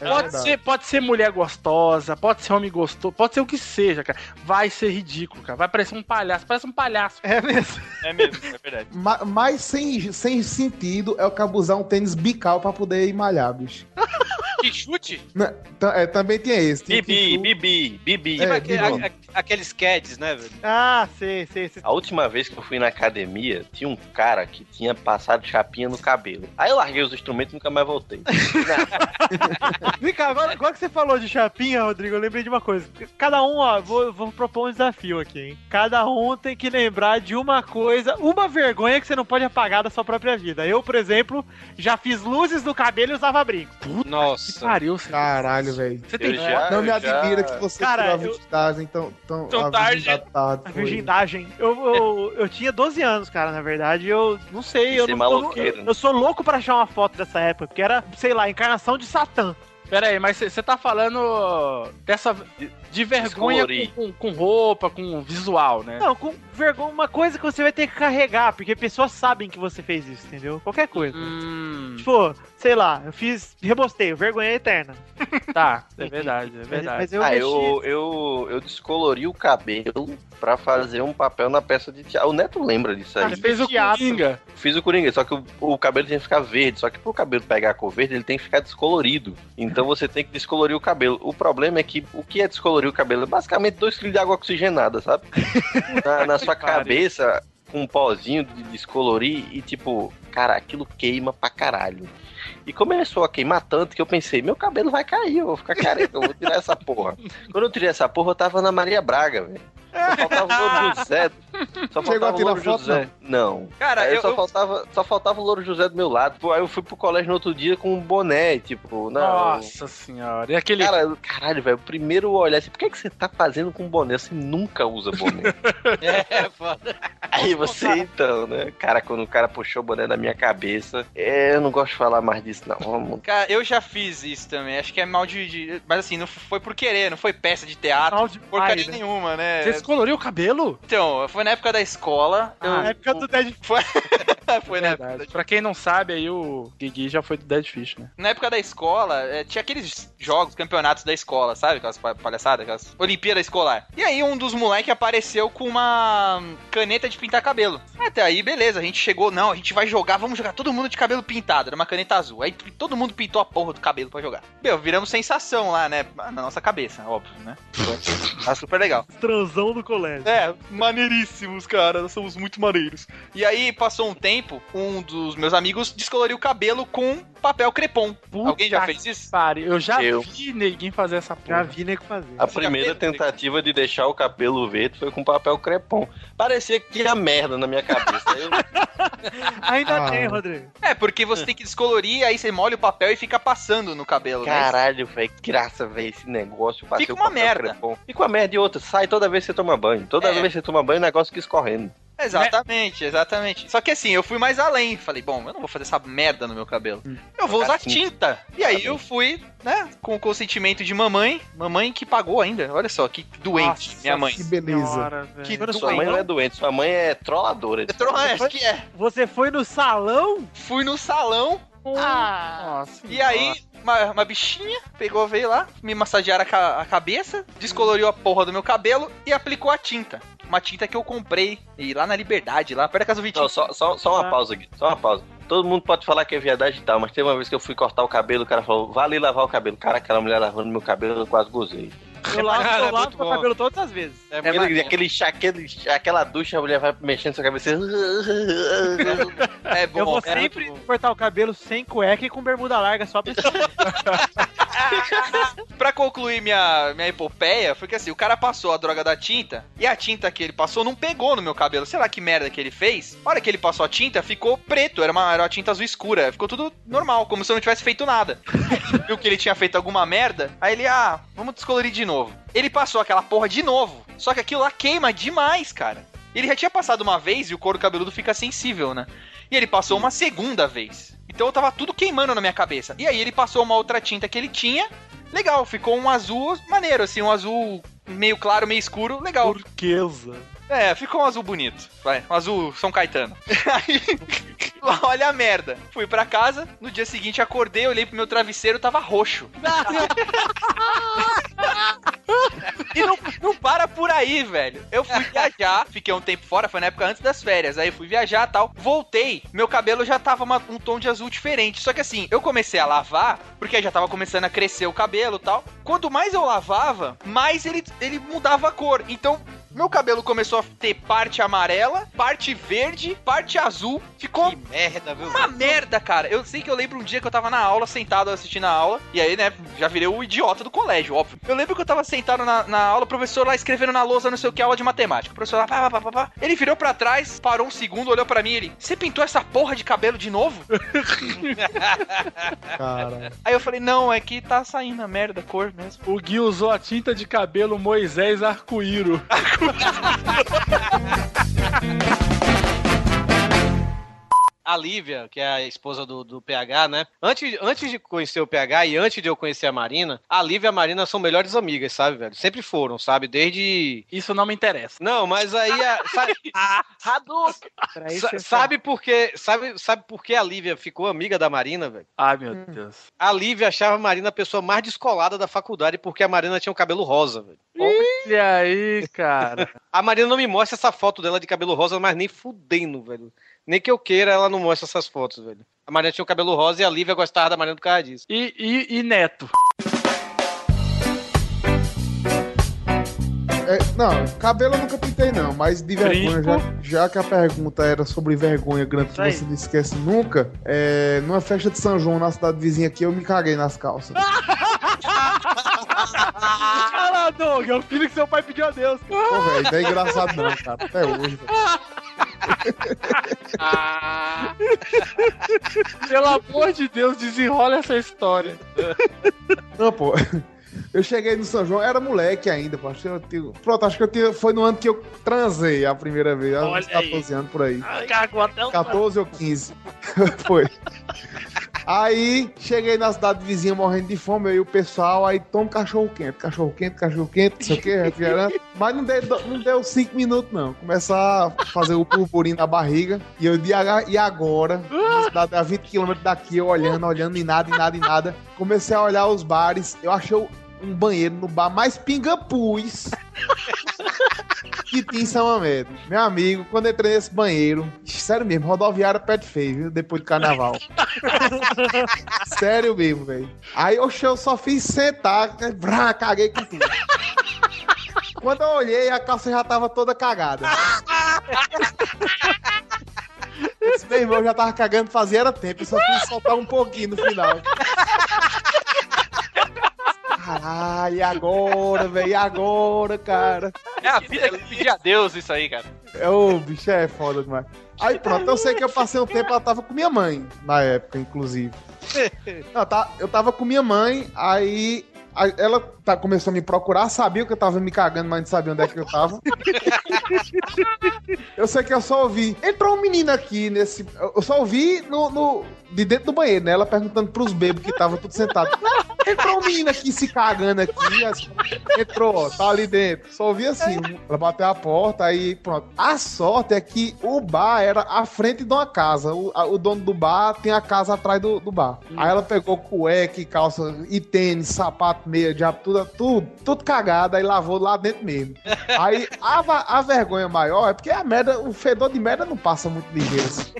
É pode, verdade. ser, pode ser mulher gostosa, pode ser homem gostoso, pode ser o que seja, cara. Vai ser ridículo, cara. Vai parecer um palhaço, parece um palhaço. É mesmo. É mesmo, é verdade. Ma- Mas sem, sem sentido é o cabo usar um tênis bical pra poder ir malhar, bicho. [laughs] Que chute? Né, ta- é, também tinha esse. tinha Bibi, Bibi, Bibi. É, Aque- Bibi. a- a- aqueles CADs, né, velho? Ah, sei, sei, sei. A última vez que eu fui na academia, tinha um cara que tinha passado chapinha no cabelo. Aí eu larguei os instrumentos e nunca mais voltei. [laughs] Vem cá, agora, agora que você falou de chapinha, Rodrigo, eu lembrei de uma coisa. Cada um, ó, vou, vou propor um desafio aqui, hein? Cada um tem que lembrar de uma coisa, uma vergonha que você não pode apagar da sua própria vida. Eu, por exemplo, já fiz luzes no cabelo e usava brinco. Que Nossa. Pariu, você. Caralho, velho. Você tem já- Não me eu já- admira que você Cara, tirou a eu- virgindagem tão, tão, Tão a tarde. virgindade A virgindagem. Eu, eu, eu tinha 12 anos, cara, na verdade. Eu não sei, eu, não, eu, né? eu sou louco pra achar uma foto dessa época, porque era, sei lá, a encarnação de Satã. Pera aí, mas você tá falando dessa de vergonha com, com, com roupa, com visual, né? Não, com vergonha, uma coisa que você vai ter que carregar, porque pessoas sabem que você fez isso, entendeu? Qualquer coisa. Hum, Tipo, sei lá, eu fiz rebosteio, vergonha eterna. [laughs] tá, é verdade, é verdade. Mas eu ah, mexi- eu, eu, eu descolori o cabelo pra fazer um papel na peça de teatro. O Neto lembra disso aí. Você fez o teatro. Coringa. Fiz o Coringa, só que o, o cabelo tinha que ficar verde. Só que pro cabelo pegar a cor verde, ele tem que ficar descolorido. Então você tem que descolorir o cabelo. O problema é que o que é descolorir o cabelo? É basicamente 2 kg de água oxigenada, sabe? Na, [laughs] na sua cabeça, com um pozinho de descolorir e tipo, cara, aquilo queima pra caralho. E começou a queimar tanto que eu pensei, meu cabelo vai cair, eu vou ficar careca, eu vou tirar essa porra. [laughs] Quando eu tirei essa porra, eu tava na Maria Braga, velho. Só faltava o Louro [laughs] José. Só Chegou faltava a o Louro foto, José. Não. Cara, Aí eu, só, eu- faltava, só faltava o Louro José do meu lado. Pô, Aí eu fui pro colégio no outro dia com um boné, tipo, não. Nossa senhora. E aquele. Cara, caralho, velho, o primeiro olhar assim, por que, que você tá fazendo com boné? Você nunca usa boné. [laughs] É, foda. Aí você, então, né? Cara, quando o cara puxou o boné da minha cabeça, é, eu não gosto de falar mais disso, não. Vamos. Cara, eu já fiz isso também. Acho que é mal de, de- Mas assim, não foi por querer, não foi peça de teatro. Mal demais, porcaria né? nenhuma, né? Você descoloriu o cabelo? Então, foi na época da escola. eu- Na época do Dead Foi, [laughs] foi na época Verdade. Pra quem não sabe, aí o Guigui já foi do Dead Fish, né? Na época da escola, eh, tinha aqueles jogos, campeonatos da escola, sabe? Aquelas pa- palhaçadas, aquelas Olimpíada escolar. E aí um dos moleques apareceu com uma caneta de pintar cabelo. Até aí, beleza, a gente chegou, não, a gente vai jogar, vamos jogar todo mundo de cabelo pintado, era uma caneta azul. Aí todo mundo pintou a porra do cabelo pra jogar. Meu, viramos sensação lá, né? Na nossa cabeça, óbvio, né? [laughs] Tá super legal. transão do colégio. É, maneiríssimos, cara. Nós somos muito maneiros. E aí, passou um tempo, um dos meus amigos descoloriu o cabelo com papel crepom. Puta Alguém já fez isso? Pare, eu já Eu. vi ninguém fazer essa porra. Já vi nego fazer. A Você primeira tentativa de deixar o cabelo verde foi com papel crepom. Parecia que tinha merda na minha cabeça. Eu- [laughs] Ainda Ah. tem, Rodrigo. É, porque você tem que descolorir, aí você molha o papel e fica passando no cabelo, né? Caralho, velho, que graça, velho, esse negócio. Fica uma merda. crepom. Fica uma merda e outra, sai toda vez que você toma banho. Toda É. vez que você toma banho, o negócio fica escorrendo. Exatamente, exatamente. Só que assim, eu fui mais além. Falei, bom, eu não vou fazer essa merda no meu cabelo. Eu vou usar tinta. E aí eu fui, né, com o consentimento de mamãe. Mamãe que pagou ainda. Olha só, que doente, Nossa minha mãe. Que beleza. Senhora, Que velho. Sua mãe não é doente, sua mãe é trolladora. É tro- é, acho que é. Você foi no salão? Fui no salão. Ah, E aí, uma, uma bichinha pegou, veio lá, me massagearam a, ca- a cabeça, descoloriu a porra do meu cabelo e aplicou a tinta. Uma tinta que eu comprei e lá na Liberdade, lá perto da casa do Vitinho. Não, só, só, só uma pausa aqui, só uma pausa. Todo mundo pode falar que é verdade e tal, mas teve uma vez que eu fui cortar o cabelo, o cara falou, vai ali lavar o cabelo. Cara, aquela mulher lavando meu cabelo, eu quase gozei. Eu lavo, eu é lavo meu bom. cabelo todas as vezes. É, aquele, aquele, chá- aquele, aquela ducha, a mulher vai mexendo sua cabeça. [laughs] É bom. eu vou é sempre cortar o cabelo sem cueca e com bermuda larga só pra [laughs] Pra concluir minha, minha epopeia, foi que assim, o cara passou a droga da tinta e a tinta que ele passou não pegou no meu cabelo. Sei lá que merda que ele fez. A hora que ele passou a tinta, ficou preto. Era uma, era uma tinta azul escura. Ficou tudo normal, como se eu não tivesse feito nada. Viu que ele tinha feito alguma merda. Aí ele, ah, vamos descolorir de novo. Ele passou aquela porra de novo. Só que aquilo lá queima demais, cara. Ele já tinha passado uma vez e o couro cabeludo fica sensível, né? E ele passou uma segunda vez. Então eu tava tudo queimando na minha cabeça. E aí ele passou uma outra tinta que ele tinha. Legal, ficou um azul maneiro, assim, um azul meio claro, meio escuro, legal. turquesa. É, ficou um azul bonito. Vai, um azul São Caetano. [laughs] Aí, [laughs] olha a merda. Fui pra casa, no dia seguinte acordei, olhei pro meu travesseiro, tava roxo. [laughs] E não, não para por aí, velho. Eu fui viajar, fiquei um tempo fora, foi na época antes das férias. Aí fui viajar tal. Voltei, meu cabelo já tava uma- um tom de azul diferente. Só que assim, eu comecei a lavar, porque já tava começando a crescer o cabelo tal. Quanto mais eu lavava, mais ele, ele mudava a cor. Então, meu cabelo começou a ter parte amarela, parte verde, parte azul. Ficou Que merda, viu? uma merda, cara. Eu sei que eu lembro um dia que eu tava na aula, sentado assistindo a aula. E aí, né, já virei o idiota do colégio, óbvio. Eu lembro que eu tava sentado na, na aula, o professor lá escrevendo na lousa, não sei o que, aula de matemática. O professor lá, pá, pá, pá, pá, pá. Ele virou pra trás, parou um segundo, olhou pra mim e ele, você pintou essa porra de cabelo de novo? [laughs] Cara. aí eu falei, não, é que tá saindo a merda, a cor mesmo. O Gui usou a tinta de cabelo Moisés Arco-Íro. [laughs] Ha ha ha ha ha! A Lívia, que é a esposa do, do PH, né? Antes, antes de conhecer o PH e antes de eu conhecer a Marina, a Lívia e a Marina são melhores amigas, sabe, velho? Sempre foram, sabe? Desde. Isso não me interessa. Não, mas aí. A, sabe, [laughs] Hadouken! Pra isso sa- você sabe por quê? Sabe, sabe por que a Lívia ficou amiga da Marina, velho? Ai, meu Deus. A Lívia achava a Marina a pessoa mais descolada da faculdade porque a Marina tinha o cabelo rosa, velho. Olha aí, cara. [laughs] A Marina não me mostra essa foto dela de cabelo rosa, mas nem fudendo, velho. Nem que eu queira, ela não mostra essas fotos, velho. A Marina tinha o cabelo rosa e a Lívia gostava da Marina por causa disso. E, e, e Neto? É, não, cabelo eu nunca pintei não, mas de vergonha, já, já que a pergunta era sobre vergonha grande que você não esquece nunca, é, numa festa de São João na cidade vizinha aqui, eu me caguei nas calças. [laughs] Fala, Doug, é o filho que seu pai pediu a Deus. Pô, velho, não é engraçado não, cara, até hoje, velho. [laughs] Pelo amor de Deus, desenrola essa história. Não, pô. Eu cheguei no São João, era moleque ainda, pô. Acho que eu tinha- pronto, acho que eu tinha- foi no ano que eu transei a primeira vez, há uns Olha aí. 14 anos por aí. Cagou até o 14 ou 15. [laughs] Foi. Aí cheguei na cidade vizinha morrendo de fome, eu e o pessoal, aí toma cachorro quente, cachorro quente, cachorro quente, não sei o que, refrigerante. Mas não deu, não deu cinco minutos, não. Começar a fazer o purpurinho na barriga. E eu disse, "Ah, e agora? Na cidade a 20 quilômetros daqui, eu olhando, olhando, e nada, e nada, e nada. Comecei a olhar os bares, eu achei um banheiro no bar mais pingapus que tinha em São Amédio. Meu amigo, quando eu entrei nesse banheiro, sério mesmo, rodoviária pet feio, viu? Depois do carnaval. [laughs] sério mesmo, velho. Aí oxe, eu só fiz sentar, brá, caguei com tudo. Quando eu olhei, a calça já tava toda cagada. Esse meu irmão já tava cagando fazia era tempo, eu só quis soltar um pouquinho no final. Caralho, e agora, velho? E agora, cara? É a vida que pedir a Deus isso aí, cara. É, Ô, bicho, é foda demais. Aí pronto, eu sei que eu passei um tempo, ela tava com minha mãe, na época, inclusive. [laughs] Não, tá, eu tava com minha mãe, aí ela tá, começou a me procurar, sabia que eu tava me cagando, mas não sabia onde é que eu tava. [laughs] eu sei que eu só ouvi. Entrou um menino aqui nesse. Eu só ouvi no, no- de dentro do banheiro, né? Ela perguntando pros bebês que estavam tudo sentados. Entrou um menino aqui se cagando aqui. assim, entrou, ó, tá ali dentro. Só ouvi assim. Ela bateu a porta, aí pronto. A sorte é que o bar era à frente de uma casa. O, a- o dono do bar tem a casa atrás do, do bar. Aí ela pegou cueca calça e tênis, sapato, meia, diabo, tudo, tudo, tudo cagado, aí lavou lá dentro mesmo. Aí a, a vergonha maior é porque a merda, o fedor de merda não passa muito ligeiro. assim.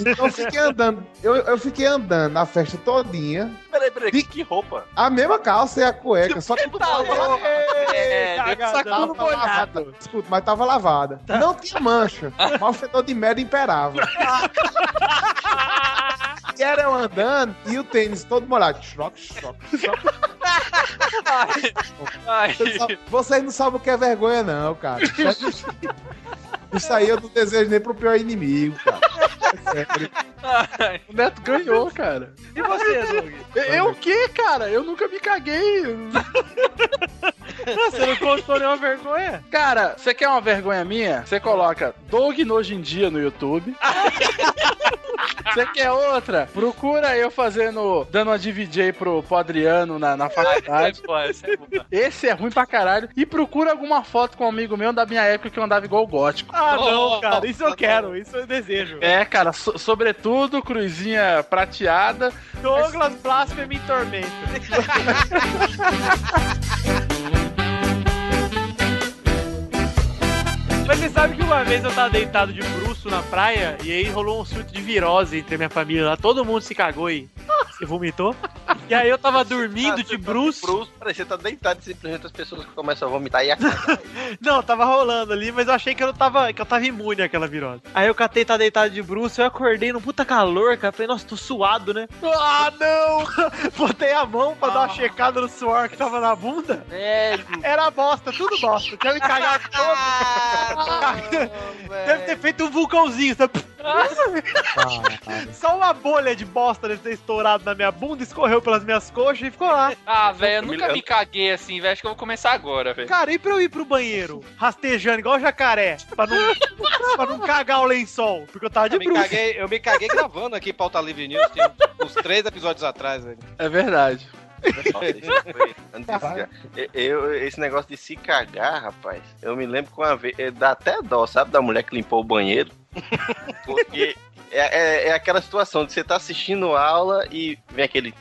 Então eu fiquei andando, eu, eu fiquei andando na festa todinha. Peraí, peraí, que, que roupa? A mesma calça e a cueca, só que tava lavada. É, Só que tava lavada. Escuta, mas tava lavada. Não tinha mancha, mas o fedor de merda imperava. E era eu andando e o tênis todo molhado. Choque, choque, choque. Vocês, sabem- vocês não sabem o que é vergonha, não, cara. [laughs] Isso aí eu não desejo nem pro pior inimigo, cara. É. O Neto ganhou, cara. E você, Doug? Eu o quê, cara? Eu nunca me caguei. Você não contou nenhuma vergonha? Cara, você quer uma vergonha minha? Você coloca Doug hoje em dia no YouTube. Você quer outra? Procura eu fazendo, dando uma DJ pro, pro Adriano na, na faculdade. Esse é ruim pra caralho. E procura alguma foto com um amigo meu da minha época que eu andava igual o gótico. Ah, [laughs] não, cara. Isso eu quero. Isso eu desejo. É, cara, so- sobretudo, cruzinha prateada. Douglas Blasphemy em Tormento. [laughs] Mas você sabe que uma vez eu tava deitado de bruço na praia e aí rolou um surto de virose entre a minha família lá. Todo mundo se cagou e se vomitou. E aí eu tava dormindo de bruço. Bruce, peraí, você tá deitado e simplesmente as pessoas começam a vomitar e a cagar. [laughs] Não, tava rolando ali, mas eu achei que eu tava, que eu tava imune àquela virose. Aí eu catei, tá deitado de bruxo, eu acordei num puta calor, cara. Falei, nossa, tô suado, né? Ah, não! [laughs] Botei a mão pra dar uma checada no suor que tava na bunda. Era bosta, tudo bosta. Tinha me cagado todo. [laughs] Deve ter feito um vulcãozinho, sabe? Só uma bolha de bosta deve ter estourado na minha bunda, escorreu pelas minhas coxas e ficou lá. Ah, velho, eu nunca me caguei assim, velho. Acho que eu vou começar agora, velho. Cara, e pra eu ir pro banheiro rastejando igual jacaré, pra não, pra não cagar o lençol? Porque eu tava de Eu me, caguei, eu me caguei gravando aqui Pauta Livre News, tem uns três episódios atrás, velho. É verdade. Se [laughs] cagar. Eu, esse negócio de se cagar, rapaz, eu me lembro que uma vez. eh, Dá até dó, sabe, da mulher que limpou o banheiro. [laughs] Porque é, é- é aquela situação de você tá assistindo aula e vem aquele.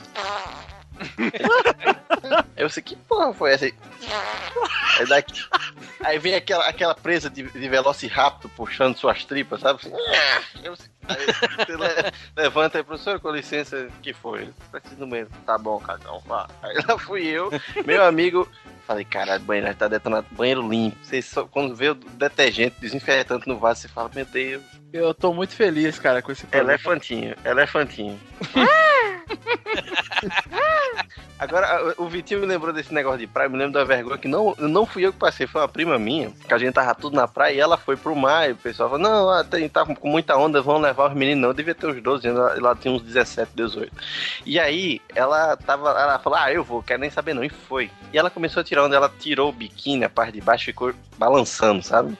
Eu sei que porra foi essa aí? Aí, daqui- aí vem aquela, aquela presa de, de velociraptor puxando suas tripas, sabe? Assim, eu aí le- levanta aí, professor, com licença, que foi? Preciso banheiro. Tá bom, cagão, vá. Aí lá fui eu, meu amigo. Falei, caralho, banheiro tá detonado, banheiro limpo. Você só, quando vê o detergente desinfetante no vaso, você fala, meu Deus. Eu tô muito feliz, cara, com esse programa. Elefantinho, elefantinho. [laughs] Agora, o Vitinho me lembrou desse negócio de praia, me lembro da vergonha que não, não fui eu que passei, foi uma prima minha, que a gente tava tudo na praia e ela foi pro mar e o pessoal falou, não, ah, tem, tá com muita onda, vão levar os meninos, não, eu devia ter uns 12 anos, ela, tinha uns 17, 18. E aí, ela tava, ela falou, ah, eu vou, quero nem saber não, e foi. E ela começou a tirar onda, ela tirou o biquíni, a parte de baixo ficou balançando, sabe?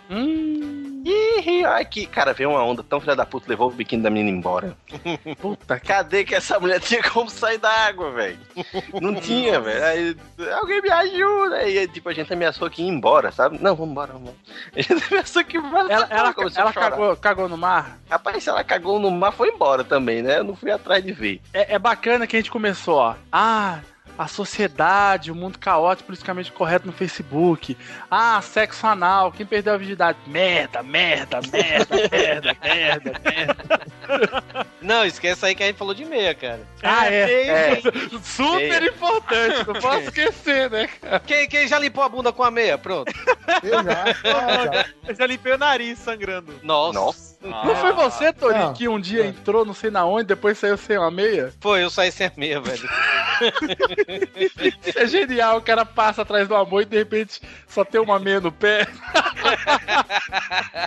Ih, ai que, cara, veio uma onda tão filha da puta, levou o biquíni da menina embora. Puta Cadê que essa mulher tinha como sair da água, velho? Não tinha, [laughs] velho. Aí, alguém me ajuda. Aí, tipo, a gente ameaçou que ia embora, sabe? Não, vamos embora. [laughs] A gente ameaçou que ia embora. Ela, ela, ela cagou, cagou no mar? Rapaz, se ela cagou no mar, foi embora também, né? Eu não fui atrás de ver. É, é bacana que a gente começou, ó. Ah, a sociedade, o mundo caótico, politicamente correto no Facebook. Ah, sexo anal, quem perdeu a virgindade? Merda, merda, merda, [laughs] merda, merda, merda. Não, esquece aí que a gente falou de meia, cara. Ah, é. É. Super importante, não posso esquecer, né, cara? Quem, quem já limpou a bunda com a meia? Pronto. Eu já. Eu já limpei o nariz sangrando. Nossa. Não foi você, Tori, Não. que um dia entrou não sei na onde, depois saiu sem uma meia? Foi, eu saí sem a meia, velho. Isso [laughs] é genial, o cara passa atrás do amor e de repente só tem uma meia no pé.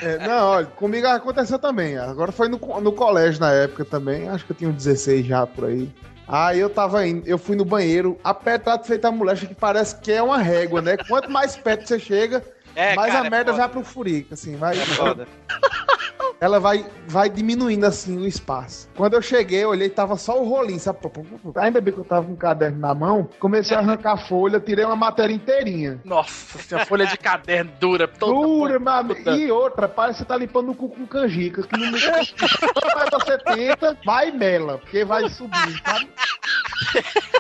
É, não, olha, comigo aconteceu também. Agora foi no, no colégio na época também. Acho que eu tinha uns 16 já por aí. Aí eu tava indo, eu fui no banheiro, apertado feito a mulher, que parece que é uma régua, né? Quanto mais perto você chega, É, mais cara, a é merda foda. vai pro furico, assim, vai. É foda. [laughs] Ela vai, vai diminuindo assim o espaço. Quando eu cheguei, eu olhei, tava só o rolinho, sabe? Ainda bem que eu tava com o caderno na mão, comecei a arrancar a folha, tirei uma matéria inteirinha. Nossa, senhora, folha de caderno dura. Toda Dura, amigo. E outra, parece que você tá limpando o cu com canjica. Que não Mas [laughs] você tenta, vai mela, porque vai subir, sabe?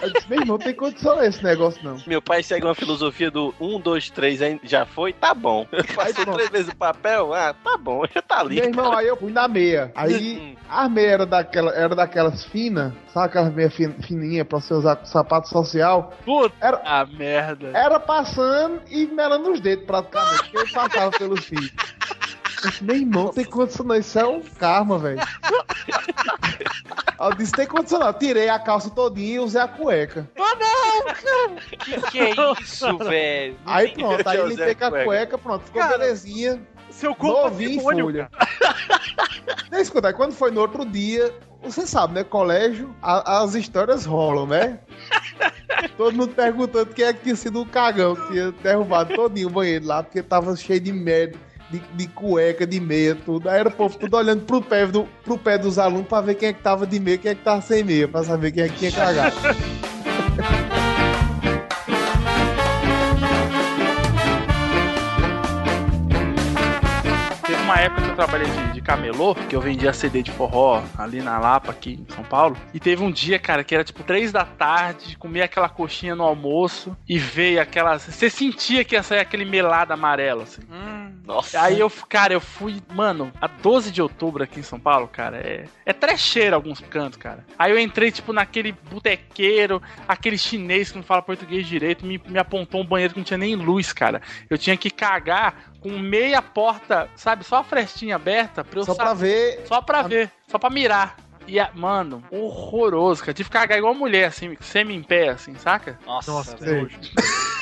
Eu disse, meu irmão, não tem condição esse negócio, não. Meu pai segue uma filosofia do 1, 2, 3, hein, já foi, tá bom. Pronto. três vezes o papel, ah, tá bom, já tá ali. Meu irmão, aí eu fui na meia. Aí a meia era, daquela, era daquelas finas, sabe aquelas meia fin, fininha pra você usar com sapato social? Puta era, merda. Era passando e melando os dedos praticamente, porque eu passava pelos fios. Eu disse, Meu irmão, tem condição não, isso é um karma, velho. Eu disse, tem condição não. Tirei a calça todinha e usei a cueca. Oh, não! Que que é isso, velho? Aí pronto, aí limpei com a a cueca. cueca, pronto, ficou Cara, belezinha. Seu corpo Novinho [laughs] eu escutar, quando foi no outro dia, você sabe, né? Colégio, a- as histórias rolam, né? [laughs] Todo mundo perguntando quem é que tinha sido o cagão que tinha derrubado todinho o banheiro lá, porque tava cheio de merda, de, de cueca, de meia, tudo. Aí era o povo tudo olhando pro pé, do, pro pé dos alunos pra ver quem é que tava de meia, quem é que tava sem meia, pra saber quem é que tinha cagado. [laughs] eu trabalhei de, de camelô, que eu vendia CD de forró ali na Lapa, aqui em São Paulo. E teve um dia, cara, que era tipo três da tarde, comer aquela coxinha no almoço e veio aquela. Você sentia que ia sair aquele melado amarelo, assim. Nossa. Aí eu, cara, eu fui, mano, a 12 de outubro aqui em São Paulo, cara, é, é trecheiro alguns cantos, cara. Aí eu entrei, tipo, naquele botequeiro, aquele chinês que não fala português direito, me, me apontou um banheiro que não tinha nem luz, cara. Eu tinha que cagar com meia porta, sabe, só a frestinha aberta pra eu Só sa- pra ver. Só pra ver, só pra mirar. E, a- mano, horroroso, cara. Tive que cagar igual mulher, assim, semi em pé, assim, saca? Nossa, Nossa. [laughs]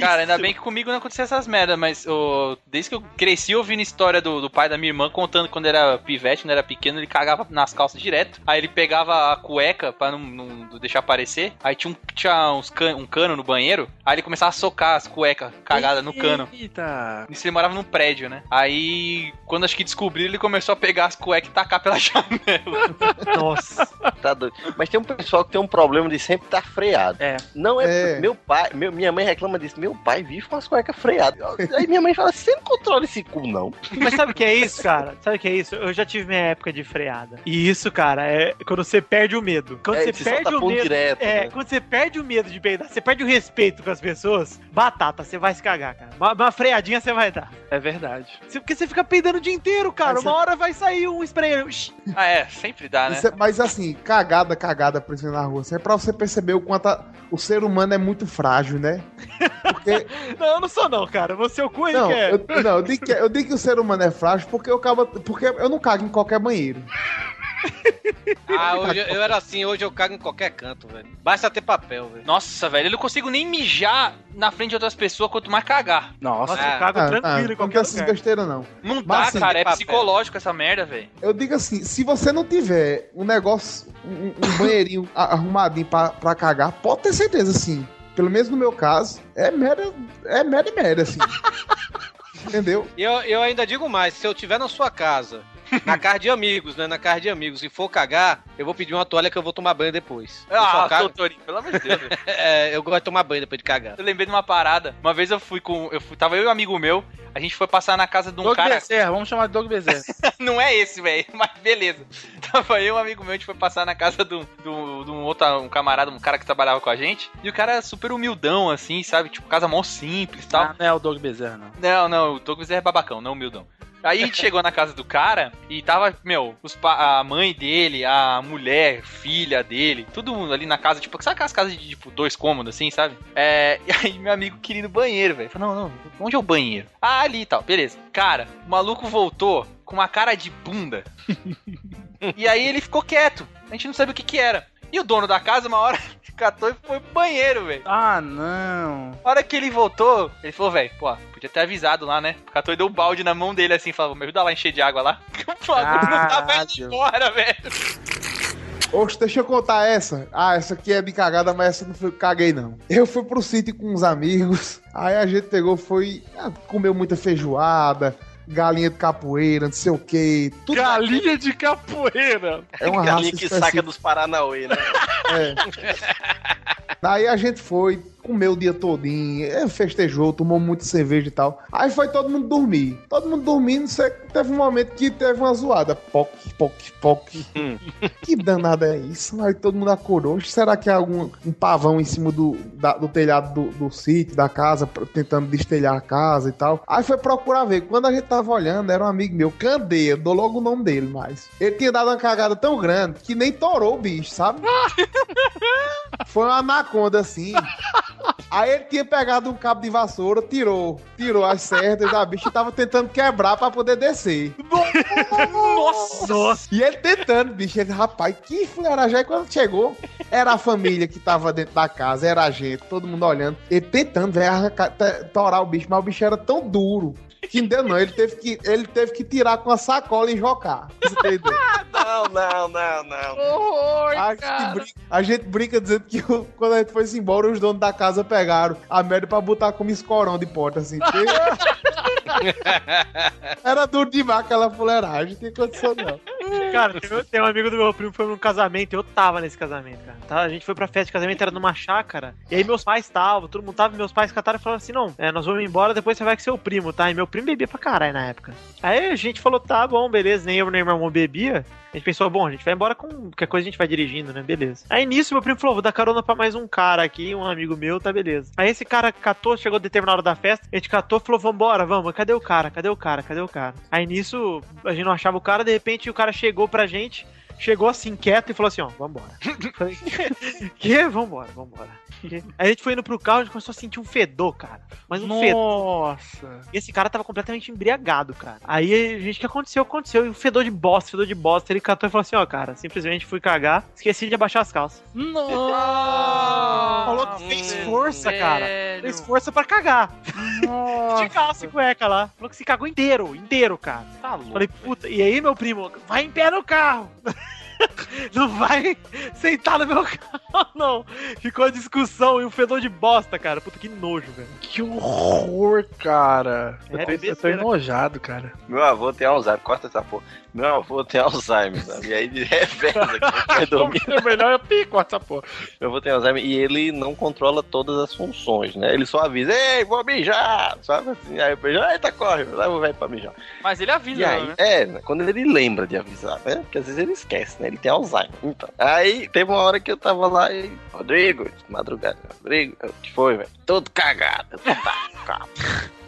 Cara, ainda bem que comigo não acontecia essas merdas, mas ô, desde que eu cresci ouvindo história do, do pai da minha irmã contando quando era pivete, quando era pequeno, ele cagava nas calças direto. Aí ele pegava a cueca pra não, não deixar aparecer. Aí tinha, um, tinha uns can- um cano no banheiro. Aí ele começava a socar as cuecas cagadas no cano. Eita. Isso ele morava num prédio, né? Aí, quando acho que descobriu, ele começou a pegar as cuecas e tacar pela [laughs] janela. Nossa. Tá doido. Mas tem um pessoal que tem um problema de sempre estar freado. É. Não é, É. meu pai, meu- minha mãe reclama disso, meu pai vive com as cuecas freadas. Aí minha mãe fala, você não controla esse cu, não. Mas sabe o que é isso, cara? Sabe o que é isso? Eu já tive minha época de freada. E isso, cara, é quando você perde o medo. Quando É, você você perde o medo. direto, é, né? quando você perde o medo de peidar, você perde o respeito com as pessoas, batata, você vai se cagar, cara. Uma, uma freadinha você vai dar. É verdade. Você- Porque você fica peidando o dia inteiro, cara. Mas Uma você- hora vai sair um spray. ah, é, sempre dá, né? Isso é- mas assim, cagada, cagada, por exemplo, na rua. Isso é pra você perceber o quanto a- o ser humano é muito frágil, né? Porque. [laughs] Não, eu não sou não, cara. Você é o cu Não, que é. eu, não eu, digo que, eu digo que o ser humano é frágil porque eu, acabo, porque eu não cago em qualquer banheiro. [laughs] Ah, hoje eu era assim, hoje eu cago em qualquer canto, velho. Basta ter papel, velho. Nossa, velho, eu não consigo nem mijar na frente de outras pessoas, quanto mais cagar. Nossa. Nossa, eu Ah, cago Ah, tranquilo ah, em não qualquer tem essas besteiras, não. Não Mas, dá, assim, cara, é papel. psicológico essa merda, velho. Eu digo assim, se você não tiver um negócio, um, um banheirinho [laughs] arrumadinho pra, pra cagar, pode ter certeza, assim. Pelo menos no meu caso, é merda, é merda e merda, assim. [laughs] Entendeu? Eu, eu ainda digo mais, se eu tiver na sua casa, na casa de amigos, né? Na casa de amigos, e for cagar, eu vou pedir uma toalha que eu vou tomar banho depois. Ah, cago- doutorinho, pelo amor de Deus. velho. [laughs] É, eu gosto de tomar banho depois de cagar. Eu lembrei de uma parada. Uma vez eu fui com. Eu fui, tava eu e um amigo meu. A gente foi passar na casa de um Doug cara. Bezerra, vamos chamar de Doug Bezerra. [laughs] Não é esse, velho. [laughs] Mas beleza. Tava eu e um amigo meu, a gente foi passar na casa de um, de um- de um outro um camarada, um cara que trabalhava com a gente. E o cara super humildão, assim, sabe? Tipo, casa mó simples e tal. Ah, não é o Doug Bezerra, não. Não, não, o Douglas é babacão, não humildão. Aí a gente chegou na casa do cara e tava, meu, a mãe dele, a mulher, filha dele, tudo ali na casa, tipo, sabe aquelas casas de tipo dois cômodos assim, sabe? É, [laughs] e aí meu amigo queria ir no banheiro, velho. Falou, não, não, onde é o banheiro? Ah, ali e tal, beleza. Cara, o maluco voltou com uma cara de bunda. [laughs] e aí ele ficou quieto. A gente não sabia o que que era. E o dono da casa, uma hora, catou e foi pro banheiro, velho. Ah, não. A hora que ele voltou, ele falou, velho, pô, podia ter avisado lá, né? O Catou e deu um balde na mão dele assim, falou, me ajuda lá a encher de água lá. [laughs] O bagulho não tava indo embora, velho. Oxe, deixa eu contar essa. Ah, essa aqui é de cagada, mas essa não foi caguei, não. Eu fui pro sítio com uns amigos. Aí a gente pegou, foi. ah, comeu muita feijoada, galinha de capoeira, não sei o quê. Tudo Galinha de capoeira. É uma raça Galinha que saca específica. dos Paranauê, né? É. [laughs] Daí a gente foi, comeu o dia todinho, eh, festejou, tomou muita cerveja e tal. Aí foi todo mundo dormir. Todo mundo dormindo, teve um momento que teve uma zoada. Poc, poc, poc. [laughs] que danada é isso? Aí todo mundo acordou. Será que é algum um pavão em cima do, da- do telhado do, do sítio, da casa, tentando destelhar a casa e tal? Aí foi procurar ver. Quando a gente tava olhando, era um amigo meu, Candeia, dou logo o nome dele, mas. Ele tinha dado uma cagada tão grande que nem torou o bicho, sabe? [laughs] Foi uma anaconda assim. Aí ele tinha pegado um cabo de vassoura, tirou, tirou as cerdas da bicha e tava tentando quebrar pra poder descer. Nossa! E ele tentando, bicho, ele, rapaz, que fuleiragem. Aí quando chegou, era a família que tava dentro da casa, era a gente, todo mundo olhando. Ele tentando, velho, torar o bicho, mas o bicho era tão duro. Que deu, não. Ele teve que, ele teve que tirar com a sacola e ideia? Não, não, não, não. Horror, A gente, brinca, a gente brinca dizendo que o- quando a gente foi embora, os donos da casa pegaram a merda pra botar como escorão de porta, assim. [laughs] Era duro demais aquela fuleiragem, não tem condição não. Cara, tem, tem um amigo do meu primo que foi num casamento, eu tava nesse casamento, cara. Tá? A gente foi pra festa de casamento, era numa chácara. E aí meus pais estavam, todo mundo tava, e meus pais cataram e falaram assim: não, é, nós vamos embora, depois você vai com seu primo, tá? E meu primo bebia pra caralho na época. Aí a gente falou, tá bom, beleza, nem eu nem meu irmão bebia. A gente pensou, bom, a gente vai embora com qualquer coisa a gente vai dirigindo, né? Beleza. Aí nisso meu primo falou, vou dar carona pra mais um cara aqui, um amigo meu, tá beleza. Aí esse cara catou, chegou a determinada hora da festa, a gente catou falou, vambora, vamos, cadê o cara? Cadê o cara? Cadê o cara? Aí nisso, a gente não achava o cara, de repente o cara chegou pra gente, chegou assim, quieto e falou assim, ó, vambora. [laughs] Falei, que? Vambora, vambora. A gente foi indo pro carro, a gente começou a sentir um fedor, cara. Mas um fedor. Nossa. E esse cara tava completamente embriagado, cara. Aí a gente, o que aconteceu? Aconteceu. E o fedor de bosta, fedor de bosta. Ele catou e falou assim: ó, cara, simplesmente fui cagar, esqueci de abaixar as calças. Falou que fez força, cara. Fez força pra cagar. De calça e cueca lá. Falou que se cagou inteiro, inteiro, cara. Tá louco. Falei, puta, e aí, meu primo, vai em pé no carro. [laughs] Não vai sentar no meu carro, não. Ficou a discussão e um fedor de bosta, cara. Puta, que nojo, velho. Que horror, cara. É, eu, tô, eu tô enojado, cara. Meu avô tem Alzheimer, corta essa porra. Meu avô tem Alzheimer, sabe? E aí ele reveza [laughs] que dormir. É melhor eu pico essa porra. Meu avô tem Alzheimer e ele não controla todas as funções, né? Ele só avisa, ei, vou mijar, sabe assim? Aí eu vejo, eita, corre, leva o velho pra mijar. Mas ele avisa, E aí, né? é, né, quando ele lembra de avisar, né? Porque às vezes ele esquece, né? Ele tem Alzheimer. Então, aí teve uma hora que eu tava lá e. Rodrigo, de madrugada, Rodrigo, o que foi, velho? Todo cagado. Tá, tá.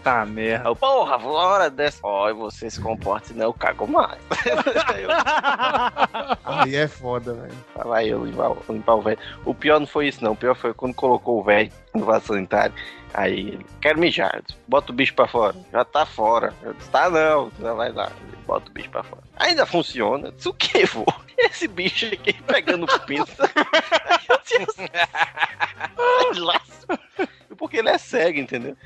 Tá merda. Porra, uma hora dessa. Ó, e você se comporta, senão eu cago mais. [laughs] Aí é foda, velho. Tava aí eu limpar, o- limpar o velho. O pior não foi isso, não. O pior foi quando colocou o velho no vaso sanitário. Aí ele, quero mijar. Disse, Bota o bicho pra fora. Já tá fora. Eu disse, tá não, já vai lá. Ele, Bota o bicho pra fora. Ainda funciona. Eu disse, o que, vô? [laughs] Esse bicho aqui pegando pinça. [laughs] Eu disse, "Ai, laço." Porque ele é cego, entendeu?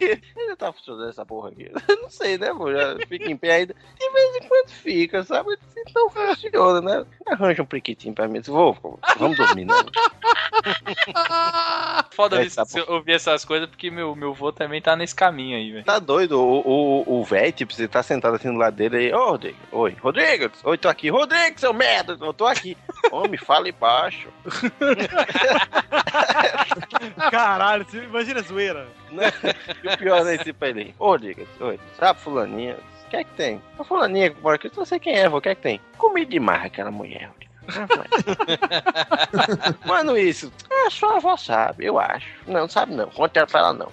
Ele tá funcionando essa porra aqui. Eu não sei, né, vô? Já fica em pé ainda. De vez em quando fica, sabe? Então funciona, né? Arranja um priquitinho pra mim. Vô, vamos dormir, né? [laughs] Foda É, tá se eu ouvir essas coisas, porque meu, meu vô também tá nesse caminho aí, velho. Tá doido, o, o, o velho, tipo, você tá sentado assim do lado dele aí, ô Rodrigo, oi, Rodrigo, oi, tô aqui, Rodrigo, seu merda, eu tô aqui. Homem, fale baixo. [laughs] Caralho, você- imagina a zoeira. Né? E o pior é esse pra ele, ô Rodrigo, oi, sabe fulaninha? O que é que tem? A fulaninha que mora aqui, eu não sei quem é, vô, o que é que tem? Comi demais aquela mulher. [laughs] Mano, isso, a sua avó sabe, eu acho. Não, sabe não, conta ela pra ela não.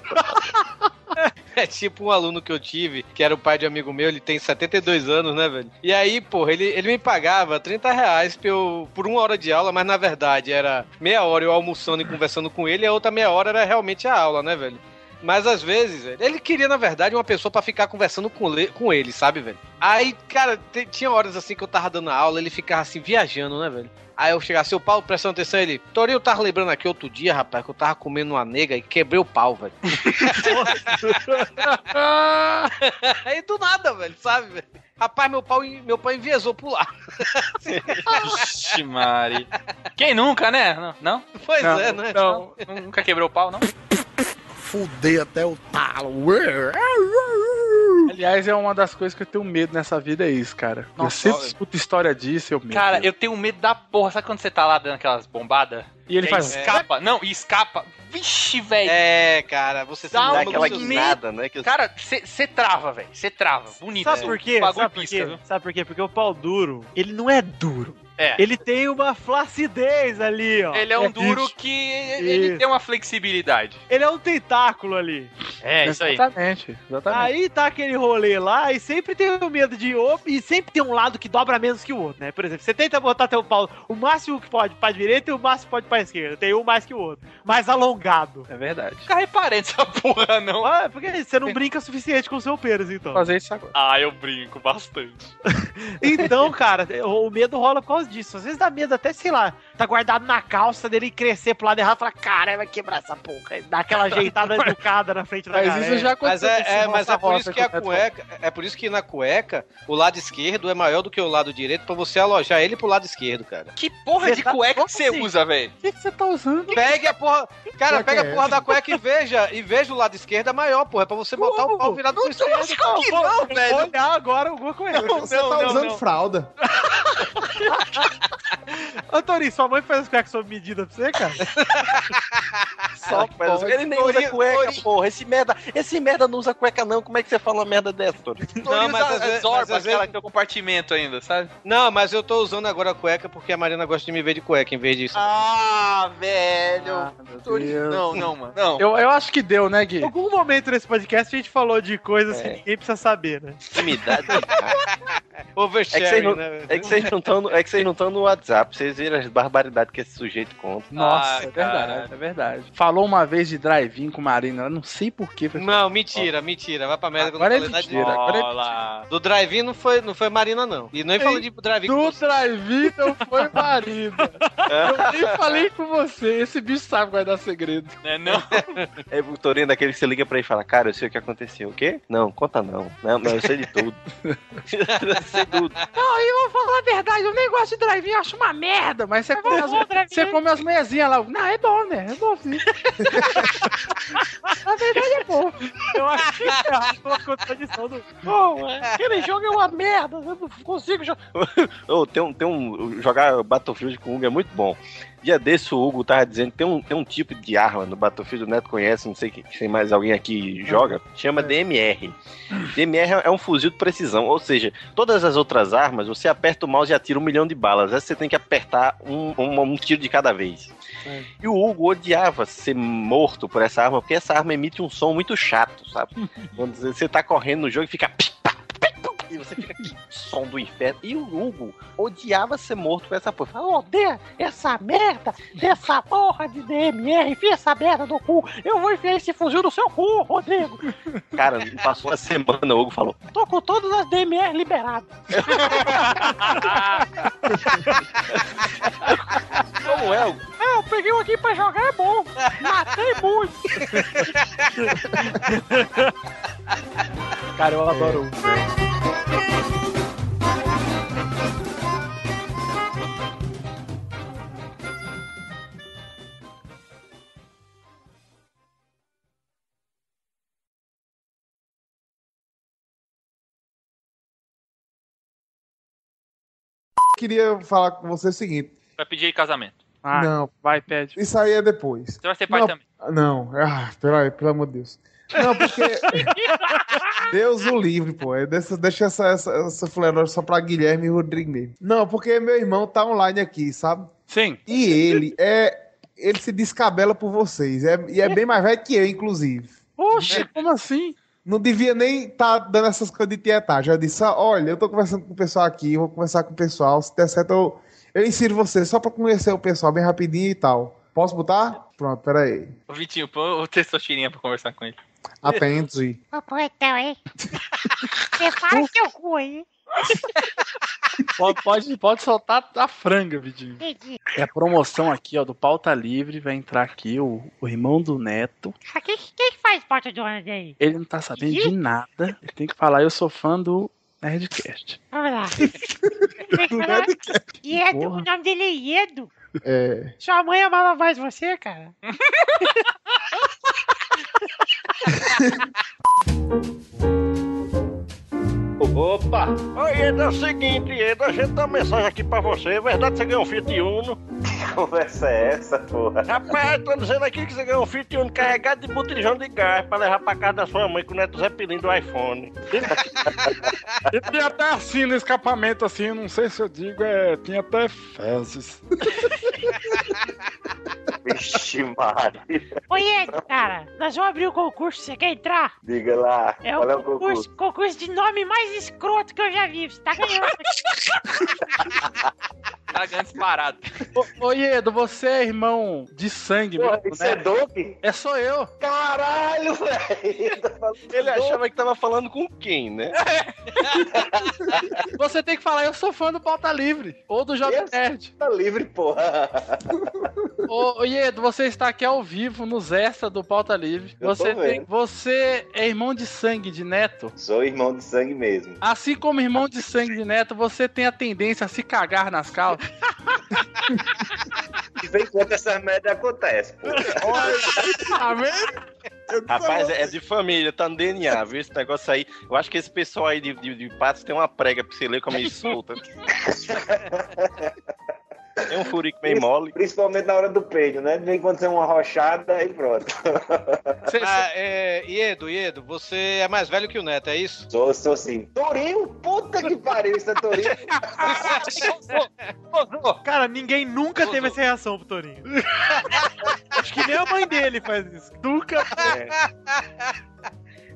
[laughs] É tipo um aluno que eu tive, que era o pai de um amigo meu, ele tem 72 anos, né, velho? E aí, porra, ele, ele me pagava 30 reais eu- por uma hora de aula, mas na verdade era meia hora eu almoçando e conversando com ele, e a outra meia hora era realmente a aula, né, velho? Mas às vezes, velho, ele queria, na verdade, uma pessoa pra ficar conversando com, le- com ele, sabe, velho? Aí, cara, tinha horas assim que eu tava dando aula, ele ficava assim, viajando, né, velho? Aí eu chegava, seu Paulo, prestando atenção, ele. Torinho, eu tava lembrando aqui outro dia, rapaz, que eu tava comendo uma nega e quebrei o pau, velho. [laughs] Aí do nada, velho, sabe, velho? Rapaz, meu pau, meu pau enviesou pro lado. Vixe, Mari. Quem nunca, né? Não? não? Pois Não, é, né? Não, nunca quebrou o pau, não? Fudei até o talo. Aliás, é uma das coisas que eu tenho medo nessa vida, é isso, cara. eu Nossa, sempre olha. escuto história disso, eu medo. Cara, eu tenho medo da porra. Sabe quando você tá lá dando aquelas bombadas? E ele aí faz- Escapa. Não, e escapa. Vixe, velho. É, cara, você Dá dá aquela guinada, né? Que Cara, você trava, velho. Você trava. Bonito. Sabe É. por quê? Sabe por quê? Sabe por quê? Porque o pau duro, ele não é duro. É. Ele tem uma flacidez ali, ó. Ele é um duro Isso. que ele Isso. tem uma flexibilidade. Ele é um tentáculo ali. É, isso aí. Exatamente, exatamente. Aí tá aquele rolê lá e sempre tem o medo de e sempre tem um lado que dobra menos que o outro, né? Por exemplo, você tenta botar teu pau o máximo que pode pra direita e o máximo que pode pra esquerda. Tem um mais que o outro. Mais alongado. É verdade. Fica reparando essa porra, não. Ah, porque você não brinca o suficiente com o seu pênis, então. Fazer isso agora. Ah, eu brinco bastante. [laughs] Então, cara, o medo rola por causa disso. Às vezes dá medo até, sei lá, tá guardado na calça dele e crescer pro lado errado e falar, cara, vai quebrar essa porra. Dá aquela ajeitada [laughs] educada na frente da Mas galera. isso já Mas aconteceu. é, é, mas é por isso que a cueca, é por isso que na cueca o lado esquerdo é maior do que o lado direito pra você alojar ele pro lado esquerdo, cara. Que porra Você de tá- cueca como que você assim? usa, velho? O que que você tá usando? Pegue a porra, cara, Cueca pega é a porra da cueca e veja, e veja o lado esquerdo é maior, porra, é pra você botar o pau virado pro esquerdo. Não, Não, vou velho. olhar agora alguma coisa. Você tá usando fralda. [laughs] [laughs] Ô, Torinho, sua mãe faz as cuecas sob medida pra você, cara? [laughs] Só pode. Ele nem usa cueca, porra. Esse merda, esse merda não usa cueca não. Como é que você fala uma merda dessa, Tony? Não, mas às vezes- Zorba, mas aquela vezes- que tem o compartimento ainda, sabe? Não, mas eu tô usando agora a cueca porque a Marina gosta de me ver de cueca em vez disso. Ah, velho. Ah. Não, não, mano. Não. Eu, eu acho que deu, né, Gui? Em algum momento nesse podcast a gente falou de coisas É. que ninguém precisa saber, né? Intimidade. [laughs] é que Oversharing, vocês não, né? é que vocês não estão no, é que vocês não estão no WhatsApp, vocês viram as barbaridades que esse sujeito conta. Nossa, Ai, é verdade, é verdade. Falou uma vez de drive-in com Marina, eu não sei porquê. Não, mentira, mentira, vai pra merda que eu não Agora é mentira, agora é Olá. Do drive-in não foi, não foi Marina, não. E nem falou de drive-in. Do drive-in não foi Marina. [laughs] Eu nem falei com você, esse bicho sabe guardar segredo. É, não. [laughs] É o Torinho daquele que você liga pra ele e fala, cara, eu sei o que aconteceu. O quê? Não, conta não. Não, não eu sei de tudo. [laughs] eu sei tudo. Não, eu vou falar a verdade, eu nem gosto de drive-in, eu acho uma merda, mas você come, as, você come as meiazinhas lá. Não, é bom, né? É bom sim. [laughs] a verdade é bom. Eu acho que é uma contradição do. Bom, é. aquele jogo é uma merda, eu não consigo jogar. [laughs] Tem um, tem um. Jogar Battlefield com o Hugo é muito bom. Dia desse o Hugo tava dizendo que tem um, tem um tipo de arma no Battlefield, o Neto conhece, não sei que- se mais alguém aqui joga, chama DMR. DMR é um fuzil de precisão, ou seja, todas as outras armas, você aperta o mouse e atira um milhão de balas. Essa você tem que apertar um, um, um tiro de cada vez. E o Hugo odiava ser morto por essa arma, porque essa arma emite um som muito chato, sabe? [laughs] Quando você tá correndo no jogo e fica. pi, pá, pi, pum, E você fica aqui, som do inferno. E o Hugo odiava ser morto por essa porra. Falava, Odeia essa merda dessa porra de DMR, enfia essa merda no cu. Eu vou enfiar esse fuzil no seu cu, Rodrigo. [laughs] Cara, passou uma semana, o Hugo falou. Tô com todas as DMR liberadas. [laughs] Como é, Hugo? Ah, eu peguei um aqui pra jogar, é bom. Matei muito. Cara, eu adoro o. [laughs] Queria falar com você o seguinte. Vai pedir aí casamento. Ah, não, vai, pede. isso aí é depois. Você vai ser pai Não, também. Não, ah, peraí, pelo amor de Deus. Não, porque. [laughs] Deus o livre, pô. É Deixa, deixa essa, essa, essa fuleiragem só pra Guilherme e Rodrigo mesmo. Não, porque meu irmão tá online aqui, sabe? Sim. E ele é. Ele se descabela por vocês. É, e é bem mais velho que eu, inclusive. Oxe, como assim? Não devia nem estar dando essas coisas de tietagem. Eu disse: ah, olha, eu tô conversando com o pessoal aqui, vou conversar com o pessoal. Se der certo, eu, eu insiro você só pra conhecer o pessoal bem rapidinho e tal. Posso botar? Pronto, peraí. Ô, Vitinho, põe o testosterinha pra conversar com ele. Atende. Ô, poetão, hein? Você faz seu cu aí. Pode, pode, pode soltar a franga, Vidinho. É a promoção aqui, ó, do Pauta Livre. Vai entrar aqui o, o irmão do Neto. Quem que faz porta de ônibus aí? Ele não tá sabendo de nada. Ele tem que falar, eu sou fã do Nerdcast. Vamos lá. [laughs] Iedo, o nome dele é Iedo. É. Sua mãe amava mais você, cara? [laughs] Ha ha ha ha! Opa! Oi, Eda, é o seguinte, Eda, a gente dá uma mensagem aqui pra você. É verdade que você ganhou um Fiat Uno? Que conversa é essa, porra? Rapaz, tô dizendo aqui que você ganhou um Fiat Uno carregado de botijão de gás pra levar pra casa da sua mãe com o neto Zé Pilinho do iPhone. [laughs] E tinha até assim no escapamento, assim, não sei se eu digo, é. Tinha até fezes. [laughs] Vixe, Maria. Oi, Iedo, cara. Nós vamos abrir o concurso, você quer entrar? Diga lá, É qual é o o concurso, concurso? concurso de nome mais escroto que eu já vi. Você tá ganhando. Tá ganhando disparado. Ô, ô Iedo, você é irmão de sangue Porra, mesmo, isso né? é dope? É só eu. Caralho, velho! Ele achava que tava falando com quem, né? [laughs] Você tem que falar, eu sou fã do Pauta Livre. Ou do Jovem Nerd. Tá livre, porra. [laughs] Ô, ô Iedo, você está aqui ao vivo nos extras do Pauta Livre. Você, tem, você é irmão de sangue de Neto. Sou irmão de sangue mesmo. Assim como irmão de sangue de Neto, você tem a tendência a se cagar nas calças. De vez em quando essa merda acontece, porra. Tá vendo? Rapaz, é de família, tá no DNA, viu? Esse negócio aí. Eu acho que esse pessoal aí de, de, de patos tem uma prega pra você ler como eles solta. [laughs] Tem um furico meio mole. Principalmente na hora do peido, né? De vez em quando você é uma rochada e pronto. Ah, é, Iedo, Iedo, você é mais velho que o Neto, é isso? Sou, sou sim. Torinho? Puta que pariu, isso é Torinho. Cara, ninguém nunca teve essa reação pro Torinho. Acho que nem a mãe dele faz isso. Nunca.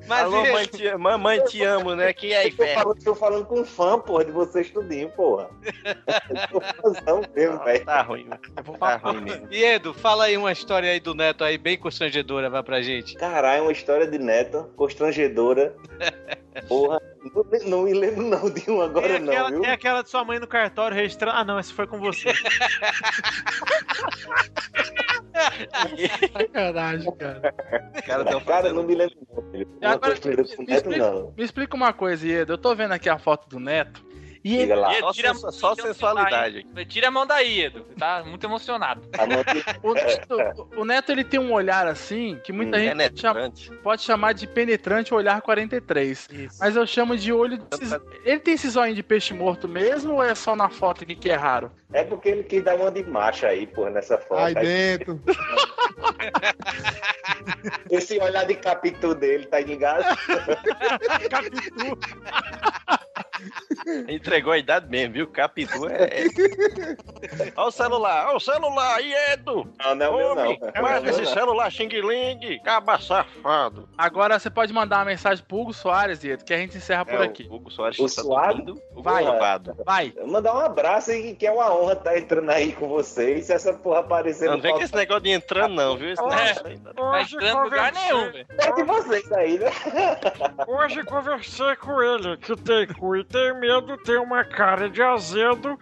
Mas Alô, e- mãe, te, mamãe, te amo, né? Que é Eu tô velho. falando, tô falando com um fã, porra, de vocês tudinho, porra. [laughs] Tô fãzão mesmo, velho. Tá ruim, né? Tá ruim mesmo. Iedo, fala aí uma história aí do Neto aí, bem constrangedora, vai pra gente. Caralho, é uma história de neto, constrangedora. [laughs] Porra, não, não me lembro não de um agora não, aquela, viu? tem aquela de sua mãe no cartório registrando. Ah, não, essa foi com você. [laughs] Sacanagem, cara. Cara, cara não me lembro não, filho. Agora, me, neto, explica, não. me explica uma coisa, Iedo. Eu tô vendo aqui a foto do Neto. E ele, lá. Iedo, tira a Só, sensualidade. Tira a mão daí, Edu. Tá muito emocionado. o, Neto, o Neto, ele tem um olhar assim que muita Hum, gente pode chama- pode chamar de penetrante olhar 43. Mas eu chamo de olho de cis... Ele tem esse zóio de peixe morto mesmo ou é só na foto aqui que é raro? É porque ele quis dar uma de macho aí, porra, nessa foto. Aí dentro. [laughs] Esse olhar de capitu dele, tá ligado? [laughs] Capitu. [laughs] Entregou a idade mesmo, viu? Capitu é. [laughs] Olha o celular, olha o celular, Iedo! Não, não é o meu, não. É o Guarda meu, esse não. celular xing-ling, caba safado. Agora você pode mandar uma mensagem pro Hugo Soares, Iedo, que a gente encerra por É, o aqui. Hugo Soares O tá suado? Hugo Vai. Vai. Mandar um abraço aí, que é uma honra estar entrando aí com vocês. Se essa porra aparecer Não vem com esse negócio de entrando, não, viu? Esse negócio aí tá- Tá entrando em lugar nenhum, velho. É de vocês aí, né? Hoje conversei com ele, que tem cu e tem medo, tem uma cara de azedo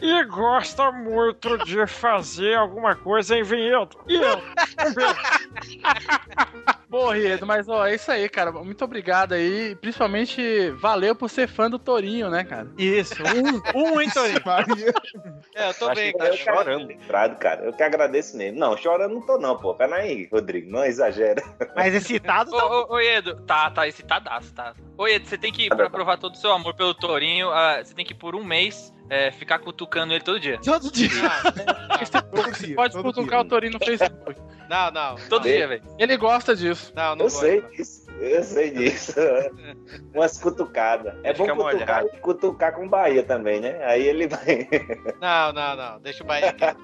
e gosta muito de fazer alguma coisa em vinhedo. E eu? [laughs] Um beijo. Porra, Iedo, mas ó, é isso aí, cara. Muito obrigado aí. Principalmente valeu por ser fã do Torinho, né, cara? Isso, um, um hein, Torinho? [laughs] É, eu tô Acho bem, cara. eu agradeço, lembrado, cara. Eu que agradeço mesmo. Não, chorando não tô não, pô. Pera aí, Rodrigo, não exagera. Mas excitado Ô, ô, ô, Edo, tá, tá, excitadaço, tá. Ô, Edo, você tem que, pra provar todo o seu amor pelo Tourinho, ah, você tem que, por um mês, é, ficar cutucando ele todo dia. Todo dia. [laughs] Você pode cutucar o Torinho no Facebook. Não, não. Todo dia, velho. Ele gosta disso. Não, não Eu gosto. sei disso. Eu sei disso. [laughs] Umas cutucadas. É bom cutucar, molhado. cutucar com Bahia também, né? Aí ele vai. Não, não, não. Deixa o Bahia quieto.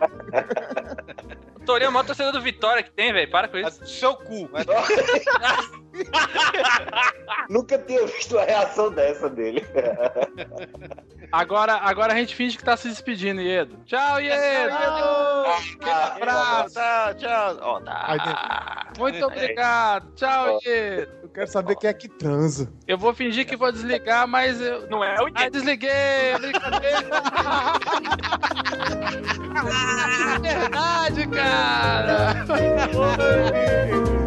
O Tourinho é o maior torcedor do Vitória que tem, velho. Para com isso. Seu cu. Mas... [laughs] Nunca tinha visto a reação dessa dele. [laughs] Agora, agora a gente finge que tá se despedindo, Iedo. Tchau, Iedo! Abraço! Tchau, Aí tá. Muito obrigado. Tchau, Iedo. Eu quero saber quem é que transa. Eu vou fingir que vou desligar, mas eu. Não é o Ah, desliguei! é Brincadeira! [laughs] [laughs] É verdade, cara! [laughs]